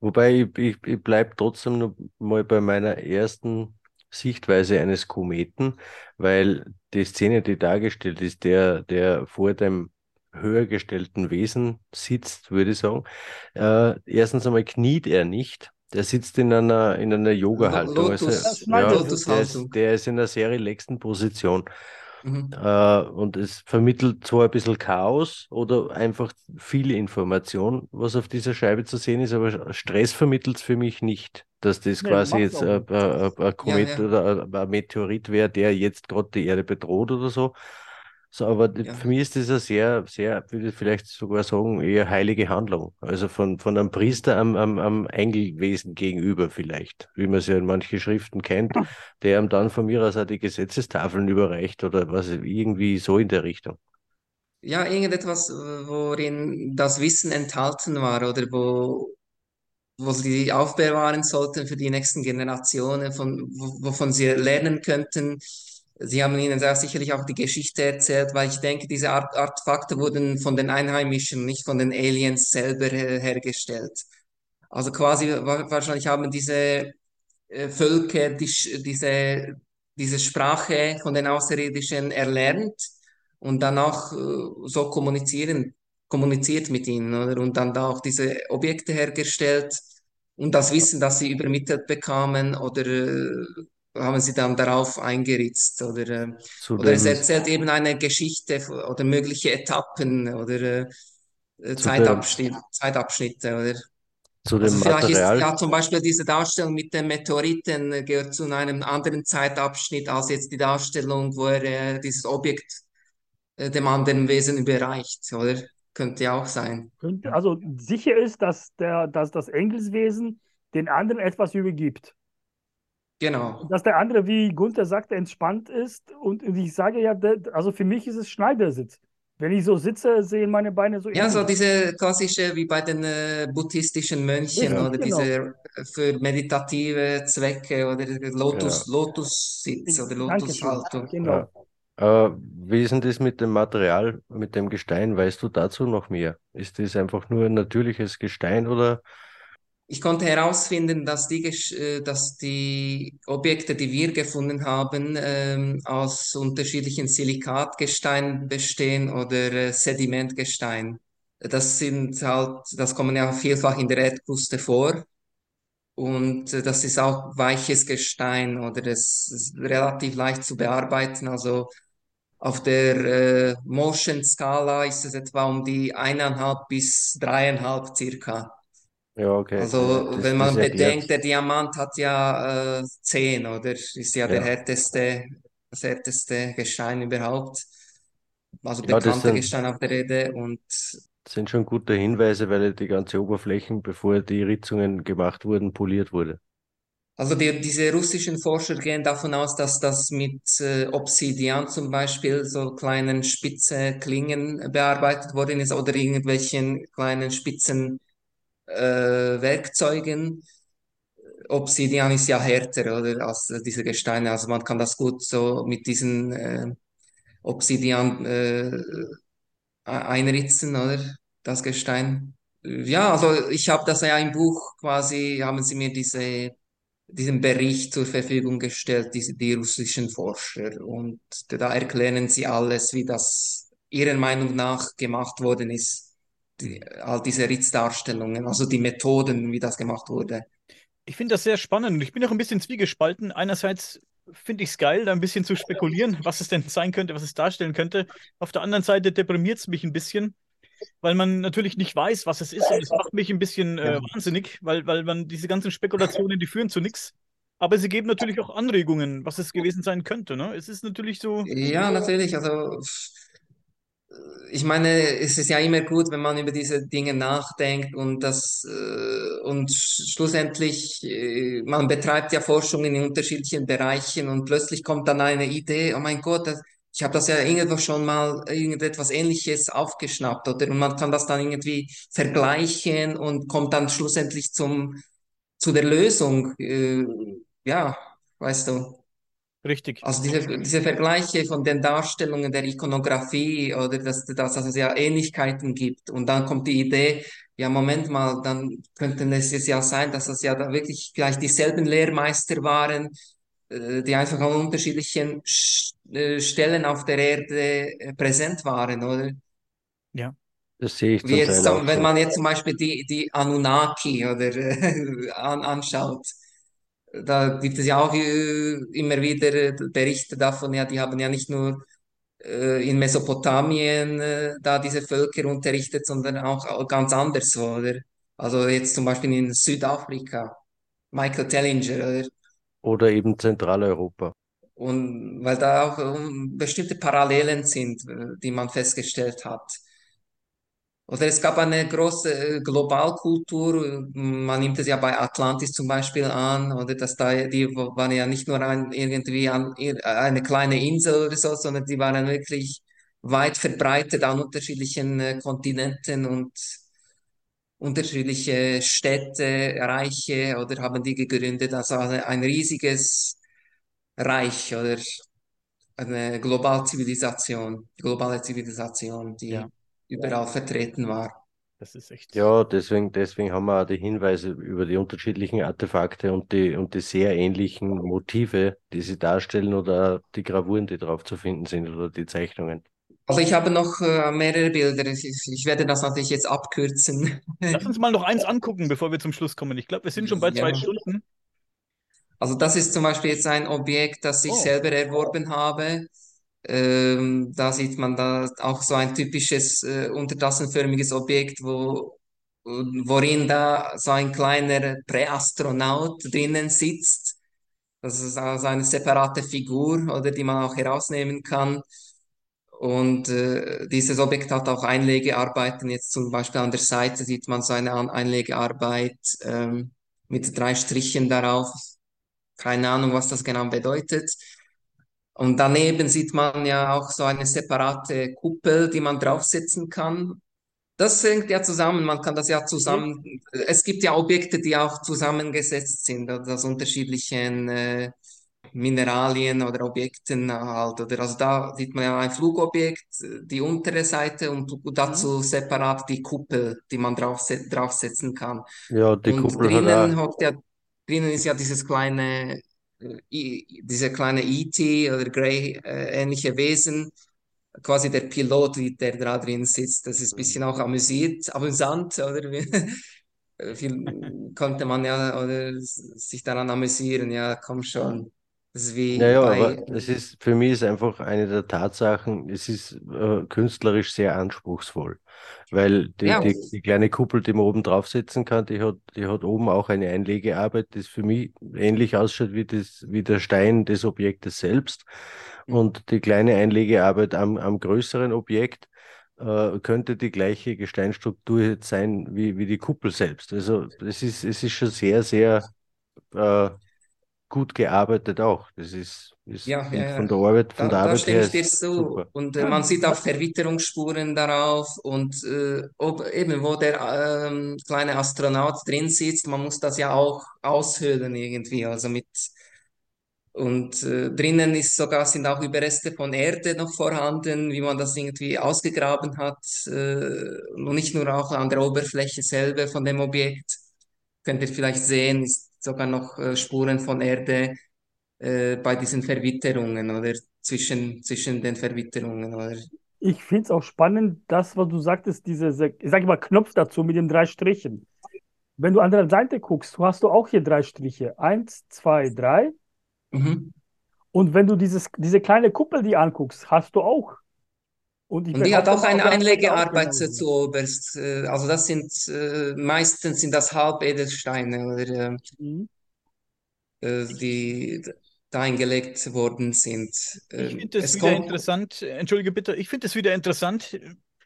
Speaker 4: Wobei ich, ich, ich bleibe trotzdem noch mal bei meiner ersten Sichtweise eines Kometen, weil die Szene, die dargestellt ist, der, der vor dem höher gestellten Wesen sitzt, würde ich sagen, äh, erstens einmal kniet er nicht. Der sitzt in einer, in einer Yoga-Haltung. Also, ja, der ist, der ist in einer sehr relaxten Position.
Speaker 2: Mhm.
Speaker 4: Äh, und es vermittelt zwar ein bisschen Chaos oder einfach viele Information, was auf dieser Scheibe zu sehen ist, aber Stress vermittelt es für mich nicht, dass das
Speaker 3: Nee,
Speaker 4: quasi jetzt ein, ein, ein Komet
Speaker 2: ja.
Speaker 4: oder ein, ein Meteorit wäre, der jetzt gerade die Erde bedroht oder so, So, aber
Speaker 2: Ja.
Speaker 4: für mich ist das eine sehr, sehr, würde ich vielleicht sogar sagen, eher heilige Handlung. Also von, von einem Priester am, am, am Engelwesen gegenüber vielleicht, wie man es ja in manchen Schriften kennt, der ihm dann von mir aus auch die Gesetzestafeln überreicht oder was, irgendwie so in der Richtung.
Speaker 2: Ja, irgendetwas, äh, worin das Wissen enthalten war oder wo, wo sie aufbewahren sollten für die nächsten Generationen, von, wo- wovon sie lernen könnten. Sie haben ihnen da sicherlich auch die Geschichte erzählt, weil ich denke, diese Art Artefakte wurden von den Einheimischen, nicht von den Aliens selber hergestellt. Also quasi wa- wahrscheinlich haben diese äh, Völker die, diese, diese Sprache von den Außerirdischen erlernt und dann auch äh, so kommunizieren, kommuniziert mit ihnen, oder? Und dann da auch diese Objekte hergestellt und das Wissen, das sie übermittelt bekamen, oder äh, haben sie dann darauf eingeritzt, oder, äh,
Speaker 4: Zu
Speaker 2: oder es erzählt eben eine Geschichte oder mögliche Etappen oder äh, äh, Zeitabschnitt, Zeitabschnitte, oder?
Speaker 4: zu dem
Speaker 2: Also vielleicht ist
Speaker 4: Material.
Speaker 2: ja zum Beispiel diese Darstellung mit den Meteoriten äh, gehört zu einem anderen Zeitabschnitt als jetzt die Darstellung, wo er äh, dieses Objekt äh, dem anderen Wesen überreicht, oder? Könnte ja auch sein.
Speaker 3: Also sicher ist, dass, der, dass das Engelswesen den anderen etwas übergibt.
Speaker 2: Genau.
Speaker 3: Dass der andere, wie Gunther sagte, entspannt ist. Und, ich sage ja, also für mich ist es Schneidersitz. Wenn ich so sitze, sehen meine Beine so
Speaker 2: Ja, so diese klassische, wie bei den äh, buddhistischen Mönchen
Speaker 3: Richtig,
Speaker 2: oder
Speaker 3: genau.
Speaker 2: diese äh, für meditative Zwecke oder
Speaker 4: Ja,
Speaker 2: Lotus, Lotussitz oder. Lotushaltung.
Speaker 3: Genau.
Speaker 4: ja. Äh, wie ist denn das mit dem Material, mit dem Gestein? Weißt du dazu noch mehr? Ist das einfach nur ein natürliches Gestein oder?
Speaker 2: Ich konnte herausfinden, dass die, äh, dass die Objekte, die wir gefunden haben, ähm, aus unterschiedlichen Silikatgesteinen bestehen oder äh, Sedimentgestein. Das sind halt, das kommen ja vielfach in der Erdkruste vor und äh, das ist auch weiches Gestein oder es ist relativ leicht zu bearbeiten. Also auf der äh, Motion-Skala ist es etwa um die eineinhalb bis dreieinhalb circa.
Speaker 4: Ja, okay,
Speaker 2: Also,
Speaker 4: das,
Speaker 2: wenn
Speaker 4: das
Speaker 2: man bedenkt, der Diamant hat ja äh, 10, oder? Ist ja der
Speaker 4: Ja,
Speaker 2: härteste, das härteste Gestein überhaupt. Also
Speaker 4: ja,
Speaker 2: bekannte Gestein auf der Erde. Und
Speaker 4: das sind schon gute Hinweise, weil die ganze Oberflächen, bevor die Ritzungen gemacht wurden, poliert wurde.
Speaker 2: also die, diese russischen Forscher gehen davon aus, dass das mit äh, Obsidian zum Beispiel, so kleinen spitze Klingen bearbeitet worden ist oder irgendwelchen kleinen spitzen äh, Werkzeugen. Obsidian ist ja härter, oder, als diese Gesteine. Also man kann das gut so mit diesen äh, Obsidian äh, einritzen, oder? Das Gestein. Ja, also ich habe das ja im Buch quasi, haben sie mir diese, diesen Bericht zur Verfügung gestellt, diese, die russischen Forscher. Und da erklären sie alles, wie das ihrer Meinung nach gemacht worden ist. Die, all diese Ritzdarstellungen, also die Methoden, wie das gemacht wurde.
Speaker 1: Ich finde das sehr spannend ich bin auch ein bisschen zwiegespalten. Einerseits finde ich es geil, da ein bisschen zu spekulieren, was es denn sein könnte, was es darstellen könnte. Auf der anderen Seite deprimiert es mich ein bisschen, weil man natürlich nicht weiß, was es ist und es macht mich ein bisschen äh, wahnsinnig, weil, weil man diese ganzen Spekulationen, die führen zu nichts. Aber sie geben natürlich auch Anregungen, was es gewesen sein könnte. Ne? Es ist natürlich so,
Speaker 2: Ja, natürlich. Also, ich meine, es ist ja immer gut, wenn man über diese Dinge nachdenkt und das äh, und sch- schlussendlich, äh, man betreibt ja Forschung in unterschiedlichen Bereichen und plötzlich kommt dann eine Idee, oh mein Gott, das, ich habe das ja irgendwo schon mal irgendetwas Ähnliches aufgeschnappt, oder? Und man kann das dann irgendwie vergleichen und kommt dann schlussendlich zum zu der Lösung. Äh, ja, weißt du.
Speaker 1: Richtig.
Speaker 2: Also diese, diese Vergleiche von den Darstellungen der Ikonografie oder dass, dass, dass es ja Ähnlichkeiten gibt und dann kommt die Idee, ja Moment mal, dann könnte es jetzt ja sein, dass es ja da wirklich gleich dieselben Lehrmeister waren, äh, die einfach an unterschiedlichen Sch- äh, Stellen auf der Erde äh, präsent waren, oder?
Speaker 1: Ja.
Speaker 4: Das sehe ich
Speaker 2: Wie jetzt,
Speaker 4: Teil
Speaker 2: wenn
Speaker 4: so.
Speaker 2: man jetzt zum Beispiel die, die Anunnaki oder äh, an, anschaut. Da gibt es ja auch äh, immer wieder äh, Berichte davon, ja, die haben ja nicht nur äh, in Mesopotamien da diese Völker unterrichtet, sondern auch, ganz anderswo, oder? Also jetzt zum Beispiel in Südafrika, Michael Tellinger, oder?
Speaker 4: Oder eben Zentraleuropa.
Speaker 2: Und weil da auch ähm, bestimmte Parallelen sind, die man festgestellt hat. Oder es gab eine große äh, Globalkultur, man nimmt es ja bei Atlantis zum Beispiel an, oder dass da, die waren ja nicht nur ein, irgendwie an, eine kleine Insel oder so, sondern die waren wirklich weit verbreitet an unterschiedlichen äh, Kontinenten und unterschiedliche Städte, Reiche oder haben die gegründet, also ein riesiges Reich oder eine Globalzivilisation, globale Zivilisation, die
Speaker 1: Ja.
Speaker 2: Überall vertreten war.
Speaker 1: Das ist echt.
Speaker 4: Ja, deswegen, deswegen haben wir auch die Hinweise über die unterschiedlichen Artefakte und die, und die sehr ähnlichen Motive, die sie darstellen oder die Gravuren, die drauf zu finden sind oder die Zeichnungen.
Speaker 2: Also ich habe noch äh, mehrere Bilder. Ich, ich werde das natürlich jetzt abkürzen.
Speaker 1: Lass uns mal noch eins angucken, bevor wir zum Schluss kommen. Ich glaube, wir sind schon bei zwei
Speaker 2: Ja.
Speaker 1: Stunden.
Speaker 2: Also das ist zum Beispiel jetzt ein Objekt, das ich
Speaker 1: Oh.
Speaker 2: selber erworben habe. Ähm, da sieht man da auch so ein typisches äh, untertassenförmiges Objekt, wo, worin da so ein kleiner Präastronaut drinnen sitzt. Das ist also eine separate Figur, oder die man auch herausnehmen kann. Und äh, dieses Objekt hat auch Einlegearbeiten. Jetzt zum Beispiel an der Seite sieht man so eine Einlegearbeit ähm, mit drei Strichen darauf. Keine Ahnung, was das genau bedeutet. Und daneben sieht man ja auch so eine separate Kuppel, die man draufsetzen kann. Das hängt ja zusammen, man kann das ja zusammen. Es gibt ja Objekte, die auch zusammengesetzt sind, also aus unterschiedlichen äh, Mineralien oder Objekten halt. Oder also da sieht man ja ein Flugobjekt, die untere Seite und dazu separat die Kuppel, die man draufse draufsetzen kann.
Speaker 4: Ja, die
Speaker 2: Und
Speaker 4: Kuppel hat
Speaker 2: drinnen hockt ja, drinnen ist ja dieses kleine, äh, I, diese kleine E.T. oder Grey äh, ähnliche Wesen, quasi der Pilot, der da drin sitzt. Das ist ein bisschen auch amüsiert, amüsant, oder? Äh, Viel konnte man ja oder sich daran amüsieren, ja, komm schon. Das ist wie
Speaker 4: Naja,
Speaker 2: bei,
Speaker 4: aber es ist, für mich ist einfach eine der Tatsachen, es ist äh, künstlerisch sehr anspruchsvoll, weil die,
Speaker 2: ja,
Speaker 4: die, die kleine Kuppel, die man oben draufsetzen kann, die hat, die hat oben auch eine Einlegearbeit, die für mich ähnlich ausschaut wie, das, wie der Stein des Objektes selbst. Und die kleine Einlegearbeit am, am größeren Objekt äh, könnte die gleiche Gesteinsstruktur jetzt sein wie, wie die Kuppel selbst. Also es ist, es ist schon sehr, sehr äh, gut gearbeitet auch. Das ist, ist
Speaker 2: ja, ja,
Speaker 4: von der Arbeit, von
Speaker 2: Da,
Speaker 4: der
Speaker 2: da
Speaker 4: Arbeit
Speaker 2: stimme
Speaker 4: her
Speaker 2: ich dir
Speaker 4: ist
Speaker 2: zu.
Speaker 4: super.
Speaker 2: Und äh, man sieht auch Verwitterungsspuren darauf und äh, ob, eben, wo der ähm, kleine Astronaut drin sitzt, man muss das ja auch aushöhlen irgendwie. Also mit, und äh, drinnen ist sogar, sind auch Überreste von Erde noch vorhanden, wie man das irgendwie ausgegraben hat. Äh, und nicht nur auch an der Oberfläche selber von dem Objekt. Könnt ihr vielleicht sehen, ist sogar noch äh, Spuren von Erde äh, bei diesen Verwitterungen oder zwischen, zwischen den Verwitterungen oder
Speaker 3: Ich finde es auch spannend, das, was du sagtest, diese, ich sage mal, Knopf dazu mit den drei Strichen. Wenn du an der Seite guckst, hast du auch hier drei Striche. Eins, zwei, drei.
Speaker 2: Mhm.
Speaker 3: Und wenn du dieses, diese kleine Kuppel die anguckst, hast du auch. Und
Speaker 2: Und die hat auch eine Einlegearbeit zu, oberst. Äh, Also das sind äh, meistens sind das Halbedelsteine oder äh,
Speaker 3: Mhm.
Speaker 2: äh, die da eingelegt worden sind.
Speaker 1: Ich
Speaker 2: Ähm,
Speaker 1: finde es wieder
Speaker 2: kommt,
Speaker 1: interessant. Entschuldige bitte, ich finde es wieder interessant.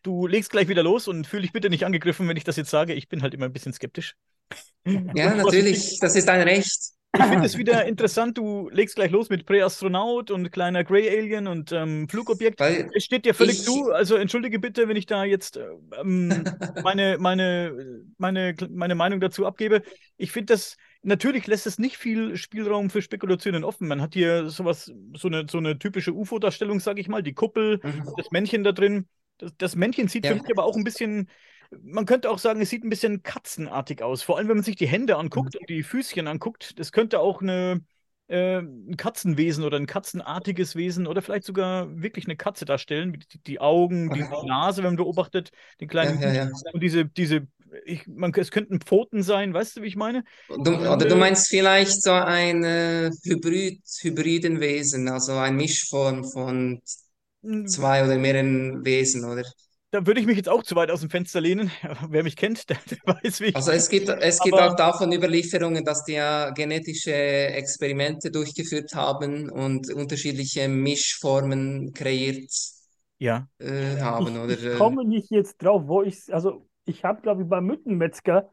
Speaker 1: Du legst gleich wieder los und fühl dich bitte nicht angegriffen, wenn ich das jetzt sage. Ich bin halt immer ein bisschen skeptisch.
Speaker 2: ja, natürlich, das ist ein Recht.
Speaker 1: Ich finde es wieder interessant, du legst gleich los mit Präastronaut und kleiner Grey Alien und ähm, Flugobjekt.
Speaker 2: Weil
Speaker 1: Es steht dir völlig
Speaker 2: ich,
Speaker 1: zu, also entschuldige bitte, wenn ich da jetzt äh, ähm, meine, meine, meine, meine Meinung dazu abgebe. Ich finde das, natürlich lässt es nicht viel Spielraum für Spekulationen offen. Man hat hier sowas, so eine, so eine typische UFO-Darstellung, sage ich mal, die Kuppel,
Speaker 2: Mhm.
Speaker 1: das Männchen da drin. Das, das Männchen sieht für
Speaker 2: ja,
Speaker 1: mich aber auch ein bisschen, man könnte auch sagen, es sieht ein bisschen katzenartig aus. Vor allem, wenn man sich die Hände anguckt und die Füßchen anguckt. Das könnte auch eine, äh, ein Katzenwesen oder ein katzenartiges Wesen oder vielleicht sogar wirklich eine Katze darstellen. Die, die Augen, die
Speaker 2: okay.
Speaker 1: Nase, wenn man beobachtet, den
Speaker 2: ja,
Speaker 1: kleinen
Speaker 2: ja,
Speaker 1: Mund
Speaker 2: ja.
Speaker 1: und diese, diese, ich, man, es könnten Pfoten sein, weißt du, wie ich meine?
Speaker 2: Du, oder du
Speaker 1: äh,
Speaker 2: meinst vielleicht so ein äh, Hybrid, hybriden Wesen, also eine Mischform von
Speaker 1: m,
Speaker 2: zwei oder mehreren Wesen, oder?
Speaker 1: Da würde ich mich jetzt auch zu weit aus dem Fenster lehnen. Wer mich kennt, der, der weiß, wie ich.
Speaker 2: Also es gibt, es gibt auch davon Überlieferungen, dass die ja genetische Experimente durchgeführt haben und unterschiedliche Mischformen kreiert
Speaker 1: Ja,
Speaker 2: äh, haben, oder?
Speaker 3: Ich, ich komme nicht jetzt drauf, wo ich, also ich habe, glaube ich, beim Mückenmetzger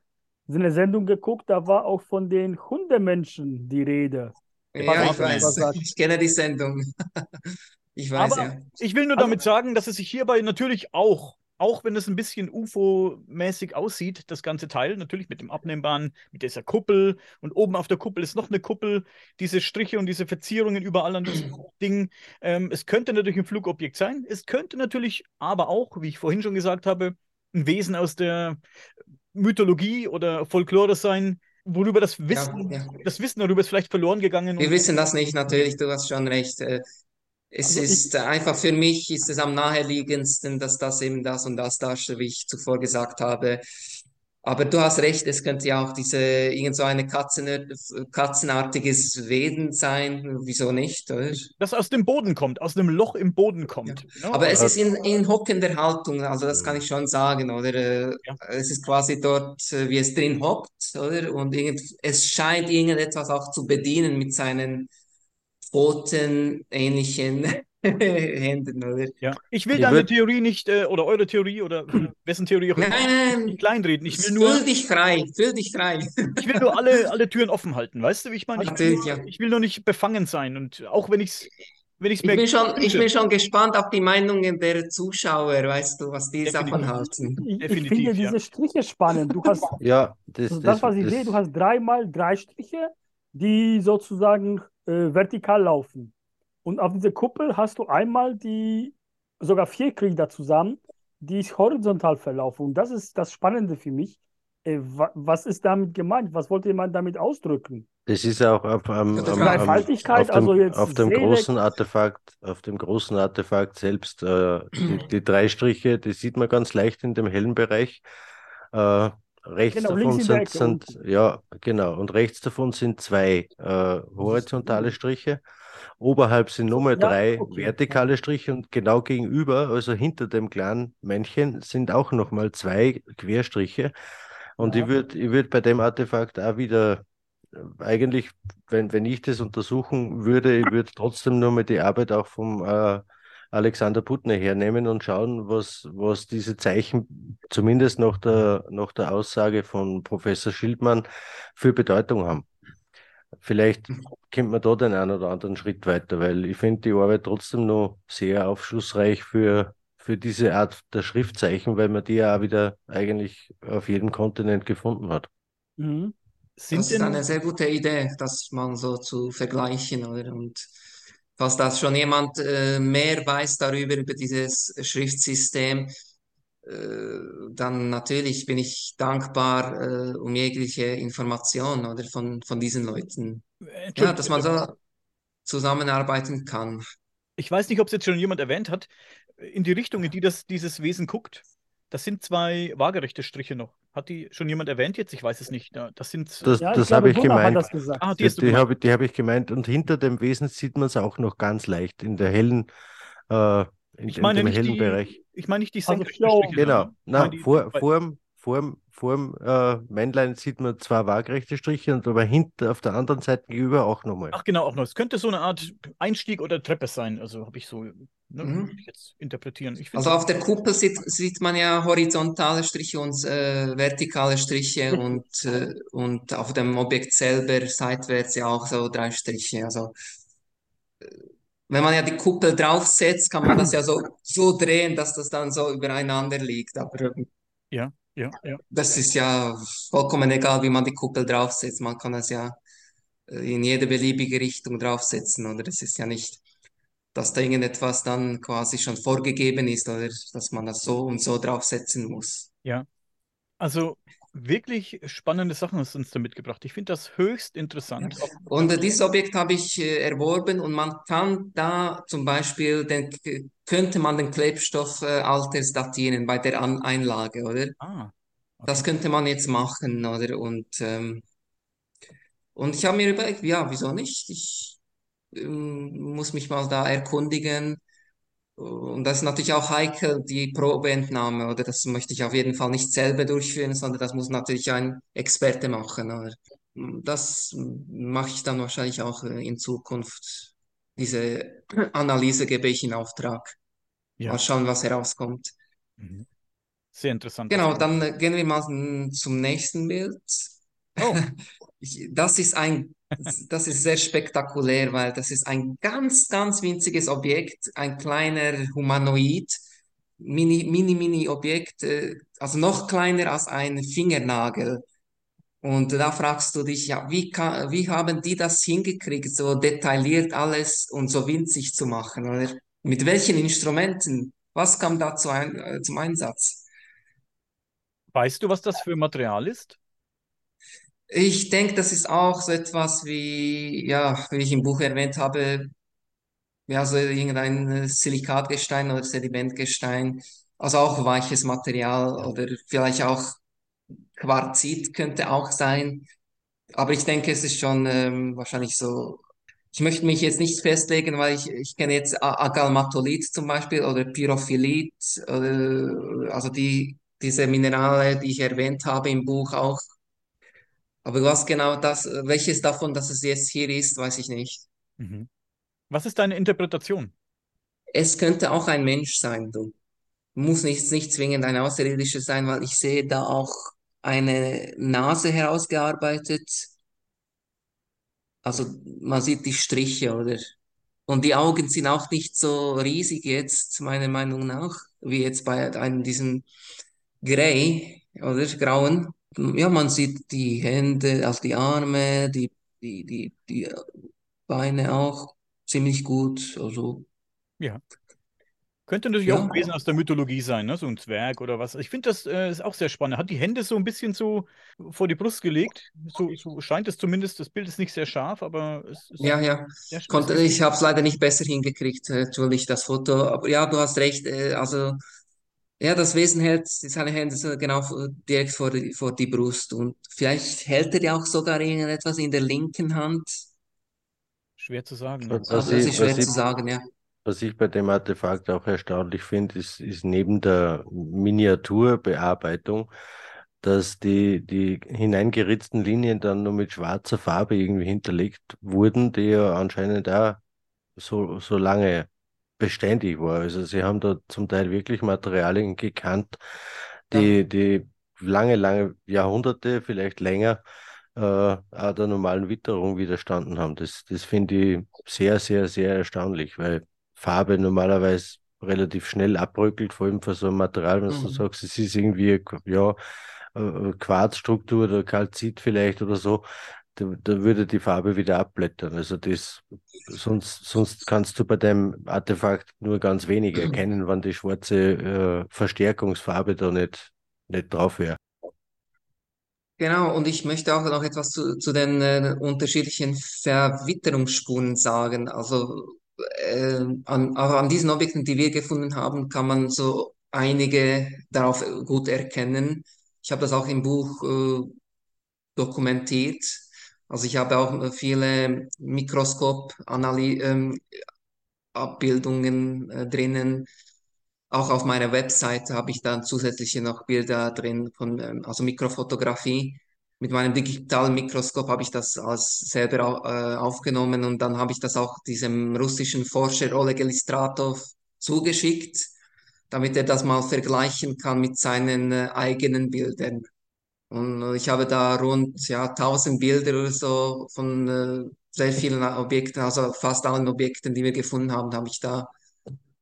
Speaker 3: so eine Sendung geguckt, da war auch von den Hundemenschen die Rede.
Speaker 2: äh, ja, ich weiß, ich kenne die Sendung. Ich weiß,
Speaker 1: Aber
Speaker 2: ja.
Speaker 1: ich will nur
Speaker 3: Also-
Speaker 1: damit sagen, dass es sich hierbei natürlich auch, auch wenn es ein bisschen UFO-mäßig aussieht, das ganze Teil, natürlich mit dem abnehmbaren, mit dieser Kuppel und oben auf der Kuppel ist noch eine Kuppel, diese Striche und diese Verzierungen überall an das Ding. Ähm, es könnte natürlich ein Flugobjekt sein, es könnte natürlich aber auch, wie ich vorhin schon gesagt habe, ein Wesen aus der Mythologie oder Folklore sein, worüber das Wissen,
Speaker 2: ja.
Speaker 1: das Wissen darüber ist vielleicht verloren gegangen.
Speaker 2: Wir wissen das nicht, natürlich, du hast schon recht. Es
Speaker 3: Also ich-
Speaker 2: ist einfach für mich ist es am naheliegendsten, dass das eben das und das darstellt, wie ich zuvor gesagt habe. Aber du hast recht, es könnte ja auch diese irgend so eine Katzen, katzenartiges Wesen sein. Wieso nicht? Oder?
Speaker 1: das aus dem Boden kommt, aus einem Loch im Boden kommt. Ja,
Speaker 2: Aber es
Speaker 4: Äh,
Speaker 2: ist in, in hockender Haltung, also das kann ich schon sagen, oder? Äh,
Speaker 1: Ja.
Speaker 2: Es ist quasi dort, äh, wie es drin hockt, oder? Und irgend, es scheint irgendetwas auch zu bedienen mit seinen Pfoten ähnlichen Händen, oder?
Speaker 1: Ja. Ich will deine Theorie nicht, äh, oder eure Theorie, oder wessen Theorie auch
Speaker 2: Nein,
Speaker 1: immer,
Speaker 2: nein,
Speaker 1: nicht kleinreden. Ich will nur,
Speaker 2: fühl dich frei, fühl dich frei.
Speaker 1: ich will nur alle, alle Türen offen halten, weißt du, wie ich meine? Ich will,
Speaker 2: ja.
Speaker 1: ich will nur nicht befangen sein. Und auch wenn ich es wenn
Speaker 2: Ich
Speaker 1: mir
Speaker 2: bin schon, ich bin schon gespannt auf die Meinungen der Zuschauer, weißt du, was die
Speaker 1: Definitiv.
Speaker 2: davon halten.
Speaker 3: Ich, ich finde
Speaker 1: ja.
Speaker 3: diese Striche spannend. Du hast,
Speaker 4: Ja, das,
Speaker 3: also das,
Speaker 4: das,
Speaker 3: was ich
Speaker 4: das,
Speaker 3: sehe, du hast dreimal drei Striche, die sozusagen äh, vertikal laufen. Und auf dieser Kuppel hast du einmal die, sogar vier Glieder zusammen, die horizontal verlaufen. Und das ist das Spannende für mich. Äh, wa was ist damit gemeint? Was wollte man damit ausdrücken?
Speaker 4: das ist auch auf, am- am- am- auf dem,
Speaker 3: also jetzt
Speaker 4: auf dem großen Artefakt, auf dem großen Artefakt selbst, äh, die, die drei Striche, die sieht man ganz leicht in dem hellen Bereich. Äh, rechts
Speaker 3: Genau,
Speaker 4: davon sind, sind, ja, genau, und rechts davon sind zwei äh, horizontale Striche. Oberhalb sind nochmal
Speaker 3: Ja,
Speaker 4: drei
Speaker 3: okay.
Speaker 4: vertikale Striche und genau gegenüber, also hinter dem kleinen Männchen, sind auch nochmal zwei Querstriche. Und
Speaker 3: Ja.
Speaker 4: ich würde ich würd bei dem Artefakt auch wieder äh, eigentlich, wenn, wenn ich das untersuchen würde, ich würde trotzdem nur mal die Arbeit auch vom äh, Alexander Putner hernehmen und schauen, was, was diese Zeichen zumindest nach der, nach der Aussage von Professor Schildmann für Bedeutung haben. Vielleicht kommt man da den einen oder anderen Schritt weiter, weil ich finde die Arbeit trotzdem noch sehr aufschlussreich für, für diese Art der Schriftzeichen, weil man die ja auch wieder eigentlich auf jedem Kontinent gefunden hat.
Speaker 3: Mhm.
Speaker 1: Sind
Speaker 2: Das ist
Speaker 1: denn,
Speaker 2: eine sehr gute Idee, das mal so zu vergleichen, oder? Und falls das schon jemand äh, mehr weiß darüber, über dieses Schriftsystem, äh, dann natürlich bin ich dankbar äh, um jegliche Information, oder, von, von diesen Leuten. Ja,
Speaker 1: Entschuldigung,
Speaker 2: dass man so zusammenarbeiten kann.
Speaker 1: ich weiß nicht, ob es jetzt schon jemand erwähnt hat, in die Richtung, in die das, dieses Wesen guckt, das sind zwei waagerechte Striche noch. Hat die schon jemand erwähnt jetzt? Ich weiß es nicht. Das sind.
Speaker 4: Das,
Speaker 3: Ja, ich
Speaker 4: das habe ich gemeint.
Speaker 1: ah, die
Speaker 4: Die, habe die hab ich gemeint. Und hinter dem Wesen sieht man es auch noch ganz leicht in der hellen, äh, in,
Speaker 1: Ich
Speaker 4: in
Speaker 1: meine
Speaker 4: dem
Speaker 1: nicht
Speaker 4: hellen
Speaker 1: die,
Speaker 4: Bereich.
Speaker 1: ich meine nicht die
Speaker 3: Also
Speaker 1: senkrechten
Speaker 3: vier
Speaker 1: Striche.
Speaker 4: Genau.
Speaker 1: ich
Speaker 4: Na,
Speaker 1: die-
Speaker 4: vor, vorm, vorm, vorm äh, Männlein sieht man zwei waagerechte Striche und aber hinter auf der anderen Seite gegenüber auch nochmal.
Speaker 1: Ach genau, auch noch. Es könnte so eine Art Einstieg oder Treppe sein. Also habe ich so, ne,
Speaker 2: Mhm.
Speaker 1: ich jetzt interpretieren. Ich
Speaker 2: Also auf der Kuppel sieht, sieht man ja horizontale Striche und äh, vertikale Striche und, äh, und auf dem Objekt selber seitwärts ja auch so drei Striche. Also äh, wenn man ja die Kuppel draufsetzt, kann man das ja so, so drehen, dass das dann so übereinander liegt. Aber ähm,
Speaker 1: ja, ja, ja.
Speaker 2: das ist ja vollkommen egal, wie man die Kuppel draufsetzt. Man kann das ja äh, in jede beliebige Richtung draufsetzen, oder? Das ist ja nicht, dass da irgendetwas dann quasi schon vorgegeben ist, oder dass man das so und so draufsetzen muss.
Speaker 1: Also wirklich spannende Sachen hast du uns da mitgebracht. Ich finde das höchst interessant. Auch-
Speaker 2: Und äh, dieses Objekt habe ich äh, erworben und man kann da zum Beispiel, den, könnte man den Klebstoff äh, altersdatieren bei der An Einlage, oder?
Speaker 1: Ah,
Speaker 2: Das
Speaker 1: okay.
Speaker 2: könnte man jetzt machen, oder? Und, ähm, und ich habe mir überlegt, ja, wieso nicht? Ich muss mich mal da erkundigen. Und das ist natürlich auch heikel, die Probeentnahme, oder das möchte ich auf jeden Fall nicht selber durchführen, sondern das muss natürlich ein Experte machen. Oder? Das mache ich dann wahrscheinlich auch äh, in Zukunft. Diese Analyse gebe ich in Auftrag.
Speaker 1: Ja.
Speaker 2: Mal schauen, was herauskommt.
Speaker 1: Mhm. Sehr interessant.
Speaker 2: Genau, dann äh, gehen wir mal mm, zum nächsten Bild.
Speaker 1: Oh.
Speaker 2: Das ist ein, das ist sehr spektakulär, weil das ist ein ganz, ganz winziges Objekt, ein kleiner Humanoid, mini, mini, mini Objekt, äh, also noch kleiner als ein Fingernagel. Und da fragst du dich, ja, wie kann, wie haben die das hingekriegt, so detailliert alles und so winzig zu machen, oder? Mit welchen Instrumenten? Was kam da zu ein, äh, zum Einsatz?
Speaker 1: Weißt du, was das für Material ist?
Speaker 2: Ich denke, das ist auch so etwas wie, ja, wie ich im Buch erwähnt habe, ja, so irgendein äh, Silikatgestein oder Sedimentgestein, also auch weiches Material oder vielleicht auch Quarzit könnte auch sein. Aber ich denke, es ist schon ähm, wahrscheinlich so. Ich möchte mich jetzt nicht festlegen, weil ich, ich kenne jetzt Agalmatolith zum Beispiel oder Pyrophylit, oder, also die, diese Minerale, die ich erwähnt habe im Buch auch. Aber was genau das, welches davon, dass es jetzt hier ist, weiß ich nicht.
Speaker 1: Mhm. Was ist deine Interpretation?
Speaker 2: Es könnte auch ein Mensch sein, du. Muss nicht, nicht zwingend ein Außerirdischer sein, weil ich sehe da auch eine Nase herausgearbeitet. Also man sieht die Striche, oder? Und die Augen sind auch nicht so riesig jetzt, meiner Meinung nach, wie jetzt bei einem diesem Grey, oder? Grauen. Ja, man sieht die Hände, also die Arme, die, die, die, die Beine auch ziemlich gut. Also,
Speaker 1: Ja. Könnte natürlich auch
Speaker 2: ja.
Speaker 1: ein Wesen aus der Mythologie sein, ne? So ein Zwerg oder was. Ich finde, das äh, ist auch sehr spannend. Hat die Hände so ein bisschen so vor die Brust gelegt. So, so scheint es zumindest. Das Bild ist nicht sehr scharf, aber es ist
Speaker 2: Ja, ja. Konnte, ich habe es leider nicht besser hingekriegt, äh, natürlich, das Foto. Aber ja, du hast recht. Äh, also, ja, das Wesen hält seine Hände so genau direkt vor die, vor die Brust. Und vielleicht hält er ja auch sogar irgendetwas in der linken Hand.
Speaker 1: Schwer zu sagen. Ne?
Speaker 4: Was
Speaker 2: Also, das
Speaker 4: ich,
Speaker 2: ist schwer
Speaker 4: was ich,
Speaker 2: zu sagen, ja.
Speaker 4: was ich bei dem Artefakt auch erstaunlich finde, ist, ist neben der Miniaturbearbeitung, dass die, die hineingeritzten Linien dann nur mit schwarzer Farbe irgendwie hinterlegt wurden, die ja anscheinend auch so, so lange beständig war. Also sie haben da zum Teil wirklich Materialien gekannt,
Speaker 2: Ja.
Speaker 4: die, die lange, lange Jahrhunderte, vielleicht länger, äh, auch der normalen Witterung widerstanden haben. Das, das finde ich sehr, sehr, sehr erstaunlich, weil Farbe normalerweise relativ schnell abbröckelt, vor allem für so ein Material, wenn du
Speaker 2: Mhm.
Speaker 4: sagst, es ist irgendwie, ja, äh, Quarzstruktur oder Kalzit vielleicht oder so, da, würde die Farbe wieder abblättern. Also das, sonst, sonst kannst du bei deinem Artefakt nur ganz wenig erkennen, wenn die schwarze äh, Verstärkungsfarbe da nicht, nicht drauf wäre.
Speaker 2: Genau, und ich möchte auch noch etwas zu, zu den äh, unterschiedlichen Verwitterungsspuren sagen. Also äh, an, auch an diesen Objekten, die wir gefunden haben, kann man so einige darauf gut erkennen. Ich habe das auch im Buch äh, dokumentiert. Also ich habe auch viele Mikroskop-Analy ähm, äh, drinnen. Auch auf meiner Webseite habe ich dann zusätzliche noch Bilder drin von ähm, also Mikrofotografie. Mit meinem digitalen Mikroskop habe ich das als selber äh, aufgenommen und dann habe ich das auch diesem russischen Forscher Oleg Elistratov zugeschickt, damit er das mal vergleichen kann mit seinen äh, eigenen Bildern. Und ich habe da rund ja, 1000 Bilder oder so von äh, sehr vielen Objekten, also fast allen Objekten, die wir gefunden haben, habe ich da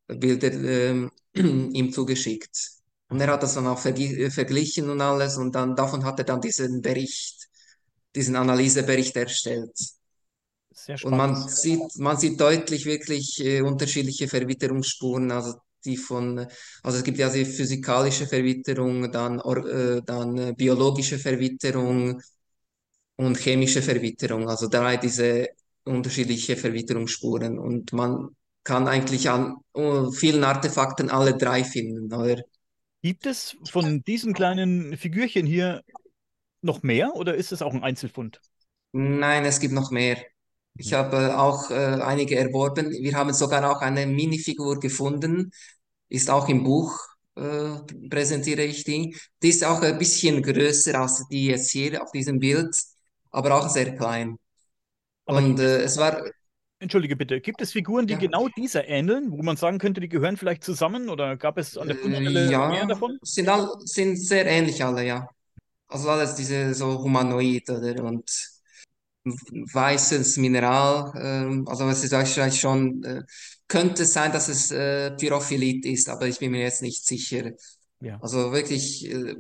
Speaker 2: Bilder ähm, ihm zugeschickt. Und er hat das dann auch vergi- äh, verglichen und alles und dann davon hat er dann diesen Bericht, diesen Analysebericht erstellt.
Speaker 1: Sehr
Speaker 2: Und man
Speaker 1: spannend.
Speaker 2: sieht, man sieht deutlich wirklich äh, unterschiedliche Verwitterungsspuren, also die von, äh, also es gibt ja die physikalische Verwitterung, dann, äh, dann äh, biologische Verwitterung und chemische Verwitterung, also drei diese unterschiedliche Verwitterungsspuren. Und man kann eigentlich an äh, vielen Artefakten alle drei finden, oder?
Speaker 1: Gibt es von diesen kleinen Figürchen hier noch mehr oder ist es auch ein Einzelfund?
Speaker 2: Nein, es gibt noch mehr. Ich habe auch äh, einige erworben. Wir haben sogar auch eine Minifigur gefunden, ist auch im Buch, äh, präsentiere ich die. Die ist auch ein bisschen größer als die jetzt hier auf diesem Bild, aber auch sehr klein.
Speaker 1: Aber
Speaker 2: Und äh, es war,
Speaker 1: entschuldige bitte, gibt es Figuren, die
Speaker 2: ja,
Speaker 1: genau dieser ähneln, wo man sagen könnte, die gehören vielleicht zusammen oder gab es an der
Speaker 2: äh,
Speaker 1: Fundstelle mehr
Speaker 2: ja,
Speaker 1: davon?
Speaker 2: sind, all, sind sehr ähnlich alle, ja. Also alles diese so Humanoid oder und weißes Mineral. Ähm, also es ist wahrscheinlich schon, äh, könnte es sein, dass es äh, Pyrophylit ist, aber ich bin mir jetzt nicht sicher.
Speaker 1: Ja.
Speaker 2: Also wirklich äh,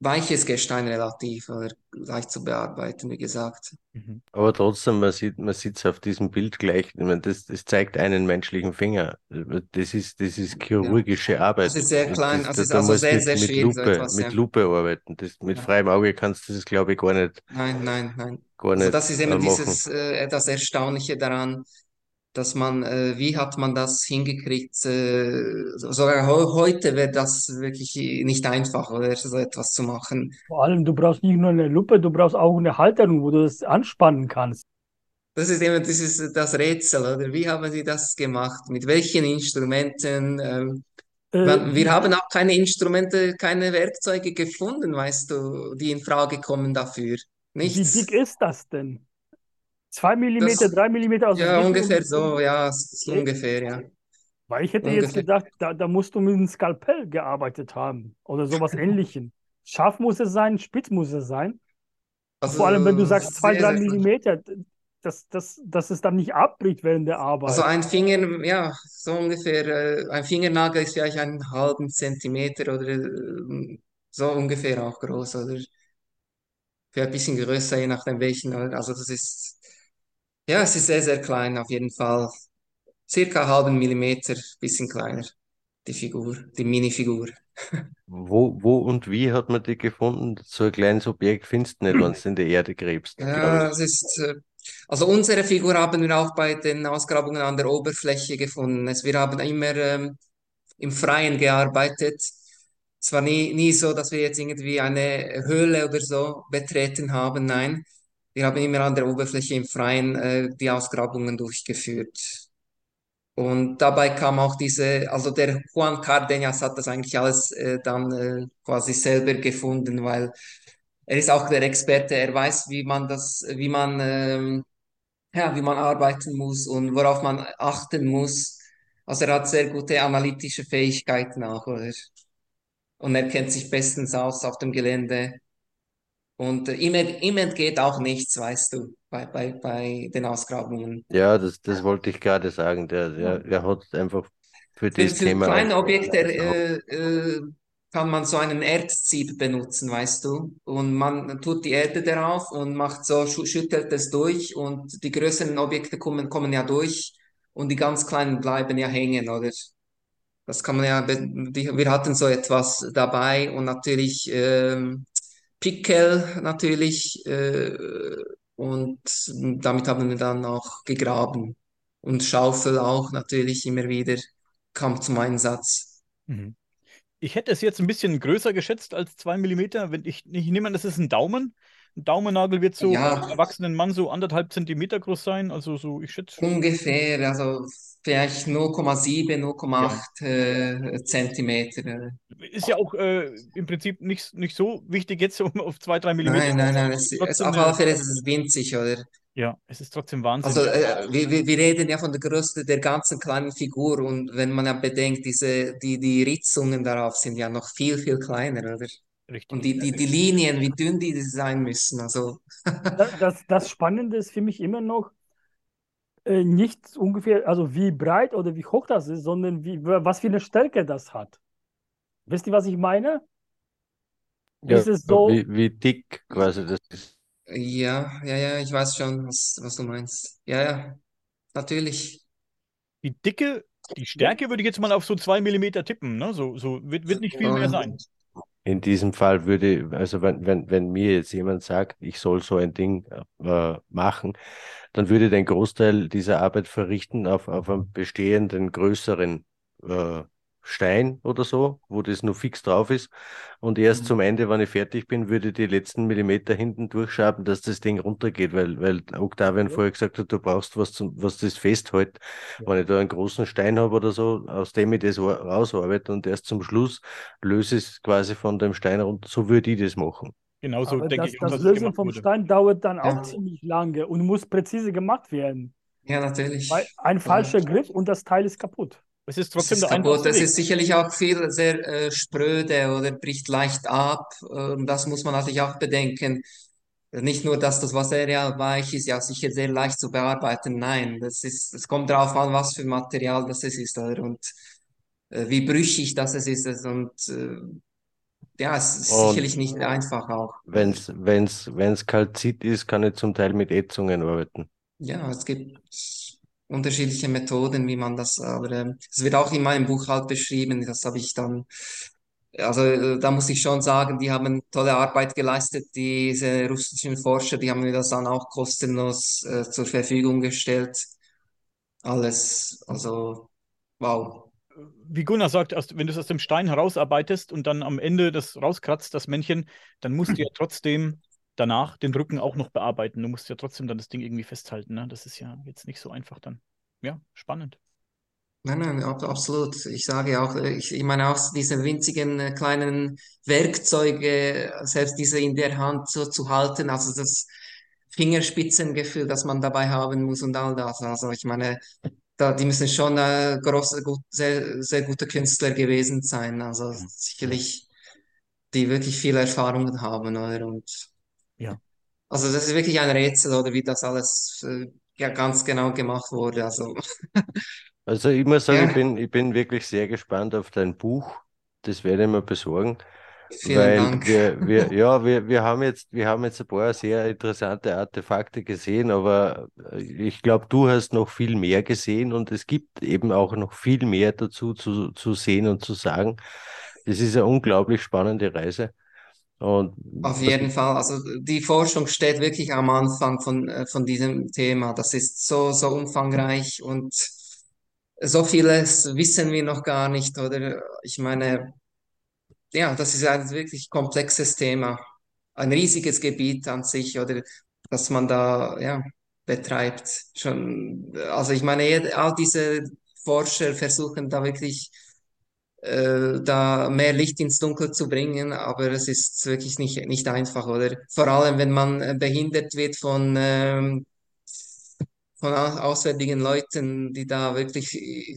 Speaker 2: weiches Gestein relativ oder leicht zu bearbeiten, wie gesagt.
Speaker 1: Mhm.
Speaker 4: Aber trotzdem, man sieht, man sieht es auf diesem Bild gleich. Ich meine, das, das zeigt einen menschlichen Finger. Das ist, das ist
Speaker 2: Ja.
Speaker 4: chirurgische Arbeit.
Speaker 2: Es ist sehr
Speaker 4: Das,
Speaker 2: klein,
Speaker 4: das,
Speaker 2: es
Speaker 4: da,
Speaker 2: ist
Speaker 4: da
Speaker 2: also sehr,
Speaker 4: mit,
Speaker 2: sehr
Speaker 4: mit
Speaker 2: schwierig, so
Speaker 4: Lupe,
Speaker 2: etwas,
Speaker 4: mit
Speaker 2: ja.
Speaker 4: Lupe arbeiten. Das, mit
Speaker 2: Ja.
Speaker 4: freiem Auge kannst du das, glaube ich, gar nicht,
Speaker 2: Nein, nein, nein.
Speaker 4: gar
Speaker 2: Also
Speaker 4: nicht
Speaker 2: das ist eben
Speaker 4: machen.
Speaker 2: dieses äh, etwas Erstaunliche daran, dass man, äh, wie hat man das hingekriegt? Äh, so- sogar heu- heute wäre das wirklich nicht einfach, oder so etwas zu machen.
Speaker 3: Vor allem, du brauchst nicht nur eine Lupe, du brauchst auch eine Halterung, wo du das anspannen kannst.
Speaker 2: Das ist eben das, ist das Rätsel, oder? Wie haben Sie das gemacht? Mit welchen Instrumenten? Ähm,
Speaker 3: Äh,
Speaker 2: wir haben auch keine Instrumente, keine Werkzeuge gefunden, weißt du, die in Frage kommen dafür.
Speaker 3: wie dick
Speaker 2: Nichts.
Speaker 3: ist das denn? Zwei Millimeter,
Speaker 2: Das,
Speaker 3: drei Millimeter, also es
Speaker 2: ja, ungefähr so, ja,
Speaker 3: eh,
Speaker 2: ungefähr, ja.
Speaker 3: weil ich hätte jetzt
Speaker 2: Ungefähr.
Speaker 3: gedacht, da, da musst du mit einem Skalpell gearbeitet haben oder sowas Ähnlichem. Scharf muss es sein, spitz muss es sein. Und vor allem, wenn du
Speaker 2: Also
Speaker 3: sagst zwei, drei. Millimeter, dass, dass, dass es dann nicht abbricht während der
Speaker 2: Also
Speaker 3: Arbeit.
Speaker 2: ein Finger, ja, so ungefähr, äh, ein Fingernagel ist vielleicht einen halben Zentimeter oder äh, so ungefähr auch groß oder vielleicht ein bisschen größer, je nachdem welchen. Also das ist, ja, es ist sehr, sehr klein auf jeden Fall. Circa einen halben Millimeter, bisschen kleiner, die Figur, die Minifigur.
Speaker 4: Wo, wo und wie hat man die gefunden? So ein kleines Objekt findest du nicht, wenn du in die Erde gräbst,
Speaker 2: Ja, es ist, äh, also unsere Figur haben wir auch bei den Ausgrabungen an der Oberfläche gefunden. Wir haben immer ähm, im Freien gearbeitet. Es war nie, nie so, dass wir jetzt irgendwie eine Höhle oder so betreten haben. Nein, wir haben immer an der Oberfläche im Freien äh, die Ausgrabungen durchgeführt. Und dabei kam auch diese, also der Juan Cardenas hat das eigentlich alles äh, dann äh, quasi selber gefunden, weil er ist auch der Experte, er weiß, wie man das, wie man, ähm, ja, wie man arbeiten muss und worauf man achten muss. Also er hat sehr gute analytische Fähigkeiten auch, oder? Und er kennt sich bestens aus auf dem Gelände. Und ihm, ihm entgeht auch nichts, weißt du, bei, bei, bei den Ausgrabungen.
Speaker 4: Ja, das, das wollte ich gerade sagen. Der, der, der hat einfach für
Speaker 2: Für,
Speaker 4: das
Speaker 2: für
Speaker 4: Thema
Speaker 2: kleine
Speaker 4: auch
Speaker 2: Objekte äh, äh, kann man so einen Erdsieb benutzen, weißt du? Und man tut die Erde darauf und macht so, schü- schüttelt es durch und die größeren Objekte kommen, kommen ja durch und die ganz kleinen bleiben ja hängen, oder? Das kann man ja, wir hatten so etwas dabei und natürlich ähm, Pickel natürlich äh, und damit haben wir dann auch gegraben und Schaufel auch natürlich immer wieder kam zum Einsatz.
Speaker 1: Mhm. Ich hätte es jetzt ein bisschen größer geschätzt als zwei Millimeter. Wenn ich, ich nehme an, das ist ein Daumen. Ein Daumennagel wird so bei einem
Speaker 2: Ja,
Speaker 1: erwachsenen Mann so anderthalb Zentimeter groß sein. Also so, ich schätze
Speaker 2: ungefähr, also vielleicht 0,7,
Speaker 1: Ja.
Speaker 2: 0,8 äh, Zentimeter.
Speaker 1: Ist ja auch äh, im Prinzip nicht, nicht so wichtig jetzt, um auf zwei, drei Millimeter
Speaker 2: Nein, nein, nein, es, es,
Speaker 1: Trotzdem
Speaker 2: auf alle Fälle ist es winzig, oder?
Speaker 1: ja, es ist trotzdem Wahnsinn.
Speaker 2: Also äh, wir, wir, wir reden ja von der Größe der ganzen kleinen Figur und wenn man ja bedenkt, diese, die, die Ritzungen darauf sind ja noch viel, viel kleiner, oder? Und
Speaker 1: Richtig.
Speaker 2: die, die, die Linien, wie dünn die sein müssen, also
Speaker 3: Da- Das, das Spannende ist für mich immer noch äh, nicht ungefähr, also wie breit oder wie hoch das ist, sondern wie, was für eine Stärke das hat. Wisst ihr, was ich meine?
Speaker 4: Ja,
Speaker 3: Ist es so,
Speaker 4: wie, wie dick quasi das ist.
Speaker 2: ja, ja, ja, ich weiß schon, was, was du meinst. Ja, ja, natürlich.
Speaker 1: Die Dicke, die Stärke würde ich jetzt mal auf so zwei Millimeter tippen. Ne? So, so wird, wird nicht viel mehr sein.
Speaker 4: In diesem Fall würde, also wenn, wenn, wenn mir jetzt jemand sagt, ich soll so ein Ding äh, machen, dann würde ich den Großteil dieser Arbeit verrichten auf, auf einem bestehenden größeren äh, Stein oder so, wo das nur fix drauf ist. Und erst
Speaker 3: Mhm.
Speaker 4: zum Ende, wenn ich fertig bin, würde ich die letzten Millimeter hinten durchschaben, dass das Ding runtergeht, weil, weil Octavian
Speaker 3: Ja.
Speaker 4: vorher gesagt hat, du brauchst was, zum, was das festhält.
Speaker 3: Ja.
Speaker 4: Wenn ich da einen großen Stein habe oder so, aus dem ich das ar- rausarbeite und erst zum Schluss löse ich es quasi von dem Stein runter, so würde ich das machen.
Speaker 1: Genauso
Speaker 3: Aber
Speaker 1: denke
Speaker 3: das,
Speaker 1: ich auch,
Speaker 3: das Lösen vom
Speaker 1: wurde.
Speaker 3: Stein dauert dann auch
Speaker 2: Ja.
Speaker 3: ziemlich lange und muss präzise gemacht werden.
Speaker 2: Ja, natürlich.
Speaker 3: Weil ein falscher Griff und das Teil ist kaputt.
Speaker 1: Es ist trotzdem
Speaker 2: ist
Speaker 1: der
Speaker 2: kaputt. Das ist sicherlich auch viel sehr äh, spröde oder bricht leicht ab. Und das muss man natürlich auch bedenken. Nicht nur, dass das Material weich ist, ja sicher sehr leicht zu bearbeiten. Nein, das ist, es kommt darauf an, was für Material das es ist, oder? Und äh, wie brüchig das es ist. Und äh, ja, es ist
Speaker 4: Und
Speaker 2: sicherlich nicht einfach auch.
Speaker 4: wenn es wenn's, wenn's Kalzit ist, kann ich zum Teil mit Ätzungen arbeiten.
Speaker 2: Ja, es gibt unterschiedliche Methoden, wie man das, aber ähm, es wird auch in meinem Buch halt beschrieben. Das habe ich dann, also äh, da muss ich schon sagen, die haben tolle Arbeit geleistet, diese russischen Forscher, die haben mir das dann auch kostenlos äh, zur Verfügung gestellt. Alles, also wow.
Speaker 1: Wie Gunnar sagt, wenn du es aus dem Stein herausarbeitest und dann am Ende das rauskratzt, das Männchen, dann musst du ja trotzdem danach den Rücken auch noch bearbeiten. Du musst ja trotzdem dann das Ding irgendwie festhalten. Ne? Das ist ja jetzt nicht so einfach dann. Ja, spannend.
Speaker 2: Nein, nein, ab, absolut. Ich sage auch, ich, ich meine auch diese winzigen äh, kleinen Werkzeuge, selbst diese in der Hand so zu halten, also das Fingerspitzengefühl, das man dabei haben muss und all das. Also ich meine, da, die müssen schon äh, große, gut, sehr, sehr gute Künstler gewesen sein. Also sicherlich, die wirklich viel Erfahrung haben, oder? Und
Speaker 1: Ja.
Speaker 2: also das ist wirklich ein Rätsel, oder wie das alles äh, ja ganz genau gemacht wurde. Also
Speaker 4: Also ich muss sagen, ich
Speaker 2: ja,
Speaker 4: bin, ich bin wirklich sehr gespannt auf dein Buch. Das werde ich mir besorgen,
Speaker 2: vielen
Speaker 4: weil
Speaker 2: Dank.
Speaker 4: wir, wir, ja, wir, wir haben jetzt, wir haben jetzt ein paar sehr interessante Artefakte gesehen, aber äh, ich glaube, du hast noch viel mehr gesehen und es gibt eben auch noch viel mehr dazu zu, zu sehen und zu sagen. Das ist eine unglaublich spannende Reise. Und
Speaker 2: Auf jeden Fall. Also die Forschung steht wirklich am Anfang von, äh, von diesem Thema. Das ist so, so umfangreich und so vieles wissen wir noch gar nicht, oder? Ich meine, ja, das ist ein wirklich komplexes Thema. Ein riesiges Gebiet an sich, oder? Dass man da, ja, betreibt. Schon, also ich meine, all diese Forscher versuchen da wirklich äh, da mehr Licht ins Dunkel zu bringen, aber es ist wirklich nicht, nicht einfach, oder? Vor allem, wenn man äh, behindert wird von, ähm, von au- auswärtigen Leuten, die da wirklich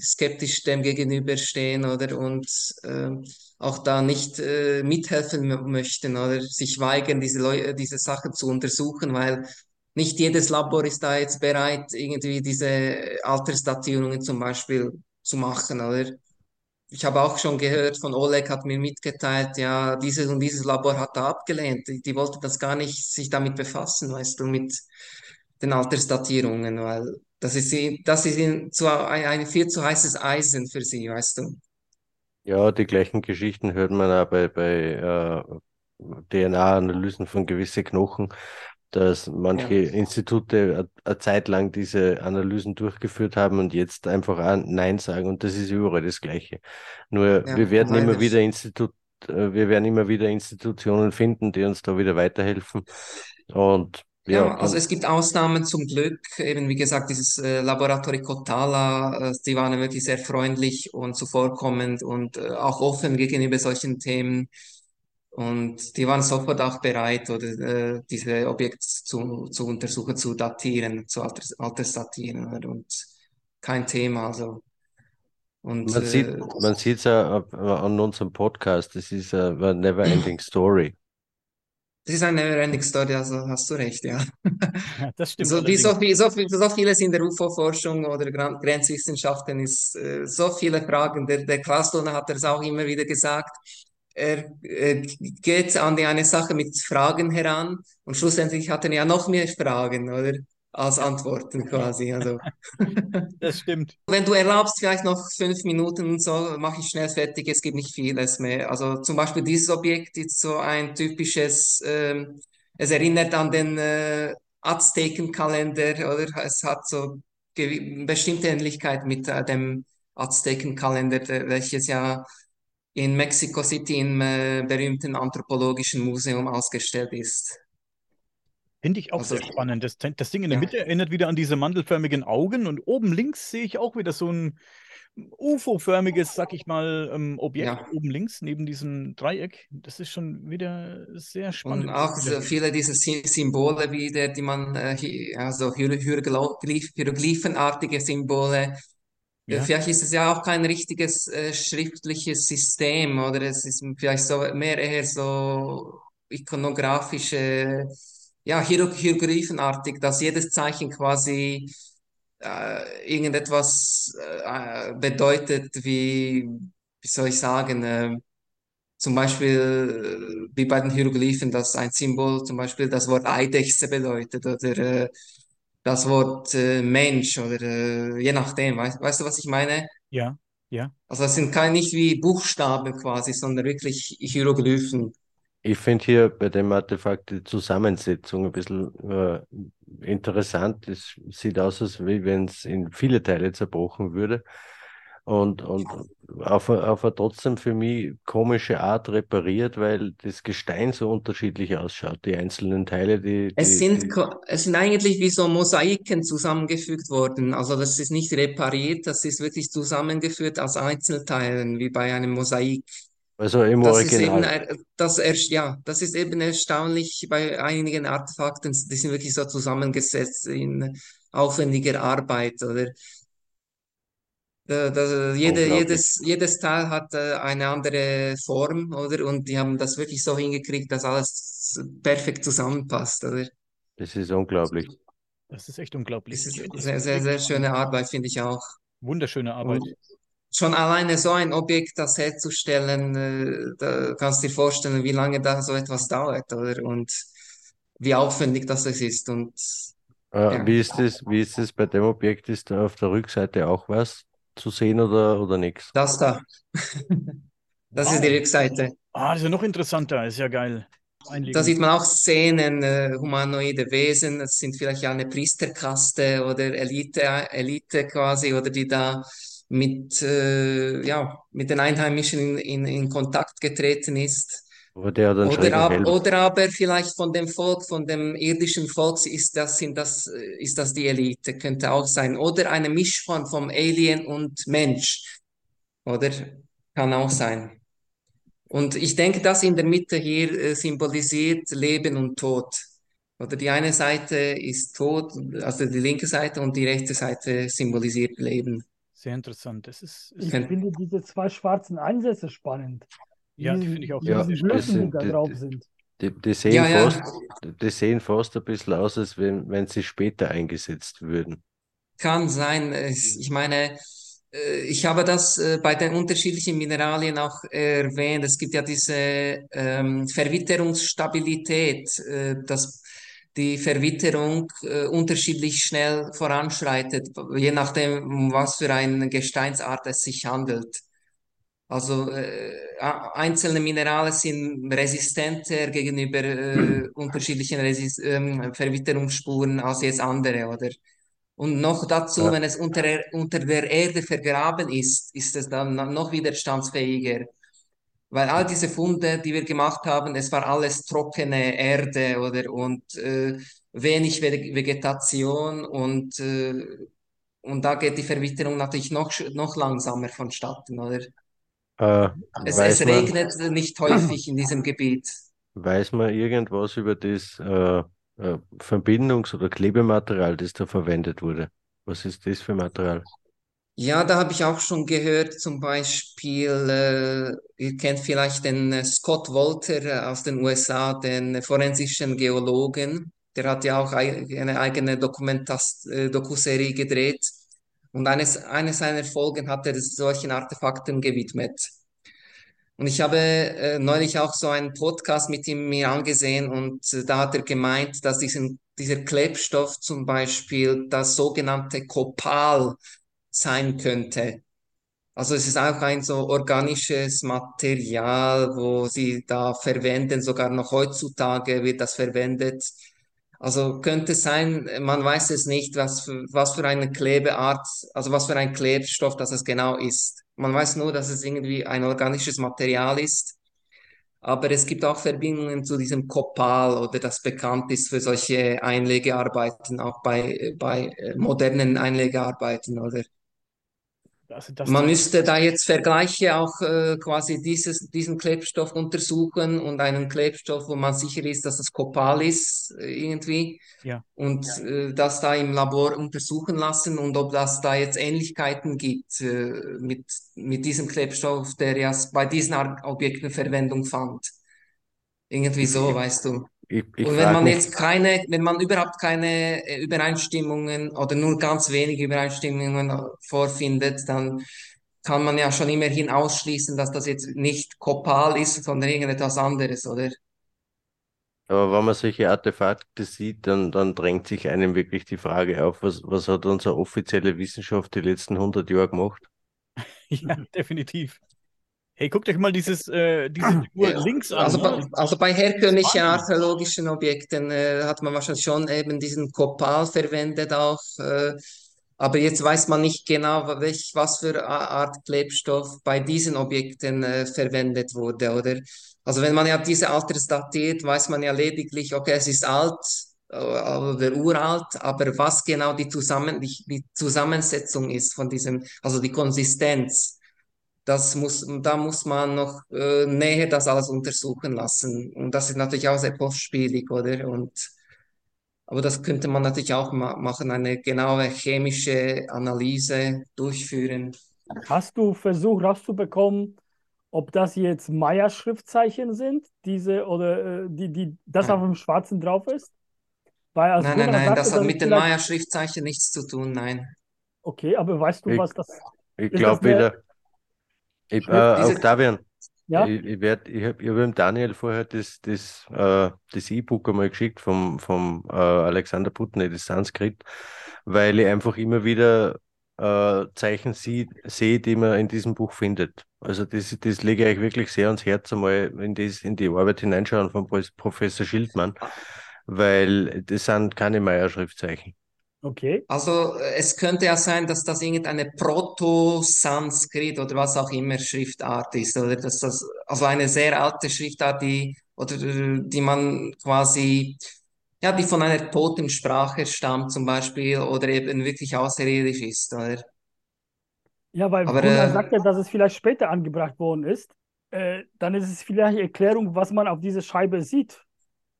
Speaker 2: skeptisch dem gegenüberstehen, oder? Und ähm, auch da nicht äh, mithelfen mö- möchten oder sich weigern, diese Leu diese Sachen zu untersuchen, weil nicht jedes Labor ist da jetzt bereit, irgendwie diese Altersdatierungen zum Beispiel zu machen, oder? Ich habe auch schon gehört von Oleg hat mir mitgeteilt, ja, dieses und dieses Labor hat er abgelehnt. Die, die wollten das gar nicht sich damit befassen, weißt du, mit den Altersdatierungen, weil das ist, das ist ihnen zu, ein, ein viel zu heißes Eisen für sie, weißt du.
Speaker 4: Ja, die gleichen Geschichten hört man auch bei, bei äh, DNA-Analysen von gewissen Knochen, dass manche
Speaker 2: Ja,
Speaker 4: Institute eine Zeit lang diese Analysen durchgeführt haben und jetzt einfach auch Nein sagen. Und das ist überall das Gleiche. Nur
Speaker 2: ja,
Speaker 4: wir werden immer wieder Institut, äh, wir werden immer wieder Institutionen finden, die uns da wieder weiterhelfen. Und ja,
Speaker 2: Ja, also es gibt Ausnahmen zum Glück. Eben wie gesagt, dieses äh, Laboratorium Kotala, äh, die waren wirklich sehr freundlich und zuvorkommend und äh, auch offen gegenüber solchen Themen. Und die waren sofort auch bereit, oder äh, diese Objekte zu, zu untersuchen, zu datieren, zu alters, altersdatieren. Oder? Und kein Thema. Also. Und
Speaker 4: man sieht,
Speaker 2: äh,
Speaker 4: man es ja an unserem Podcast, das ist eine never-ending story.
Speaker 2: Das ist eine never-ending Story, also hast du recht, ja.
Speaker 1: Ja, das stimmt
Speaker 2: So, wie so viel, so viel, so vieles in der UFO-Forschung oder Grenzwissenschaften ist äh, so viele Fragen. Der, der Klaus Lohner hat das auch immer wieder gesagt. Er äh, geht an die eine Sache mit Fragen heran und schlussendlich hat er ja noch mehr Fragen, oder? Als Antworten quasi. Also,
Speaker 1: das stimmt.
Speaker 2: wenn du erlaubst, vielleicht noch fünf Minuten und so, mache ich schnell fertig. Es gibt nicht vieles mehr. Also zum Beispiel dieses Objekt ist so ein typisches, ähm, es erinnert an den äh, Aztekenkalender, oder? Es hat so bestimmte Ähnlichkeit mit äh, dem Aztekenkalender, der- welches ja in Mexico City im äh, berühmten Anthropologischen Museum ausgestellt ist.
Speaker 1: Finde ich auch
Speaker 2: Also,
Speaker 1: sehr spannend. Das, das Ding in der
Speaker 2: ja.
Speaker 1: Mitte erinnert wieder an diese mandelförmigen Augen und oben links sehe ich auch wieder so ein UFO-förmiges, sag ich mal, ähm, Objekt
Speaker 2: Ja.
Speaker 1: oben linglyph neben diesem Dreieck. Das ist schon wieder sehr
Speaker 2: Und
Speaker 1: spannend.
Speaker 2: auch so viele dieser Sy- Symbole wieder, die man, äh, also Hier- Hieroglyph, Hieroglyphenartige Symbole. Äh,
Speaker 1: Ja.
Speaker 2: Vielleicht ist es ja auch kein richtiges äh, schriftliches System oder es ist vielleicht so mehr eher so ikonografische, ja, Hiero- Hieroglyphenartig, dass jedes Zeichen quasi äh, irgendetwas äh, bedeutet, wie, wie soll ich sagen, äh, zum Beispiel äh, wie bei den Hieroglyphen, dass ein Symbol zum Beispiel das Wort Eidechse bedeutet oder äh, das Wort äh, Mensch oder äh, je nachdem. Weißt, weißt du, was ich meine?
Speaker 1: Ja, ja.
Speaker 2: Also es sind keine, nicht wie Buchstaben quasi, sondern wirklich Hieroglyphen.
Speaker 4: Ich finde hier bei dem Artefakt die Zusammensetzung ein bisschen äh, interessant. Es sieht aus, als wenn es in viele Teile zerbrochen würde und, und auf, eine- auf eine trotzdem für mich komische Art repariert, weil das Gestein so unterschiedlich ausschaut. Die einzelnen Teile, die,
Speaker 2: Es
Speaker 4: die,
Speaker 2: sind,
Speaker 4: die,
Speaker 2: es sind eigentlich wie so Mosaiken zusammengefügt worden. Also das ist nicht repariert, das ist wirklich zusammengeführt aus Einzelteilen, wie bei einem Mosaik.
Speaker 4: Also im
Speaker 2: Das ist eben,
Speaker 4: Original.
Speaker 2: er- das, erst- ja, das ist eben erstaunlich bei einigen Artefakten, die sind wirklich so zusammengesetzt in aufwendiger Arbeit, oder? Da, da, jede, jedes, jedes Teil hat äh, eine andere Form, oder? Und die haben das wirklich so hingekriegt, dass alles perfekt zusammenpasst, oder?
Speaker 4: Das ist unglaublich.
Speaker 1: Das ist echt unglaublich.
Speaker 2: Das ist sehr, sehr, sehr schöne Arbeit, finde ich auch.
Speaker 1: Wunderschöne Arbeit.
Speaker 2: Und schon alleine so ein Objekt, das herzustellen, äh, da kannst du dir vorstellen, wie lange da so etwas dauert, oder? Und wie aufwendig das ist. Und
Speaker 4: Äh,
Speaker 2: ja,
Speaker 4: wie ist es, wie ist es bei dem Objekt? Ist da auf der Rückseite auch was zu sehen oder, oder nichts?
Speaker 2: das da, das ist die
Speaker 1: Wow.
Speaker 2: Rückseite.
Speaker 1: Ah, das ist ja noch interessanter. Ist ja geil.
Speaker 2: Da
Speaker 1: Einlegung.
Speaker 2: sieht man auch Szenen, äh, humanoide Wesen, es sind vielleicht ja eine Priesterkaste oder Elite, Elite quasi, oder die da mit, äh, ja, mit den Einheimischen in, in, in Kontakt getreten ist. Oder,
Speaker 4: schrägen
Speaker 2: ab, oder aber vielleicht von dem Volk, von dem irdischen Volk ist das, sind das, äh, ist das die Elite, könnte auch sein. Oder eine Mischform vom Alien und Mensch, oder? Kann auch sein. Und ich denke, das in der Mitte hier äh, symbolisiert Leben und Tod. Oder die eine Seite ist Tod, also die linke Seite, und die rechte Seite symbolisiert Leben.
Speaker 1: Sehr interessant. Das ist, ist
Speaker 3: Ich finde diese zwei schwarzen Einsätze spannend.
Speaker 1: ja, die finde ich auch
Speaker 4: Ja,
Speaker 1: sehr, sehr
Speaker 4: das
Speaker 1: spannend.
Speaker 3: Die
Speaker 4: sind-
Speaker 3: da
Speaker 4: die-
Speaker 3: drauf sind.
Speaker 4: Die, die sehen
Speaker 2: Ja, ja.
Speaker 4: fast, die sehen fast ein bisschen aus, als wenn, wenn sie später eingesetzt würden.
Speaker 2: Kann sein. Ich meine, äh, ich habe das äh, bei den unterschiedlichen Mineralien auch erwähnt. Es gibt ja diese ähm, Verwitterungsstabilität, äh, dass die Verwitterung äh, unterschiedlich schnell voranschreitet, je nachdem, um was für eine Gesteinsart es sich handelt. Also äh, einzelne Minerale sind resistenter gegenüber äh, unterschiedlichen Resis ähm, Verwitterungsspuren als jetzt andere, oder? Und noch dazu,
Speaker 4: Ja.
Speaker 2: wenn es unter, unter der Erde vergraben ist, ist es dann noch widerstandsfähiger. Weil all diese Funde, die wir gemacht haben, es war alles trockene Erde oder und äh, wenig Ve- Vegetation und, äh, und da geht die Verwitterung natürlich noch, noch langsamer vonstatten, oder?
Speaker 4: Äh,
Speaker 2: Es, es
Speaker 4: man,
Speaker 2: regnet nicht häufig in diesem Gebiet.
Speaker 4: weiß man irgendwas über das äh, äh, Verbindungs- oder Klebematerial, das da verwendet wurde? Was ist das für Material?
Speaker 2: Ja, da habe ich auch schon gehört, zum Beispiel, äh, ihr kennt vielleicht den äh, Scott Wolter äh, aus den USA, den forensischen Geologen. Der hat ja auch ei- eine eigene Dokumentas äh, Dokuserie gedreht. Und eines, eine seiner Folgen hat er solchen Artefakten gewidmet. Und ich habe äh, neulich auch so einen Podcast mit ihm mir angesehen und äh, da hat er gemeint, dass diesen, dieser Klebstoff zum Beispiel das sogenannte Kopal sein könnte. Also es ist auch ein so organisches Material, wo sie da verwenden, sogar noch heutzutage wird das verwendet Also könnte sein, man weiß es nicht, was für, was für eine Klebeart, also was für ein Klebstoff das es genau ist. Man weiß nur, dass es irgendwie ein organisches Material ist. Aber es gibt auch Verbindungen zu diesem Copal oder das bekannt ist für solche Einlegearbeiten, auch bei, bei äh, modernen Einlegearbeiten, oder?
Speaker 1: Das
Speaker 2: Man müsste da jetzt Vergleiche auch äh, quasi dieses, diesen Klebstoff untersuchen und einen Klebstoff, wo man sicher ist, dass es Copal ist, äh, irgendwie.
Speaker 1: Ja.
Speaker 2: Und äh, das da im Labor untersuchen lassen und ob das da jetzt Ähnlichkeiten gibt äh, mit, mit diesem Klebstoff, der ja bei diesen Objekten Verwendung fand. Irgendwie so, weißt du.
Speaker 4: Ich, ich
Speaker 2: Und wenn man
Speaker 4: mich,
Speaker 2: jetzt keine, wenn man überhaupt keine äh, Übereinstimmungen oder nur ganz wenige Übereinstimmungen vorfindet, dann kann man ja schon immerhin ausschließen, dass das jetzt nicht Kopal ist, sondern irgendetwas anderes, oder?
Speaker 4: aber wenn man solche Artefakte sieht, dann, dann drängt sich einem wirklich die Frage auf, was, was hat unsere offizielle Wissenschaft die letzten 100 Jahre gemacht?
Speaker 1: Ja, definitiv. Hey, guckt euch mal dieses, äh, diese Figur
Speaker 2: Ja,
Speaker 1: links an.
Speaker 2: Also,
Speaker 1: ne?
Speaker 2: bei, also bei herkömmlichen archäologischen Objekten äh, hat man wahrscheinlich schon eben diesen Kopal verwendet auch, äh, aber jetzt weiß man nicht genau, welch, was für Art Klebstoff bei diesen Objekten äh, verwendet wurde, oder? Also wenn man ja diese Alters datiert, weiß man ja lediglich, okay, es ist alt äh, oder uralt, aber was genau die, Zusammen, die, die Zusammensetzung ist von diesem, also die Konsistenz. Das muss, da muss man noch äh, näher das alles untersuchen lassen. Und das ist natürlich auch sehr kostspielig, oder? Und, aber das könnte man natürlich auch ma machen, eine genaue chemische Analyse durchführen.
Speaker 3: Hast du versucht rauszubekommen, ob das jetzt Maya-Schriftzeichen sind, diese oder äh, die, die, das auf
Speaker 2: Nein,
Speaker 3: dem Schwarzen drauf ist? Weil als
Speaker 2: nein, nein, nein,
Speaker 3: sagte,
Speaker 2: das hat mit den
Speaker 3: vielleicht,
Speaker 2: Maya-Schriftzeichen nichts zu tun, nein.
Speaker 3: okay, aber weißt du,
Speaker 4: Ich,
Speaker 3: was das,
Speaker 4: ich glaube
Speaker 3: eine
Speaker 4: wieder, ich, äh?
Speaker 2: Diese,
Speaker 4: Octavian,
Speaker 3: Ja?
Speaker 4: ich, ich, werd, ich habe ich hab dem Daniel vorher das, das, äh, das E-Book einmal geschickt vom, vom äh, Alexander Putney, das Sanskrit, weil ich einfach immer wieder äh, Zeichen sie, sehe, die man in diesem Buch findet. Also das, das lege ich euch wirklich sehr ans Herz, einmal in, das, in die Arbeit hineinschauen von Prof- Professor Schildmann, weil das sind keine Maya-Schriftzeichen.
Speaker 3: Okay.
Speaker 2: Also äh, es könnte ja sein, dass das irgendeine Proto-Sanskrit oder was auch immer Schriftart ist, oder dass das also eine sehr alte Schriftart, die oder die man quasi ja, die von einer toten Sprache stammt zum Beispiel oder eben wirklich außerirdisch ist, oder?
Speaker 3: Ja, weil
Speaker 2: Aber
Speaker 3: Gunnar
Speaker 2: äh,
Speaker 3: sagte, dass es vielleicht später angebracht worden ist. Äh, dann ist es vielleicht Erklärung, was man auf dieser Scheibe sieht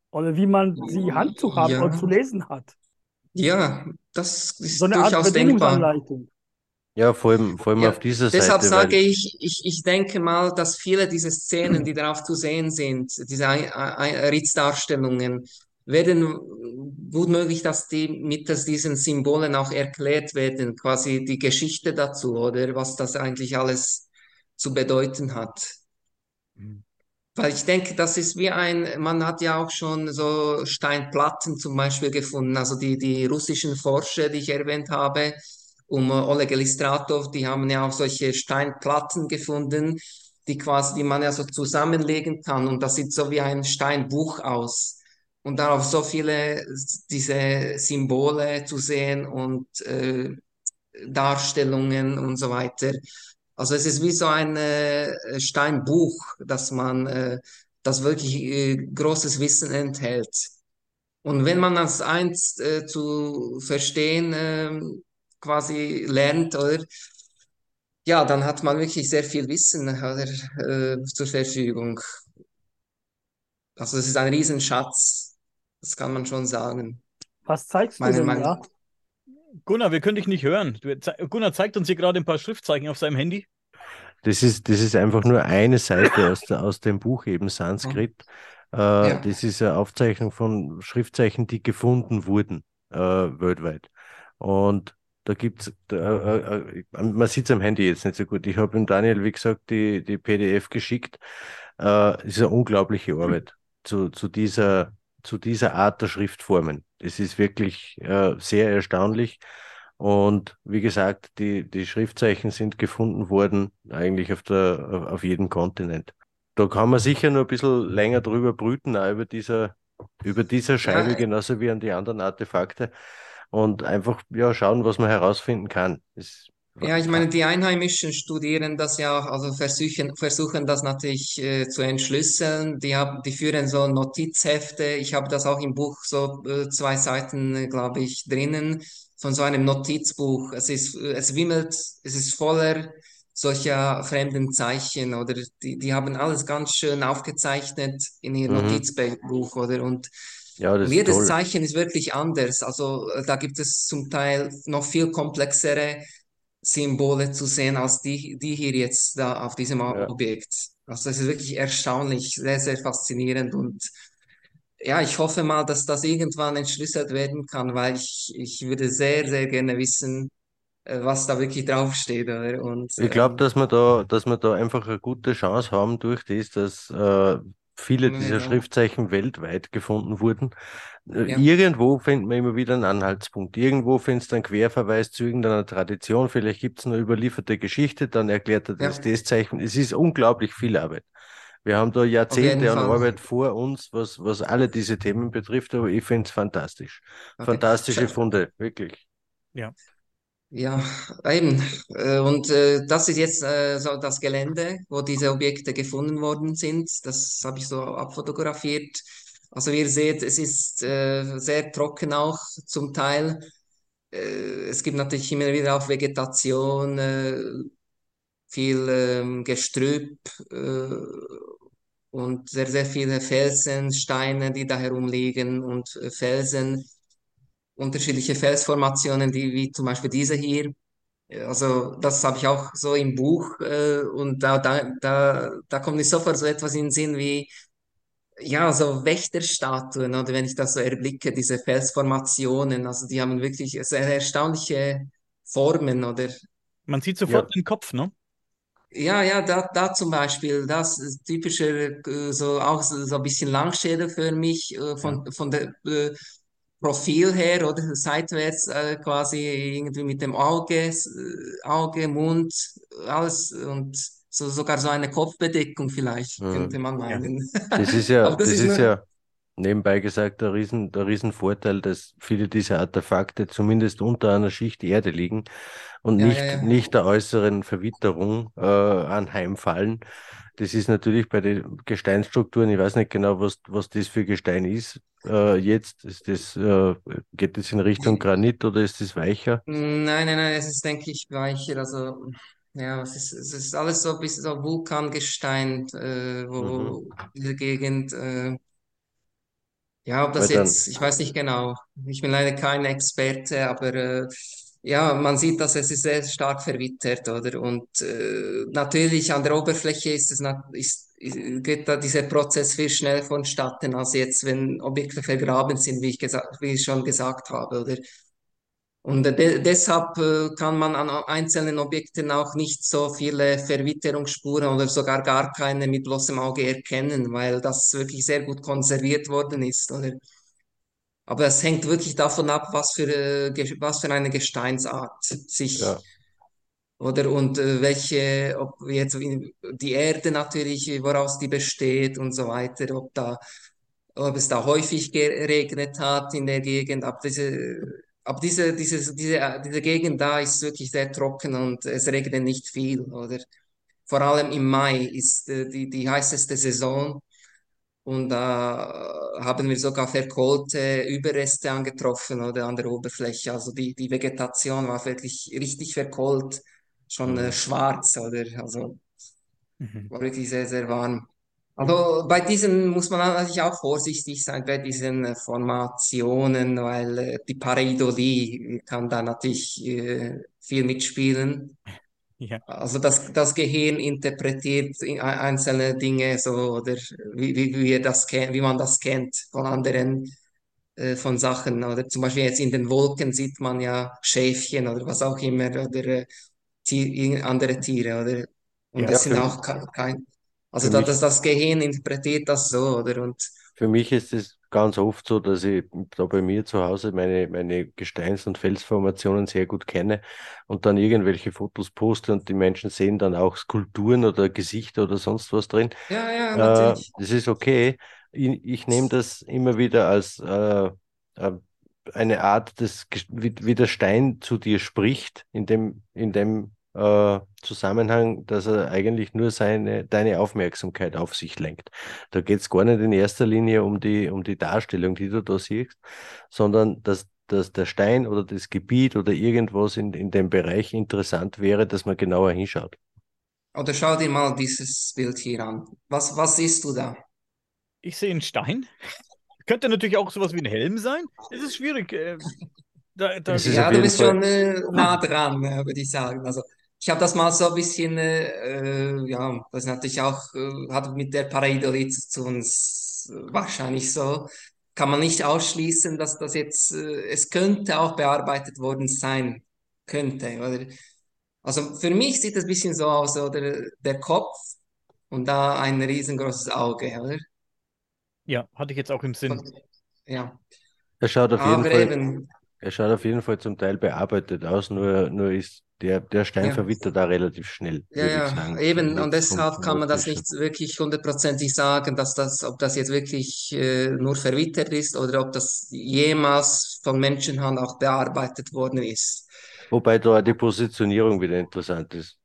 Speaker 3: oder wie man sie handzuhaben oder zu
Speaker 2: ja,
Speaker 3: lesen hat.
Speaker 2: Ja, das
Speaker 3: So
Speaker 2: ist
Speaker 3: eine Art
Speaker 2: durchaus denkbar.
Speaker 3: Bedienungsanleitung.
Speaker 4: Ja, vor allem, vor allem
Speaker 2: Ja,
Speaker 4: auf dieser
Speaker 2: deshalb
Speaker 4: Seite,
Speaker 2: sage
Speaker 4: weil
Speaker 2: ich, ich, ich denke mal, dass viele dieser Szenen, die darauf zu sehen sind, diese Ritzdarstellungen, werden gut möglich, dass die mit diesen Symbolen auch erklärt werden, quasi die Geschichte dazu, oder was das eigentlich alles zu bedeuten hat.
Speaker 1: Mhm.
Speaker 2: Weil ich denke, das ist wie ein, man hat ja auch schon so Steinplatten zum Beispiel gefunden, also die, die russischen Forscher, die ich erwähnt habe, um äh, Oleg Elistratov, die haben ja auch solche Steinplatten gefunden, die quasi, die man ja so zusammenlegen kann und das sieht so wie ein Steinbuch aus. Und darauf so viele diese Symbole zu sehen und äh, Darstellungen und so weiter. Also es ist wie so ein äh, Steinbuch, dass man äh, das wirklich äh, großes Wissen enthält. Und wenn man das eins äh, zu verstehen ähm, quasi lernt, oder ja, dann hat man wirklich sehr viel Wissen oder, äh, zur Verfügung. Also es ist ein Riesenschatz, das kann man schon sagen,
Speaker 3: Was zeigst du
Speaker 2: meiner
Speaker 3: denn
Speaker 2: Meinung
Speaker 3: da?
Speaker 1: Gunnar, wir können dich nicht hören. Gunnar zeigt uns hier gerade ein paar Schriftzeichen auf seinem Handy.
Speaker 4: Das ist, das ist einfach nur eine Seite aus, der, aus dem Buch eben Sanskrit. Äh,
Speaker 2: Ja.
Speaker 4: das ist eine Aufzeichnung von Schriftzeichen, die gefunden wurden äh, weltweit. Und da gibt es, äh, äh, man sieht es am Handy jetzt nicht so gut. Ich habe dem Daniel, wie gesagt, die, die PDF geschickt. Äh, es ist eine unglaubliche Arbeit zu, zu, dieser, zu dieser Art der Schriftformen. Es ist wirklich äh, sehr erstaunlich. Und wie gesagt, die, die Schriftzeichen sind gefunden worden, eigentlich auf, der, auf jedem Kontinent. Da kann man sicher noch ein bisschen länger drüber brüten, auch über dieser über dieser Scheibe genauso wie an die anderen Artefakte und einfach ja schauen, was man herausfinden kann. Es,
Speaker 2: Ja, ich meine, die Einheimischen studieren das ja auch, also versuchen, versuchen das natürlich äh, zu entschlüsseln. Die haben, die führen so Notizhefte. Ich habe das auch im Buch so äh, zwei Seiten, äh, glaube ich, drinnen von so einem Notizbuch. Es ist, äh, es wimmelt, es ist voller solcher fremden Zeichen oder die, die haben alles ganz schön aufgezeichnet in ihr
Speaker 4: mhm.
Speaker 2: Notizbuch oder und
Speaker 4: Ja,
Speaker 2: jedes
Speaker 4: toll.
Speaker 2: Zeichen ist wirklich anders. Also äh, da gibt es zum Teil noch viel komplexere Symbole zu sehen als die, die hier jetzt da auf diesem
Speaker 4: Ja.
Speaker 2: Objekt. Also das ist wirklich erstaunlich, sehr, sehr faszinierend und ja, ich hoffe mal, dass das irgendwann entschlüsselt werden kann, weil ich, ich würde sehr, sehr gerne wissen, äh, was da wirklich draufsteht, oder? Und
Speaker 4: Ich glaube,
Speaker 2: ähm,
Speaker 4: dass wir da, dass wir da einfach eine gute Chance haben durch das, dass äh, viele dieser
Speaker 2: ja,
Speaker 4: Schriftzeichen weltweit gefunden wurden. Äh,
Speaker 2: ja,
Speaker 4: irgendwo findet man immer wieder einen Anhaltspunkt. Irgendwo findest du einen Querverweis zu irgendeiner Tradition. Vielleicht gibt es eine überlieferte Geschichte, dann erklärt er das,
Speaker 2: ja,
Speaker 4: das Zeichen. Es ist unglaublich viel Arbeit. Wir haben da Jahrzehnte an. Arbeit vor uns, was, was alle diese Themen betrifft, aber ich finde es fantastisch.
Speaker 2: Okay.
Speaker 4: Fantastische Funde, wirklich.
Speaker 1: Ja.
Speaker 2: Ja, eben. Äh, Und äh, das ist jetzt äh, so das Gelände, wo diese Objekte gefunden worden sind. Das habe ich so abfotografiert. Also wie ihr seht, es ist äh, sehr trocken auch zum Teil. Äh, es gibt natürlich immer wieder auch Vegetation, äh, viel ähm, Gestrüpp und sehr, sehr viele Felsen, Steine, die da herumliegen und Felsen, unterschiedliche Felsformationen, die, wie zum Beispiel diese hier. Also das habe ich auch so im Buch äh, und da, da, da, da kommt mir sofort so etwas in den Sinn wie, ja, so Wächterstatuen oder wenn ich das so erblicke, diese Felsformationen, also die haben wirklich sehr erstaunliche Formen oder
Speaker 1: Man sieht
Speaker 4: Ja,
Speaker 1: sofort den Kopf, ne?
Speaker 2: ja, ja, da, da zum Beispiel, das ist typischer, äh, so auch so, ein bisschen Langschädel für mich, äh,
Speaker 1: Ja.
Speaker 2: von, von der äh, Profil her oder seitwärts äh, quasi irgendwie mit dem Auge, äh, Auge, Mund, alles und so, sogar so eine Kopfbedeckung vielleicht, könnte man
Speaker 1: Ja.
Speaker 2: meinen.
Speaker 4: Das ist ja,
Speaker 2: das
Speaker 4: das
Speaker 2: ist
Speaker 4: ist
Speaker 2: nur,
Speaker 4: ja nebenbei gesagt der Riesen, der Riesenvorteil, dass viele dieser Artefakte zumindest unter einer Schicht Erde liegen und
Speaker 2: ja, ja,
Speaker 4: nicht,
Speaker 2: ja.
Speaker 4: nicht der äußeren Verwitterung äh, anheimfallen. Das ist natürlich bei den Gesteinsstrukturen, ich weiß nicht genau, was, was das für Gestein ist. Äh, jetzt ist das, äh, geht das in Richtung Granit oder ist das weicher?
Speaker 2: nein, nein, nein, es ist, denke ich, weicher. Also, ja, es ist, es ist alles so ein bisschen so Vulkangestein, äh, wo,
Speaker 4: Mhm.
Speaker 2: diese Gegend. Äh, Ja, ob
Speaker 4: Weil
Speaker 2: das
Speaker 4: dann,
Speaker 2: jetzt, ich weiß nicht genau. Ich bin leider kein Experte, aber äh, ja, man sieht, dass es ist sehr stark verwittert, oder? Und äh, natürlich an der Oberfläche ist es ist, geht da dieser Prozess viel schneller vonstatten, als jetzt, wenn Objekte vergraben sind, wie ich gesagt, wie ich schon gesagt habe, oder? Und äh, de deshalb äh, kann man an einzelnen Objekten auch nicht so viele Verwitterungsspuren oder sogar gar keine mit bloßem Auge erkennen, weil das wirklich sehr gut konserviert worden ist, oder? Aber es hängt wirklich davon ab, was für, äh, was für eine Gesteinsart sich
Speaker 4: ja,
Speaker 2: oder und äh, welche, ob jetzt die Erde natürlich, woraus die besteht und so weiter, ob da, ob es da häufig geregnet hat in der Gegend, ab diese, ab diese, diese, diese, diese Gegend da ist wirklich sehr trocken und es regnet nicht viel, oder? Vor allem im Mai ist äh, die, die heißeste Saison. Und da haben wir sogar verkohlte Überreste angetroffen oder an der Oberfläche. Also die, die Vegetation war wirklich richtig verkohlt, schon äh,
Speaker 4: mhm.
Speaker 2: schwarz oder also
Speaker 1: Mhm.
Speaker 2: war wirklich sehr, sehr warm. Also bei diesen muss man natürlich auch vorsichtig sein, bei diesen äh, Formationen, weil äh, die Pareidolie kann da natürlich äh, viel mitspielen.
Speaker 1: Ja.
Speaker 2: Also das, das Gehirn interpretiert in- einzelne Dinge so oder wie, wie, wie, wir das wie man das kennt von anderen äh, von Sachen oder zum Beispiel jetzt in den Wolken sieht man ja Schäfchen oder was auch immer oder äh, Tier, andere Tiere oder und
Speaker 1: Ja.
Speaker 2: Das sind auch ke- kein also das, das Gehirn interpretiert das so oder und
Speaker 4: Für mich ist es ganz oft so, dass ich da bei mir zu Hause meine, meine Gesteins- und Felsformationen sehr gut kenne und dann irgendwelche Fotos poste und die Menschen sehen dann auch Skulpturen oder Gesichter oder sonst was drin.
Speaker 2: ja, ja,
Speaker 4: Äh,
Speaker 2: natürlich.
Speaker 4: das ist okay, ich, ich nehme das immer wieder als äh, äh, eine Art, des, wie, wie der Stein zu dir spricht, in dem, in dem äh, Zusammenhang, dass er eigentlich nur seine, deine Aufmerksamkeit auf sich lenkt. Da geht es gar nicht in erster Linie um die, um die Darstellung, die du da siehst, sondern dass, dass der Stein oder das Gebiet oder irgendwas in, in dem Bereich interessant wäre, dass man genauer hinschaut.
Speaker 2: Oder schau dir mal dieses Bild hier an. Was, was siehst du da?
Speaker 1: Ich sehe einen Stein. Könnte natürlich auch sowas wie ein Helm sein. Es ist schwierig. Äh, da, da,
Speaker 2: Ja, du bist
Speaker 4: Fall-
Speaker 2: schon äh, nah dran, äh, würde ich sagen. Also ich habe das mal so ein bisschen, äh, äh, ja, das ist natürlich auch, äh, hat mit der Pareidolie zu tun, ist, wahrscheinlich so. Kann man nicht ausschließen, dass das jetzt, äh, es könnte auch bearbeitet worden sein, könnte, oder? Also für mich sieht das ein bisschen so aus, oder der Kopf und da ein riesengroßes Auge, oder?
Speaker 1: ja, hatte ich jetzt auch im Sinn.
Speaker 2: Ja,
Speaker 4: Er schaut auf jeden
Speaker 2: aber
Speaker 4: Fall,
Speaker 2: eben,
Speaker 4: er schaut auf jeden Fall zum Teil bearbeitet aus, nur, nur ist der, der Stein
Speaker 2: Ja.
Speaker 4: verwittert da relativ schnell,
Speaker 2: Ja, ja, eben. Und deshalb kann man das nicht wirklich hundertprozentig sagen, dass das, ob das jetzt wirklich äh, nur verwittert ist oder ob das jemals von Menschenhand auch bearbeitet worden ist.
Speaker 4: Wobei da die Positionierung wieder interessant ist.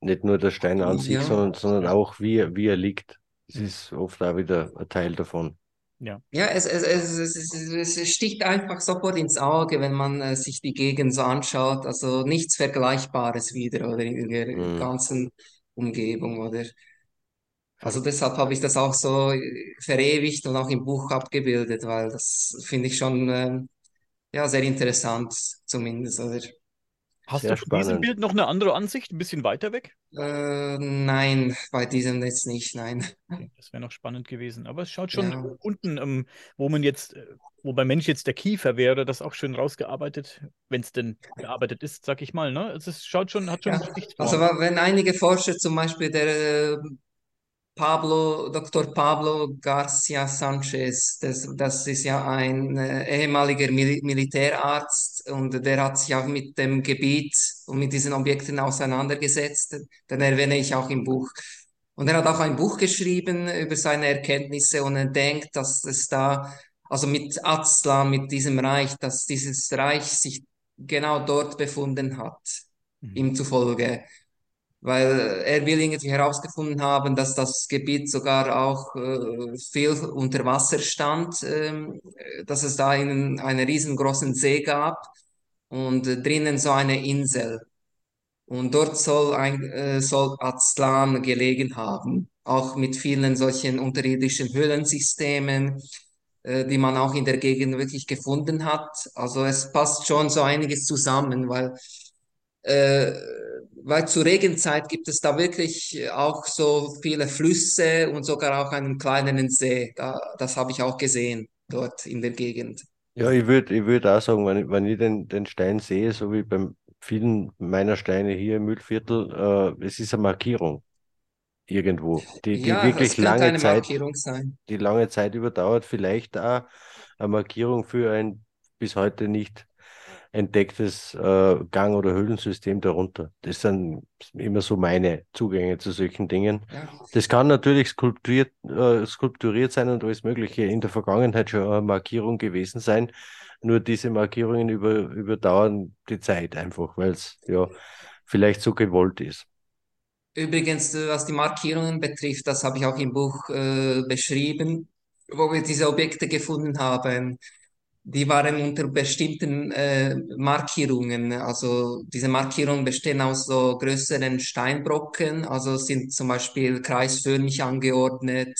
Speaker 4: Nicht nur der Stein an sich,
Speaker 2: Ja.
Speaker 4: sondern, sondern auch wie, er- wie er liegt. Das ist oft auch wieder ein Teil davon.
Speaker 2: Ja, es, es, es, es, es, es sticht einfach sofort ins Auge, wenn man äh, sich die Gegend so anschaut. Also nichts Vergleichbares wieder oder in der
Speaker 4: Mhm.
Speaker 2: ganzen Umgebung oder. Also deshalb habe ich das auch so äh, verewigt und auch im Buch abgebildet, weil das finde ich schon ähm, ja, sehr interessant zumindest, oder?
Speaker 1: Hast
Speaker 4: Sehr
Speaker 1: du von diesem
Speaker 4: spannend.
Speaker 1: Bild noch eine andere Ansicht, ein bisschen weiter weg?
Speaker 2: Äh, nein, bei diesem jetzt nicht, nein.
Speaker 1: Das wäre noch spannend gewesen. Aber es schaut schon
Speaker 2: Ja.
Speaker 1: unten, ähm, wo man jetzt, äh, wo beim Mensch jetzt der Kiefer wäre, das auch schön rausgearbeitet, wenn es denn bearbeitet ist, sag ich mal. Ne? Also es schaut schon, hat schon
Speaker 2: Ja, also wenn einige Forscher, zum Beispiel der äh, Pablo, Dr. Pablo Garcia Sanchez, das, das ist ja ein äh, ehemaliger Mil Militärarzt und der hat sich auch mit dem Gebiet und mit diesen Objekten auseinandergesetzt. Den erwähne ich auch im Buch. Und er hat auch ein Buch geschrieben über seine Erkenntnisse und er denkt, dass es da, also mit Aztlan, mit diesem Reich, dass dieses Reich sich genau dort befunden hat,
Speaker 1: Mhm.
Speaker 2: ihm zufolge weil er will irgendwie herausgefunden haben, dass das Gebiet sogar auch äh, viel unter Wasser stand, ähm, dass es da einen, einen riesengroßen See gab und äh, drinnen so eine Insel. Und dort soll, ein, äh, soll Aztlan gelegen haben, auch mit vielen solchen unterirdischen Höhlensystemen, äh, die man auch in der Gegend wirklich gefunden hat. Also es passt schon so einiges zusammen, weil äh, weil zur Regenzeit gibt es da wirklich auch so viele Flüsse und sogar auch einen kleineren See. Da, das habe ich auch gesehen dort in der Gegend.
Speaker 4: Ja, ich würde ich würd auch sagen, wenn ich, wenn ich den, den Stein sehe, so wie beim vielen meiner Steine hier im Mühlviertel, äh, es ist eine Markierung irgendwo, die, die
Speaker 2: Ja,
Speaker 4: wirklich lange Zeit, die lange Zeit überdauert, vielleicht auch eine Markierung für ein bis heute nicht entdecktes äh, Gang- oder Höhlensystem darunter. Das sind immer so meine Zugänge zu solchen Dingen. Das kann natürlich skulpturiert, äh, skulpturiert sein und alles Mögliche in der Vergangenheit schon eine Markierung gewesen sein. Nur diese Markierungen über, überdauern die Zeit einfach, weil es ja vielleicht so gewollt ist.
Speaker 2: Übrigens, äh, was die Markierungen betrifft, das habe ich auch im Buch äh, beschrieben, wo wir diese Objekte gefunden haben. Die waren unter bestimmten äh, Markierungen. Also diese Markierungen bestehen aus so größeren Steinbrocken, also sind zum Beispiel kreisförmig angeordnet.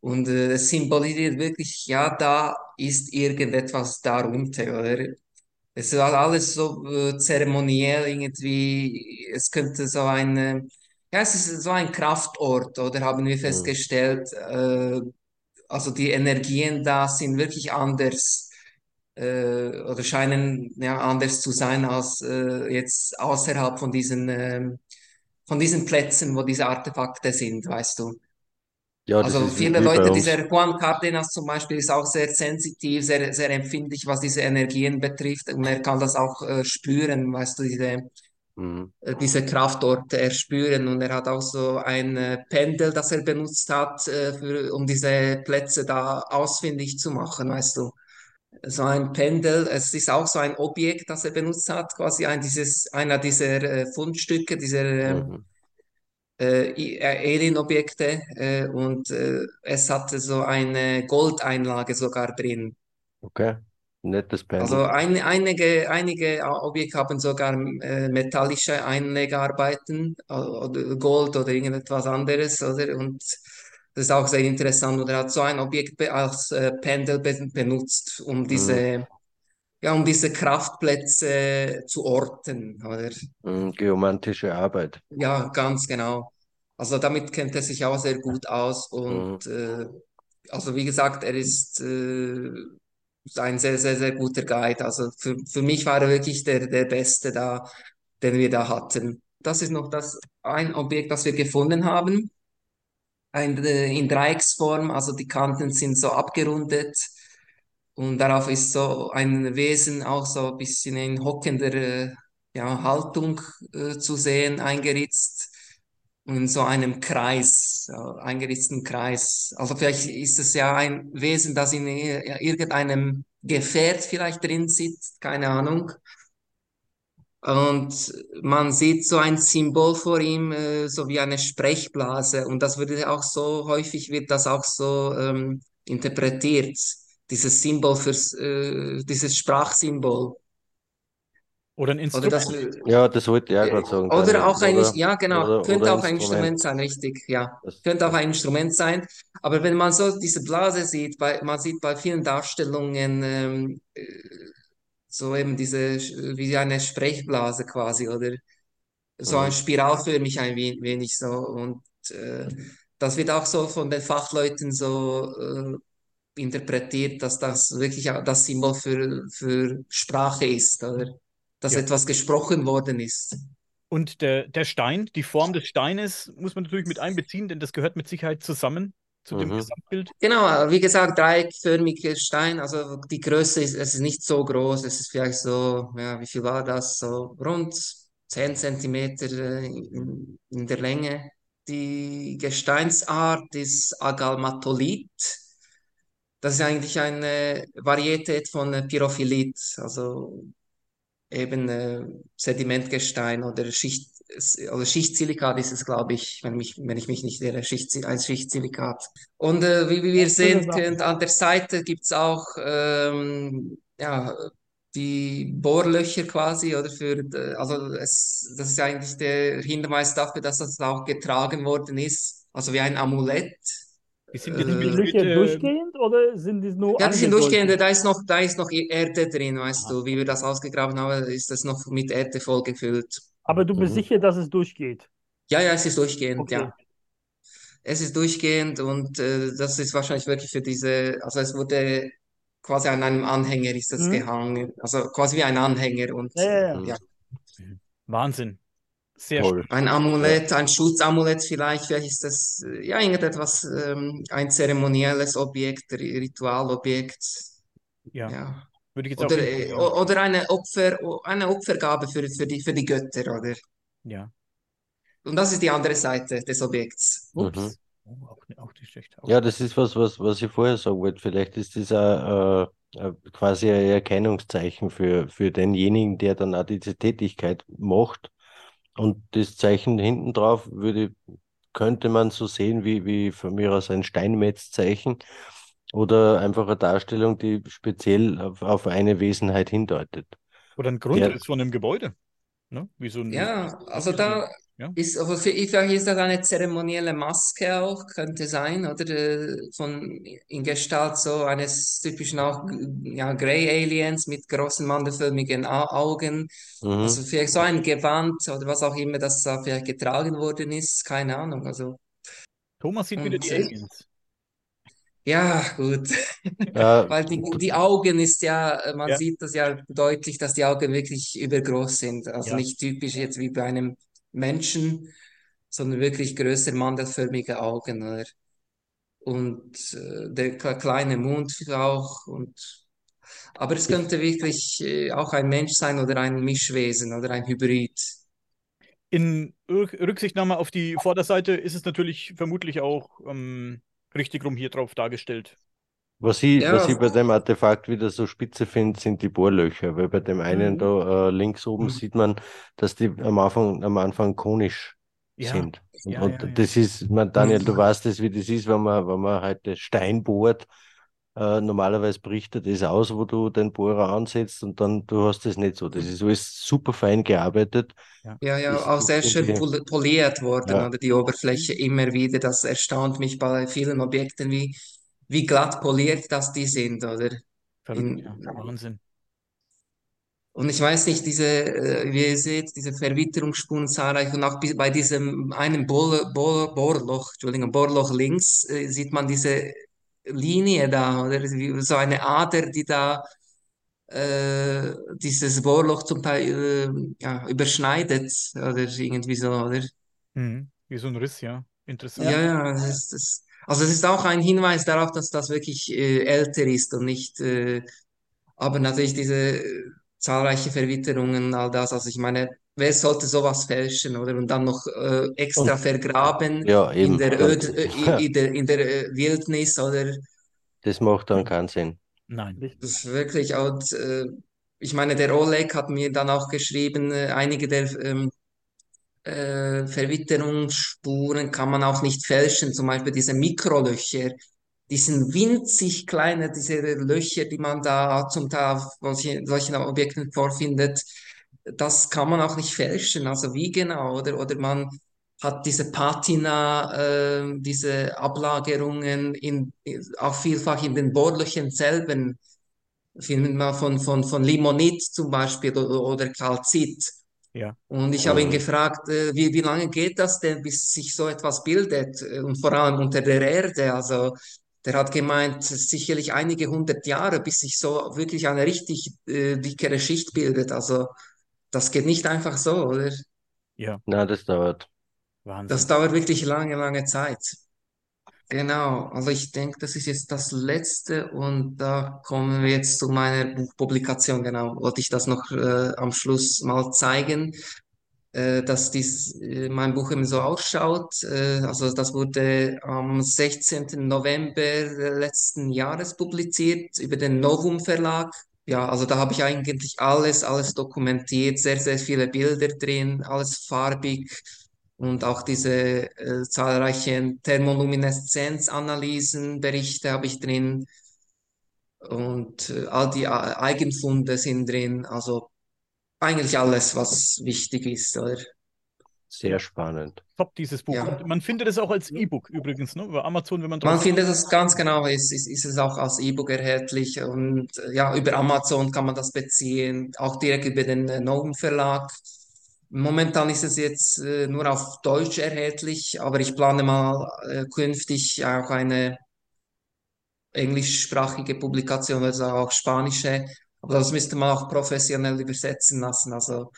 Speaker 2: Und äh, es symbolisiert wirklich, ja, da ist irgendetwas darunter, oder? Es ist alles so äh, zeremoniell irgendwie. Es könnte so ein, ja, es ist so ein Kraftort, oder haben wir festgestellt. Äh, also die Energien da sind wirklich anders äh, oder scheinen ja anders zu sein als äh, jetzt außerhalb von diesen ähm, von diesen Plätzen, wo diese Artefakte sind, weißt du.
Speaker 4: Ja,
Speaker 2: Also viele Leute, dieser Juan Cardenas zum Beispiel ist auch sehr sensitiv, sehr, sehr empfindlich, was diese Energien betrifft und er kann das auch äh, spüren, weißt du, diese
Speaker 4: Mhm.
Speaker 2: äh, diese Kraftorte erspüren. Und er hat auch so ein äh, Pendel, das er benutzt hat, äh, für, um diese Plätze da ausfindig zu machen, weißt du. So ein Pendel, es ist auch so ein Objekt, das er benutzt hat, quasi ein, dieses, einer dieser äh, Fundstücke, dieser ähm,
Speaker 4: Mhm.
Speaker 2: äh, äh, Alien-Objekte äh, und äh, es hatte so eine Goldeinlage sogar drin.
Speaker 4: Okay. Nettes
Speaker 2: Also
Speaker 4: Pendel.
Speaker 2: ein, einige, einige Objekte haben sogar äh, metallische Einlegearbeiten oder Gold oder irgendetwas anderes, oder? Und das ist auch sehr interessant. Und er hat so ein Objekt als äh, Pendel be benutzt, um
Speaker 4: Mhm.
Speaker 2: diese, ja, um diese Kraftplätze zu orten, oder?
Speaker 4: Mhm. Geomantische Arbeit.
Speaker 2: Ja, ganz genau. Also damit kennt er sich auch sehr gut aus
Speaker 4: Mhm.
Speaker 2: und äh, also wie gesagt, er ist äh, ein sehr, sehr, sehr guter Guide. Also für, für mich war er wirklich der, der Beste da, den wir da hatten. Das ist noch das ein Objekt, das wir gefunden haben. Ein, äh, in Dreiecksform, also die Kanten sind so abgerundet und darauf ist so ein Wesen auch so ein bisschen in hockender äh, ja, Haltung äh, zu sehen, eingeritzt und in so einem Kreis, ja, eingeritzten Kreis. Also vielleicht ist es ja ein Wesen, das in ir- irgendeinem Gefährt vielleicht drin sitzt, keine Ahnung. Und man sieht so ein Symbol vor ihm, äh, so wie eine Sprechblase. Und das würde auch so, häufig wird das auch so ähm, interpretiert, dieses Symbol fürs, äh, dieses Sprachsymbol.
Speaker 1: Oder ein
Speaker 2: Oder das,
Speaker 1: Instrument.
Speaker 4: Ja, das wollte ich auch gerade sagen,
Speaker 2: oder auch ein,
Speaker 4: Oder,
Speaker 2: ja genau,
Speaker 4: oder,
Speaker 2: könnte
Speaker 4: oder
Speaker 2: auch ein Instrument
Speaker 4: Instrument.
Speaker 2: sein, richtig, ja.
Speaker 4: Das,
Speaker 2: Könnte auch ein Instrument sein. Aber wenn man so diese Blase sieht, bei, man sieht bei vielen Darstellungen ähm, äh, so eben diese, wie eine Sprechblase quasi, oder? so ein
Speaker 4: mhm.
Speaker 2: spiralförmig ein we- wenig so. Und äh, das wird auch so von den Fachleuten so äh, interpretiert, dass das wirklich auch das Symbol für, für Sprache ist, oder? Dass
Speaker 1: Ja.
Speaker 2: etwas gesprochen worden ist.
Speaker 1: Und der, der Stein, die Form des Steines muss man natürlich mit einbeziehen, denn das gehört mit Sicherheit zusammen zu dem
Speaker 4: Mhm.
Speaker 1: Gesamtbild.
Speaker 2: Genau, wie gesagt, dreieckförmiger Stein, also die Größe ist, es ist nicht so groß, es ist vielleicht so, ja, wie viel war das? So rund 10 Zentimeter äh, in, in der Länge. Die Gesteinsart ist Agalmatholit. Das ist eigentlich eine Varietät von äh, Pyrophylit, also eben äh, Sedimentgestein oder Schicht, oder Schichtsilikat ist es, glaube ich, wenn mich, wenn ich mich nicht irre, Schicht, ein Schichtsilikat. Und äh, wie, wie
Speaker 3: schöne
Speaker 2: sehen könnt, an der Seite gibt es auch ähm, ja, die Bohrlöcher quasi, oder für, äh, also es, das ist eigentlich der Hinweis dafür, dass das auch getragen worden ist, also wie ein Amulett.
Speaker 1: Die sind
Speaker 2: Äh,
Speaker 3: Sind die
Speaker 1: mit
Speaker 3: Löcher
Speaker 1: äh,
Speaker 3: durchgehend oder sind die nur
Speaker 2: Ja, die sind durchgehend, da ist noch, da ist noch Erde drin, weißt
Speaker 3: Ah.
Speaker 2: du, wie wir das ausgegraben haben, ist das noch mit Erde vollgefüllt.
Speaker 3: Aber du bist
Speaker 4: Mhm.
Speaker 3: sicher, dass es durchgeht?
Speaker 2: Ja, ja, es ist durchgehend,
Speaker 3: Okay.
Speaker 2: ja. Es ist durchgehend und äh, das ist wahrscheinlich wirklich für diese, also es wurde quasi an einem Anhänger ist das
Speaker 3: Mhm.
Speaker 2: gehangen, also quasi wie ein Anhänger und
Speaker 3: Ja, ja,
Speaker 1: Wahnsinn. Sehr
Speaker 4: Toll.
Speaker 2: ein. Amulett, ein Schutzamulett vielleicht, vielleicht ist das äh, ja irgendetwas, ähm, ein zeremonielles Objekt, Ri- Ritualobjekt,
Speaker 1: Ja,
Speaker 2: ja.
Speaker 1: Würde ich jetzt auch
Speaker 2: Oder, äh, oder eine Opfer, eine Opfergabe für, für die, für die Götter, oder?
Speaker 1: Ja.
Speaker 2: Und das ist die andere Seite des Objekts.
Speaker 4: Mhm.
Speaker 1: Ups. Oh, auch, auch nicht schlecht. Auch
Speaker 4: Ja, das ist was, was, was ich vorher sagen wollte. Vielleicht ist das auch, äh, äh, quasi ein Erkennungszeichen für, für denjenigen, der dann auch diese Tätigkeit macht. Und das Zeichen hinten drauf würde, könnte man so sehen wie, wie von mir aus ein Steinmetzzeichen oder einfach eine Darstellung, die speziell auf, auf eine Wesenheit hindeutet.
Speaker 1: Oder ein Grundriss von einem Gebäude. Ne? Wie so ein,
Speaker 2: Ja, also da
Speaker 1: Ja.
Speaker 2: ist, also für, vielleicht ist das eine zeremonielle Maske auch, könnte sein, oder? Äh, Von, in Gestalt so eines typischen auch, ja, Grey Aliens mit großen mandelförmigen Au- Augen. Also
Speaker 4: mhm.
Speaker 2: vielleicht so ein Gewand oder was auch immer, das da vielleicht getragen worden ist, keine Ahnung. Also,
Speaker 1: Thomas sieht wieder die Aliens.
Speaker 2: Ja, gut.
Speaker 4: Ja,
Speaker 2: Weil die, die Augen ist ja, äh, man
Speaker 1: Ja,
Speaker 2: sieht das ja deutlich, dass die Augen wirklich übergroß sind. Also
Speaker 1: ja.
Speaker 2: nicht typisch jetzt wie bei einem Menschen, sondern wirklich größer mandelförmige Augen. Oder? Und äh, der kle- kleine Mund auch. Und, aber es könnte wirklich äh, auch ein Mensch sein oder ein Mischwesen oder ein Hybrid.
Speaker 1: In Rücksichtnahme auf die Vorderseite ist es natürlich vermutlich auch ähm, richtig rum hier drauf dargestellt.
Speaker 4: Was ich,
Speaker 2: Ja.
Speaker 4: was ich bei dem Artefakt wieder so spitze finde, sind die Bohrlöcher, weil bei dem einen
Speaker 1: Mhm.
Speaker 4: da äh, links oben
Speaker 1: Mhm.
Speaker 4: sieht man, dass die am Anfang, am Anfang konisch
Speaker 1: Ja,
Speaker 4: sind. Und,
Speaker 1: ja,
Speaker 4: und
Speaker 1: ja, ja.
Speaker 4: das ist, man, Daniel, du
Speaker 2: Mhm.
Speaker 4: weißt es, wie das ist, wenn man, wenn man halt das Stein bohrt. Äh, normalerweise bricht er das aus, wo du den Bohrer ansetzt und dann du hast das nicht so. Das ist alles super fein gearbeitet.
Speaker 2: Ja, ja,
Speaker 4: Ich-
Speaker 2: auch sehr schön pol- poliert worden,
Speaker 4: Ja.
Speaker 2: oder die Oberfläche immer wieder. Das erstaunt mich bei vielen Objekten, wie, wie glatt poliert das die sind, oder?
Speaker 1: Verrückt,
Speaker 2: In-
Speaker 1: ja. Wahnsinn.
Speaker 2: Und ich weiß nicht, diese, äh, wie ihr seht, diese Verwitterungsspuren zahlreich und auch bei diesem einen Bohr, Bohr, Bohrloch, Entschuldigung, Bohrloch links, äh, sieht man diese Linie da, oder so eine Ader, die da äh, dieses Bohrloch zum Teil äh, ja, überschneidet, oder irgendwie so, oder?
Speaker 1: Mhm. Wie so ein Riss, ja. Interessant.
Speaker 2: Ja, ja, das ist, das, also es ist auch ein Hinweis darauf, dass das wirklich äh, älter ist und nicht, äh, aber natürlich diese äh, zahlreiche Verwitterungen, all das, also ich meine, wer sollte sowas fälschen, oder? Und dann noch äh, extra
Speaker 4: Und-
Speaker 2: vergraben
Speaker 4: Ja,
Speaker 2: in
Speaker 4: eben.
Speaker 2: der,
Speaker 4: Dann-
Speaker 2: Öd, äh, in der, in der äh, Wildnis, oder?
Speaker 4: Das macht dann keinen Sinn.
Speaker 1: Nein.
Speaker 2: Das ist wirklich, und, äh, ich meine, der Oleg hat mir dann auch geschrieben, äh, einige der ähm, äh, Verwitterungsspuren kann man auch nicht fälschen, zum Beispiel diese Mikrolöcher, die sind winzig kleine, diese Löcher, die man da zum Teil auf solche, solchen Objekten vorfindet, das kann man auch nicht fälschen. Also wie genau? Oder, oder man hat diese Patina, äh, diese Ablagerungen in, auch vielfach in den Bohrlöchern selber findet man von, von, von Limonit zum Beispiel oder, oder Calcit.
Speaker 1: Ja.
Speaker 2: Und ich habe ihn
Speaker 4: Mhm.
Speaker 2: gefragt, äh, wie, wie lange geht das denn, bis sich so etwas bildet? Und vor allem unter der Erde. Also der hat gemeint, sicherlich einige hundert Jahre, bis sich so wirklich eine richtig äh, dickere Schicht bildet. Also das geht nicht einfach so, oder?
Speaker 1: Ja,
Speaker 4: Na, das dauert.
Speaker 1: Wahnsinn.
Speaker 2: Das dauert wirklich lange, lange Zeit. Genau, also ich denke, das ist jetzt das Letzte und da kommen wir jetzt zu meiner Buchpublikation. Genau, wollte ich das noch äh, am Schluss mal zeigen, äh, dass dies, äh, mein Buch eben so ausschaut. Äh, also das wurde am 16. November letzten Jahres publiziert über den Novum Verlag. Ja, also da habe ich eigentlich alles, alles dokumentiert, sehr, sehr viele Bilder drin, alles farbig. Und auch diese äh, zahlreichen Thermolumineszenzanalysen, Berichte habe ich drin. Und äh, all die A- Eigenfunde sind drin. Also eigentlich alles, was wichtig ist, oder?
Speaker 4: Sehr spannend.
Speaker 1: Top, dieses Buch.
Speaker 2: Ja.
Speaker 1: Und man findet es auch als E-Book übrigens, ne? Über Amazon, wenn man
Speaker 2: Man findet es ganz genau, ist, ist, ist es auch als E-Book erhältlich und äh, ja, über Amazon kann man das beziehen, auch direkt über den äh, Novum Verlag. Momentan ist es jetzt äh, nur auf Deutsch erhältlich, aber ich plane mal äh, künftig auch eine englischsprachige Publikation, also auch spanische. Aber das müsste man auch professionell übersetzen lassen. Also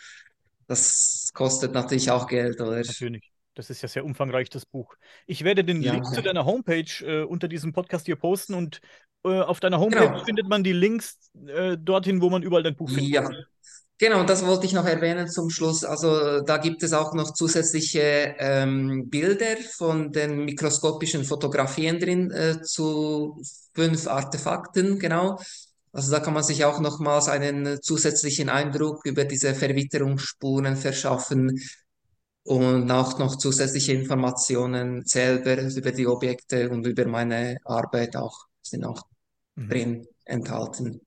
Speaker 2: das kostet natürlich auch Geld, oder?
Speaker 1: Natürlich. Das ist ja sehr umfangreich, das Buch. Ich werde den
Speaker 2: Ja,
Speaker 1: Link zu deiner Homepage äh, unter diesem Podcast hier posten und äh, auf deiner Homepage
Speaker 2: Genau.
Speaker 1: findet man die Links äh, dorthin, wo man überall dein Buch findet.
Speaker 2: Ja, genau, das wollte ich noch erwähnen zum Schluss. Also da gibt es auch noch zusätzliche ähm, Bilder von den mikroskopischen Fotografien drin äh, zu fünf Artefakten, genau. Also da kann man sich auch nochmals einen zusätzlichen Eindruck über diese Verwitterungsspuren verschaffen und auch noch zusätzliche Informationen selber über die Objekte und über meine Arbeit auch sind auch
Speaker 1: Mhm.
Speaker 2: drin enthalten.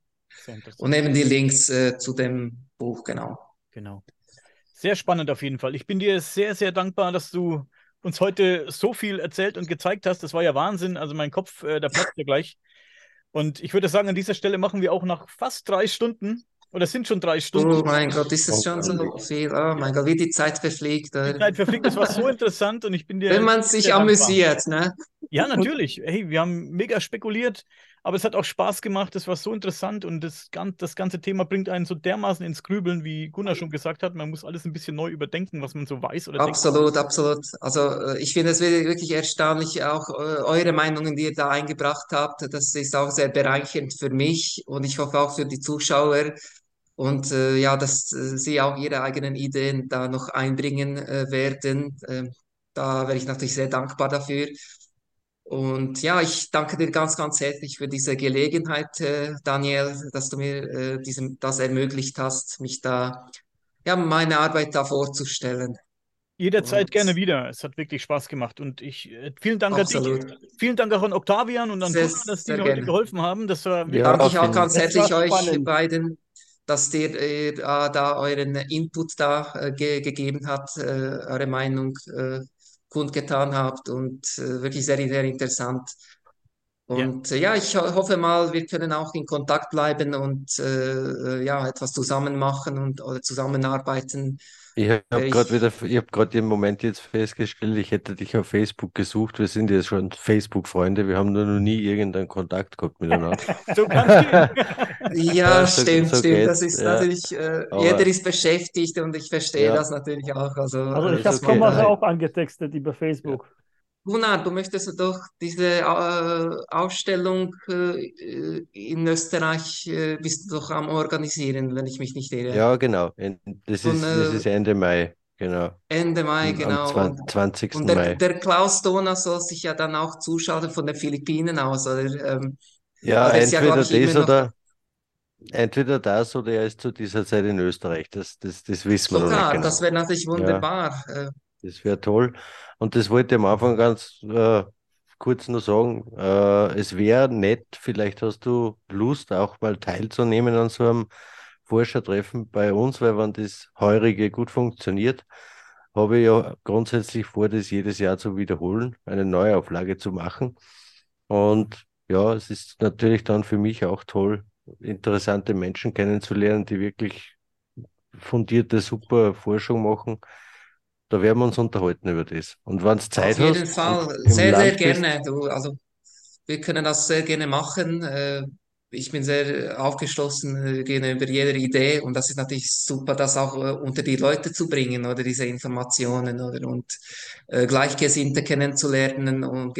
Speaker 2: Und eben die Links äh, zu dem Buch, genau.
Speaker 1: Genau. Sehr spannend auf jeden Fall. Ich bin dir sehr, sehr dankbar, dass du uns heute so viel erzählt und gezeigt hast. Das war ja Wahnsinn. Also mein Kopf, äh, der platzt ja gleich. Und ich würde sagen, an dieser Stelle machen wir auch nach fast drei Stunden, oder es sind schon drei
Speaker 2: Oh
Speaker 1: Stunden,
Speaker 2: mein Gott, ist es schon so viel? Oh mein Gott, wie die Zeit verfliegt.
Speaker 1: die? Zeit verfliegt. Das war so interessant und ich bin dir
Speaker 2: Wenn man sich amüsiert, ne?
Speaker 1: Ja, natürlich. Hey, wir haben mega spekuliert, aber es hat auch Spaß gemacht. Es war so interessant und das, das ganze Thema bringt einen so dermaßen ins Grübeln, wie Gunnar schon gesagt hat. Man muss alles ein bisschen neu überdenken, was man so weiß oder denkt.
Speaker 2: Absolut, absolut. Also äh, ich finde es wirklich wirklich erstaunlich, auch äh, eure Meinungen, die ihr da eingebracht habt. Das ist auch sehr bereichernd für mich und ich hoffe auch für die Zuschauer. und äh, ja, dass äh, Sie auch Ihre eigenen Ideen da noch einbringen äh, werden. Ähm, da wäre ich natürlich sehr dankbar dafür. Und ja, ich danke dir ganz, ganz herzlich für diese Gelegenheit, äh, Daniel, dass du mir äh, diesem, das ermöglicht hast, mich da, ja, meine Arbeit da vorzustellen.
Speaker 1: Jederzeit
Speaker 2: Und
Speaker 1: gerne wieder. Es hat wirklich Spaß gemacht. Und ich äh, vielen Dank an dich.
Speaker 2: absolut.
Speaker 1: Vielen Dank auch an Octavian und an
Speaker 2: Sehr,
Speaker 1: dass die mir heute geholfen haben. Das war
Speaker 4: Ja,
Speaker 2: Danke ich auch ganz herzlich euch
Speaker 3: spannend.
Speaker 2: beiden, dass ihr äh, da, da euren Input da äh, ge gegeben habt, äh, eure Meinung äh, kundgetan habt und äh, wirklich sehr, sehr interessant.
Speaker 1: ja.
Speaker 2: Und äh, ja, ich ho hoffe mal, wir können auch in Kontakt bleiben und äh, äh, ja, etwas zusammen machen und oder zusammenarbeiten.
Speaker 4: Ich habe gerade wieder, ich habe gerade im Moment jetzt festgestellt, ich hätte dich auf Facebook gesucht. Wir sind jetzt schon Facebook-Freunde, wir haben nur noch nie irgendeinen Kontakt gehabt miteinander.
Speaker 1: So
Speaker 2: ja,
Speaker 4: Ja, so,
Speaker 2: stimmt,
Speaker 4: so
Speaker 2: stimmt. Das
Speaker 4: geht's,
Speaker 2: ist
Speaker 4: ja.
Speaker 2: natürlich, äh, jeder ist beschäftigt und ich verstehe
Speaker 4: ja,
Speaker 2: das natürlich auch. Also,
Speaker 3: Also ich habe
Speaker 4: okay.
Speaker 3: Thomas
Speaker 2: da
Speaker 3: auch angetextet über
Speaker 4: Ja.
Speaker 3: Facebook.
Speaker 2: Gunnar, du möchtest doch diese äh, Ausstellung äh, in Österreich, äh, bist du doch am Organisieren, wenn ich mich nicht irre.
Speaker 4: Ja, genau. En- Das
Speaker 2: Und
Speaker 4: ist, das ist
Speaker 2: äh,
Speaker 4: Ende Mai, genau.
Speaker 2: Ende Mai,
Speaker 4: Am, am
Speaker 2: genau. Und,
Speaker 4: 20.
Speaker 2: und der,
Speaker 4: Mai.
Speaker 2: der Klaus Dona soll sich ja dann auch zuschauen von den Philippinen aus, oder? Ähm,
Speaker 4: Ja,
Speaker 2: ist ja,
Speaker 4: entweder
Speaker 2: ich, immer
Speaker 4: das
Speaker 2: noch
Speaker 4: oder entweder das oder er ist zu dieser Zeit in Österreich. Das, das, das wissen wir noch nicht genau.
Speaker 2: das wäre natürlich
Speaker 4: Ja,
Speaker 2: wunderbar. Äh,
Speaker 4: das wäre toll. Und das wollte ich am Anfang ganz äh, kurz nur sagen. Äh, es wäre nett, vielleicht hast du Lust, auch mal teilzunehmen an so einem Forschertreffen bei uns, weil wenn das heurige gut funktioniert, habe ich ja grundsätzlich vor, das jedes Jahr zu wiederholen, eine Neuauflage zu machen. Und ja, es ist natürlich dann für mich auch toll, interessante Menschen kennenzulernen, die wirklich fundierte, super Forschung machen. Da werden wir uns unterhalten über das. Und wenn
Speaker 2: auf
Speaker 4: Zeit
Speaker 2: jeden
Speaker 4: hast
Speaker 2: Fall, sehr, sehr
Speaker 4: Land
Speaker 2: gerne. Du, also Wir können das sehr gerne machen. Äh, Ich bin sehr aufgeschlossen äh, gegenüber jeder Idee und das ist natürlich super, das auch äh, unter die Leute zu bringen oder diese Informationen oder und Gleichgesinnte kennenzulernen und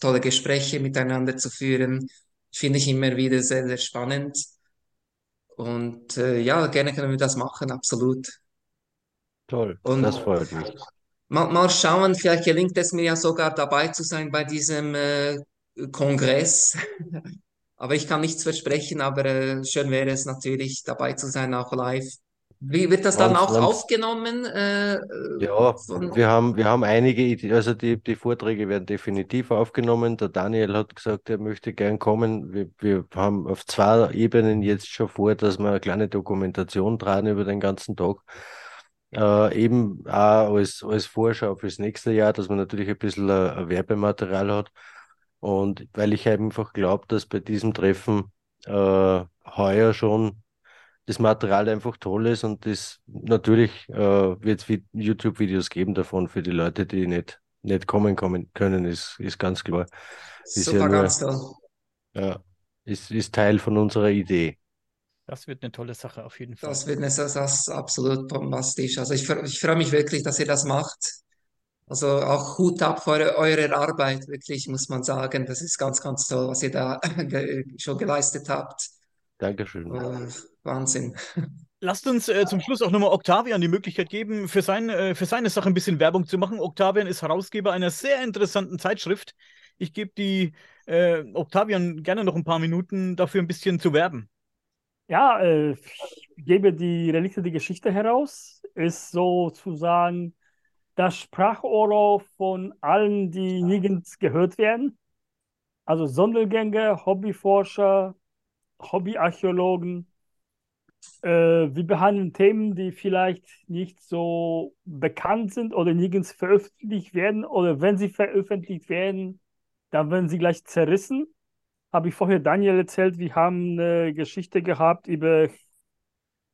Speaker 2: tolle Gespräche miteinander zu führen, finde ich immer wieder sehr, sehr spannend. Und ja, gerne können wir das machen, absolut.
Speaker 4: Toll,
Speaker 2: Und
Speaker 4: das freut mich.
Speaker 2: Mal, mal schauen, vielleicht gelingt es mir ja sogar dabei zu sein bei diesem äh, Kongress. Aber ich kann nichts versprechen, aber äh, schön wäre es natürlich dabei zu sein, auch live. Wie wird das dann auch aufgenommen? Äh, äh,
Speaker 4: ja,
Speaker 2: von,
Speaker 4: wir haben, wir haben einige Ideen, also die, die Vorträge werden definitiv aufgenommen. Der Daniel hat gesagt, er möchte gern kommen. Wir, wir haben auf zwei Ebenen jetzt schon vor, dass wir eine kleine Dokumentation dran über den ganzen Tag. Äh, eben auch als, als Vorschau fürs nächste Jahr, dass man natürlich ein bisschen äh, Werbematerial hat. Und weil ich einfach glaube, dass bei diesem Treffen äh, heuer schon das Material einfach toll ist und das natürlich äh, wird es YouTube-Videos geben davon für die Leute, die nicht, nicht kommen, kommen können, ist, ist ganz klar. Ist ja
Speaker 2: super,
Speaker 4: nur,
Speaker 2: ganz toll.
Speaker 4: ja, ist, ist Teil von unserer Idee.
Speaker 1: Das wird eine tolle Sache auf jeden Fall.
Speaker 2: Das wird das, das ist absolut bombastisch. Also ich, ich freue mich wirklich, dass ihr das macht. Also auch Hut ab für eure, eure Arbeit, wirklich, muss man sagen. Das ist ganz, ganz toll, was ihr da ge schon geleistet habt.
Speaker 4: Dankeschön.
Speaker 2: Äh, Wahnsinn.
Speaker 1: Lasst uns äh, zum Schluss auch nochmal Octavian die Möglichkeit geben, für, sein, äh, für seine Sache ein bisschen Werbung zu machen. Octavian ist Herausgeber einer sehr interessanten Zeitschrift. Ich gebe die äh, Octavian gerne noch ein paar Minuten dafür ein bisschen zu werben.
Speaker 3: Ja, äh, ich gebe die Relikte der Geschichte heraus. Ist sozusagen das Sprachrohr von allen, die nirgends gehört werden. Also Sondergänger, Hobbyforscher, Hobbyarchäologen. Äh, wir behandeln Themen, die vielleicht nicht so bekannt sind oder nirgends veröffentlicht werden. Oder wenn sie veröffentlicht werden, dann werden sie gleich zerrissen. Habe ich vorher Daniel erzählt, wir haben eine Geschichte gehabt über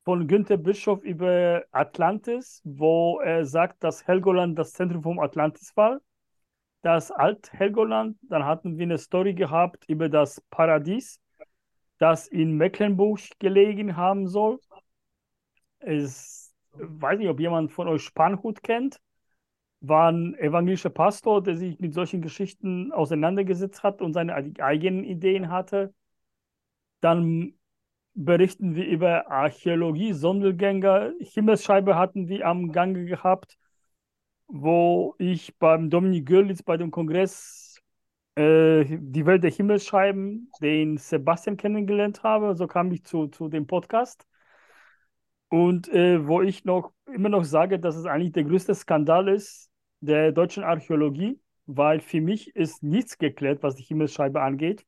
Speaker 3: von Günter Bischof über Atlantis, wo er sagt, dass Helgoland das Zentrum vom Atlantis war. Das Alt-Helgoland, dann hatten wir eine Story gehabt über das Paradies, das in Mecklenburg gelegen haben soll. Ich weiß nicht, ob jemand von euch Spanhut kennt. War ein evangelischer Pastor, der sich mit solchen Geschichten auseinandergesetzt hat und seine eigenen Ideen hatte. Dann berichten wir über Archäologie, Sondergänger, Himmelsscheibe hatten wir am Gange gehabt, wo ich beim Dominik Görlitz bei dem Kongress äh, die Welt der Himmelsscheiben, den Sebastian kennengelernt habe. So kam ich zu, zu dem Podcast. Und äh, wo ich noch immer noch sage, dass es eigentlich der größte Skandal ist der deutschen Archäologie, weil für mich ist nichts geklärt, was die Himmelsscheibe angeht.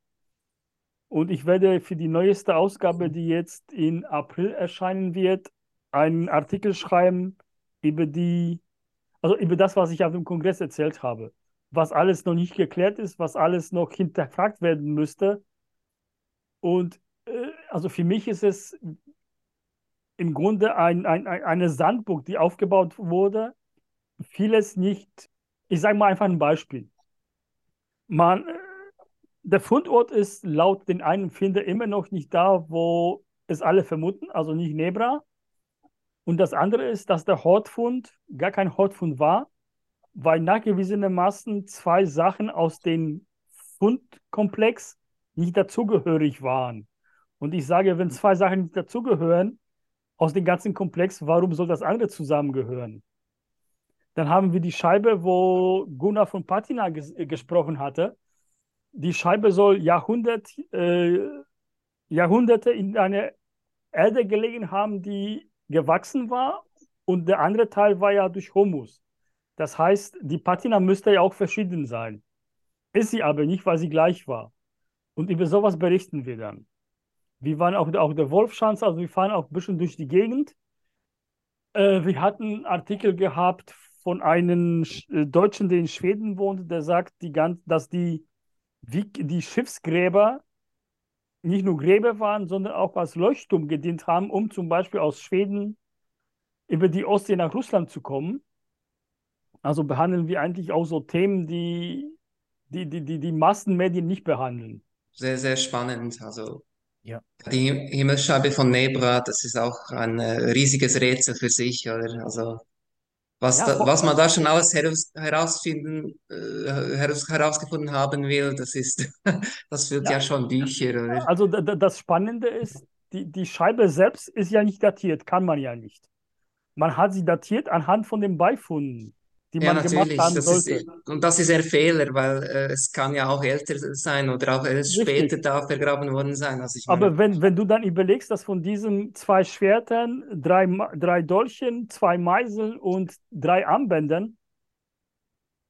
Speaker 3: Und ich werde für die neueste Ausgabe, die jetzt in April erscheinen wird, einen Artikel schreiben über die, also über das, was ich auf dem Kongress erzählt habe. Was alles noch nicht geklärt ist, was alles noch hinterfragt werden müsste. Und äh, also für mich ist es im Grunde ein, ein, eine Sandburg, die aufgebaut wurde. Vieles nicht, ich sage mal einfach ein Beispiel. Man, der Fundort ist laut den einen Finder immer noch nicht da, wo es alle vermuten, also nicht Nebra. Und das andere ist, dass der Hortfund gar kein Hortfund war, weil nachgewiesenermaßen zwei Sachen aus dem Fundkomplex nicht dazugehörig waren. Und ich sage, wenn zwei Sachen nicht dazugehören aus dem ganzen Komplex, warum soll das andere zusammengehören? Dann haben wir die Scheibe, wo Gunnar von Patina ges gesprochen hatte die Scheibe soll Jahrhundert, äh, Jahrhunderte in einer Erde gelegen haben, die gewachsen war und der andere Teil war ja durch Humus. Das heißt, die Patina müsste ja auch verschieden sein. Ist sie aber nicht, weil sie gleich war. Und über sowas berichten wir dann. Wir waren auch, auch der Wolfschanz, also wir fahren auch ein bisschen durch die Gegend. Äh, wir hatten Artikel gehabt von einem äh, Deutschen, der in Schweden wohnt, der sagt, die ganz, dass die die Schiffsgräber nicht nur Gräber waren, sondern auch als Leuchtturm gedient haben, um zum Beispiel aus Schweden über die Ostsee nach Russland zu kommen. Also behandeln wir eigentlich auch so Themen, die die, die, die, die Massenmedien nicht behandeln.
Speaker 2: Sehr, sehr spannend. Also ja. die Himmelsscheibe von Nebra, das ist auch ein äh, riesiges Rätsel für sich, oder? Also was, ja, da, was man da schon alles heraus, herausfinden, äh, heraus, herausgefunden haben will, das ist, das füllt ja, ja schon Bücher. Oder?
Speaker 3: Also das Spannende ist, die, die Scheibe selbst ist ja nicht datiert, kann man ja nicht. Man hat sie datiert anhand von den Beifunden die man ja, gemacht haben
Speaker 2: das
Speaker 3: sollte.
Speaker 2: Ist, und das ist ein Fehler, weil äh, es kann ja auch älter sein oder auch erst später da vergraben worden sein. Also
Speaker 3: Aber wenn, wenn du dann überlegst, dass von diesen zwei Schwertern, drei, drei Dolchen, zwei Meiseln und drei Armbändern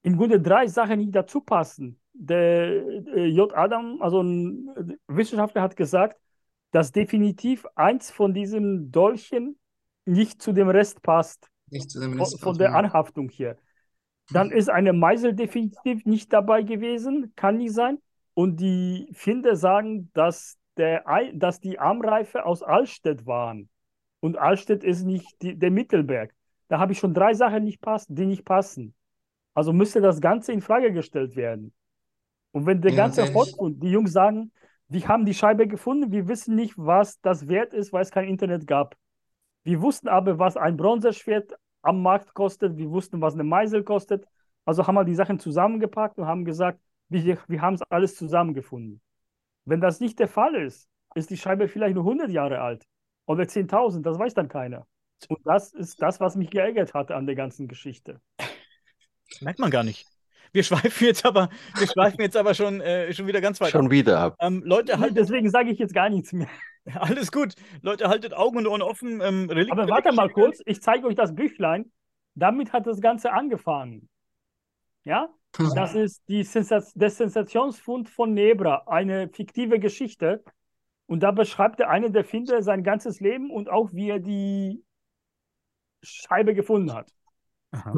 Speaker 3: im Grunde drei Sachen nicht dazu passen. Der äh, J. Adam, also ein Wissenschaftler, hat gesagt, dass definitiv eins von diesen Dolchen nicht zu dem Rest passt.
Speaker 2: Nicht zu dem Rest
Speaker 3: von, von der Anhaftung hier. Dann ist eine Meisel definitiv nicht dabei gewesen, kann nicht sein. Und die Finder sagen, dass, der, dass die Armreife aus Allstedt waren. Und Allstedt ist nicht die, der Mittelberg. Da habe ich schon drei Sachen, nicht pass, die nicht passen. Also müsste das Ganze in Frage gestellt werden. Und wenn der ja, ganze Hotfund, die Jungs sagen, wir haben die Scheibe gefunden, wir wissen nicht, was das wert ist, weil es kein Internet gab. Wir wussten aber, was ein Bronzeschwert am Markt kostet. Wir wussten, was eine Meisel kostet. Also haben wir die Sachen zusammengepackt und haben gesagt, wir, wir haben es alles zusammengefunden. Wenn das nicht der Fall ist, ist die Scheibe vielleicht nur 100 Jahre alt oder 10.000, das weiß dann keiner. Und das ist das, was mich geärgert hatte an der ganzen Geschichte.
Speaker 1: Merkt man gar nicht. Wir schweifen jetzt aber, wir schweifen jetzt aber schon, äh, schon wieder ganz weit
Speaker 4: Schon ab. wieder ab.
Speaker 3: Ähm, Leute, halt, deswegen sage ich jetzt gar nichts mehr.
Speaker 1: Alles gut. Leute, haltet Augen und Ohren offen. Ähm,
Speaker 3: aber warte mal kurz, ich zeige euch das Büchlein. Damit hat das Ganze angefangen. Ja? Das ist die Sensaz der Sensationsfund von Nebra, eine fiktive Geschichte. Und da beschreibt der eine der Finder sein ganzes Leben und auch, wie er die Scheibe gefunden hat.
Speaker 2: Aha.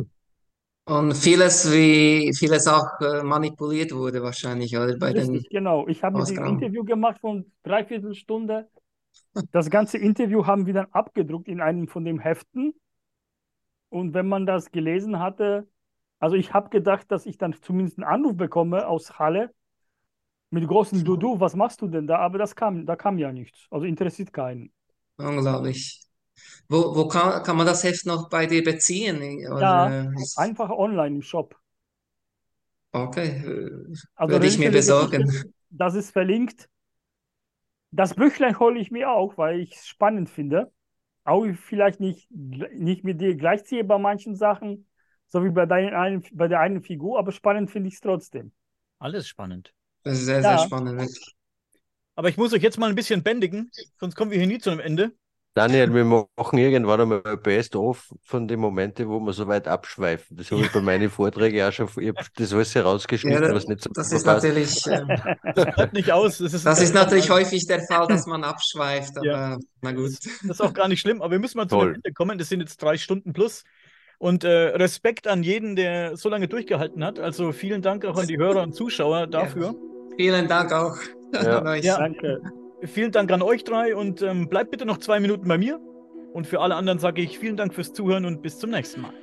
Speaker 2: Und vieles, wie vieles auch äh, manipuliert wurde wahrscheinlich, oder? Bei
Speaker 3: Richtig, den genau. Ich habe ein Interview gemacht von dreiviertel Stunde. Das ganze Interview haben wir dann abgedruckt in einem von den Heften. Und wenn man das gelesen hatte, also ich habe gedacht, dass ich dann zumindest einen Anruf bekomme aus Halle mit großem Dudu, was machst du denn da? Aber das kam, da kam ja nichts. Also interessiert keinen.
Speaker 2: Unglaublich. Wo, wo kann, kann man das Heft noch bei dir beziehen?
Speaker 3: Oder ja, einfach online im Shop.
Speaker 2: Okay, also würde ich mir besorgen.
Speaker 3: Das ist verlinkt. das Büchlein hole ich mir auch, weil ich es spannend finde. Auch vielleicht nicht, nicht mit dir gleichziehe bei manchen Sachen, so wie bei, deinen einen, bei der einen Figur, aber spannend finde ich es trotzdem.
Speaker 1: Alles spannend.
Speaker 2: Das ist sehr,
Speaker 3: Ja.
Speaker 2: sehr spannend.
Speaker 1: Aber ich muss euch jetzt mal ein bisschen bändigen, sonst kommen wir hier nie zu einem Ende.
Speaker 4: Daniel, wir machen irgendwann einmal ein Best-of von den Momenten, wo wir so weit abschweifen. Das habe ich bei meinen Vorträgen auch schon, ich habe das alles herausgeschnitten,
Speaker 2: Ja,
Speaker 4: was nicht so
Speaker 2: Das ist
Speaker 4: passt.
Speaker 2: natürlich, ähm,
Speaker 1: Bleibt nicht aus. Das ist,
Speaker 2: das ist natürlich häufig der Fall, dass man abschweift, aber
Speaker 1: Ja.
Speaker 2: na gut.
Speaker 1: Das ist auch gar nicht schlimm, aber wir müssen mal zu
Speaker 4: Toll.
Speaker 1: einem Ende kommen. Das sind jetzt drei Stunden plus. Und äh, Respekt an jeden, der so lange durchgehalten hat. Also vielen Dank auch an die Hörer und Zuschauer dafür.
Speaker 2: Vielen Dank auch
Speaker 4: Ja.
Speaker 2: an euch.
Speaker 1: Ja.
Speaker 3: Danke.
Speaker 1: Vielen Dank an euch drei und ähm, bleibt bitte noch zwei Minuten bei mir. Und für alle anderen sage ich vielen Dank fürs Zuhören und bis zum nächsten Mal.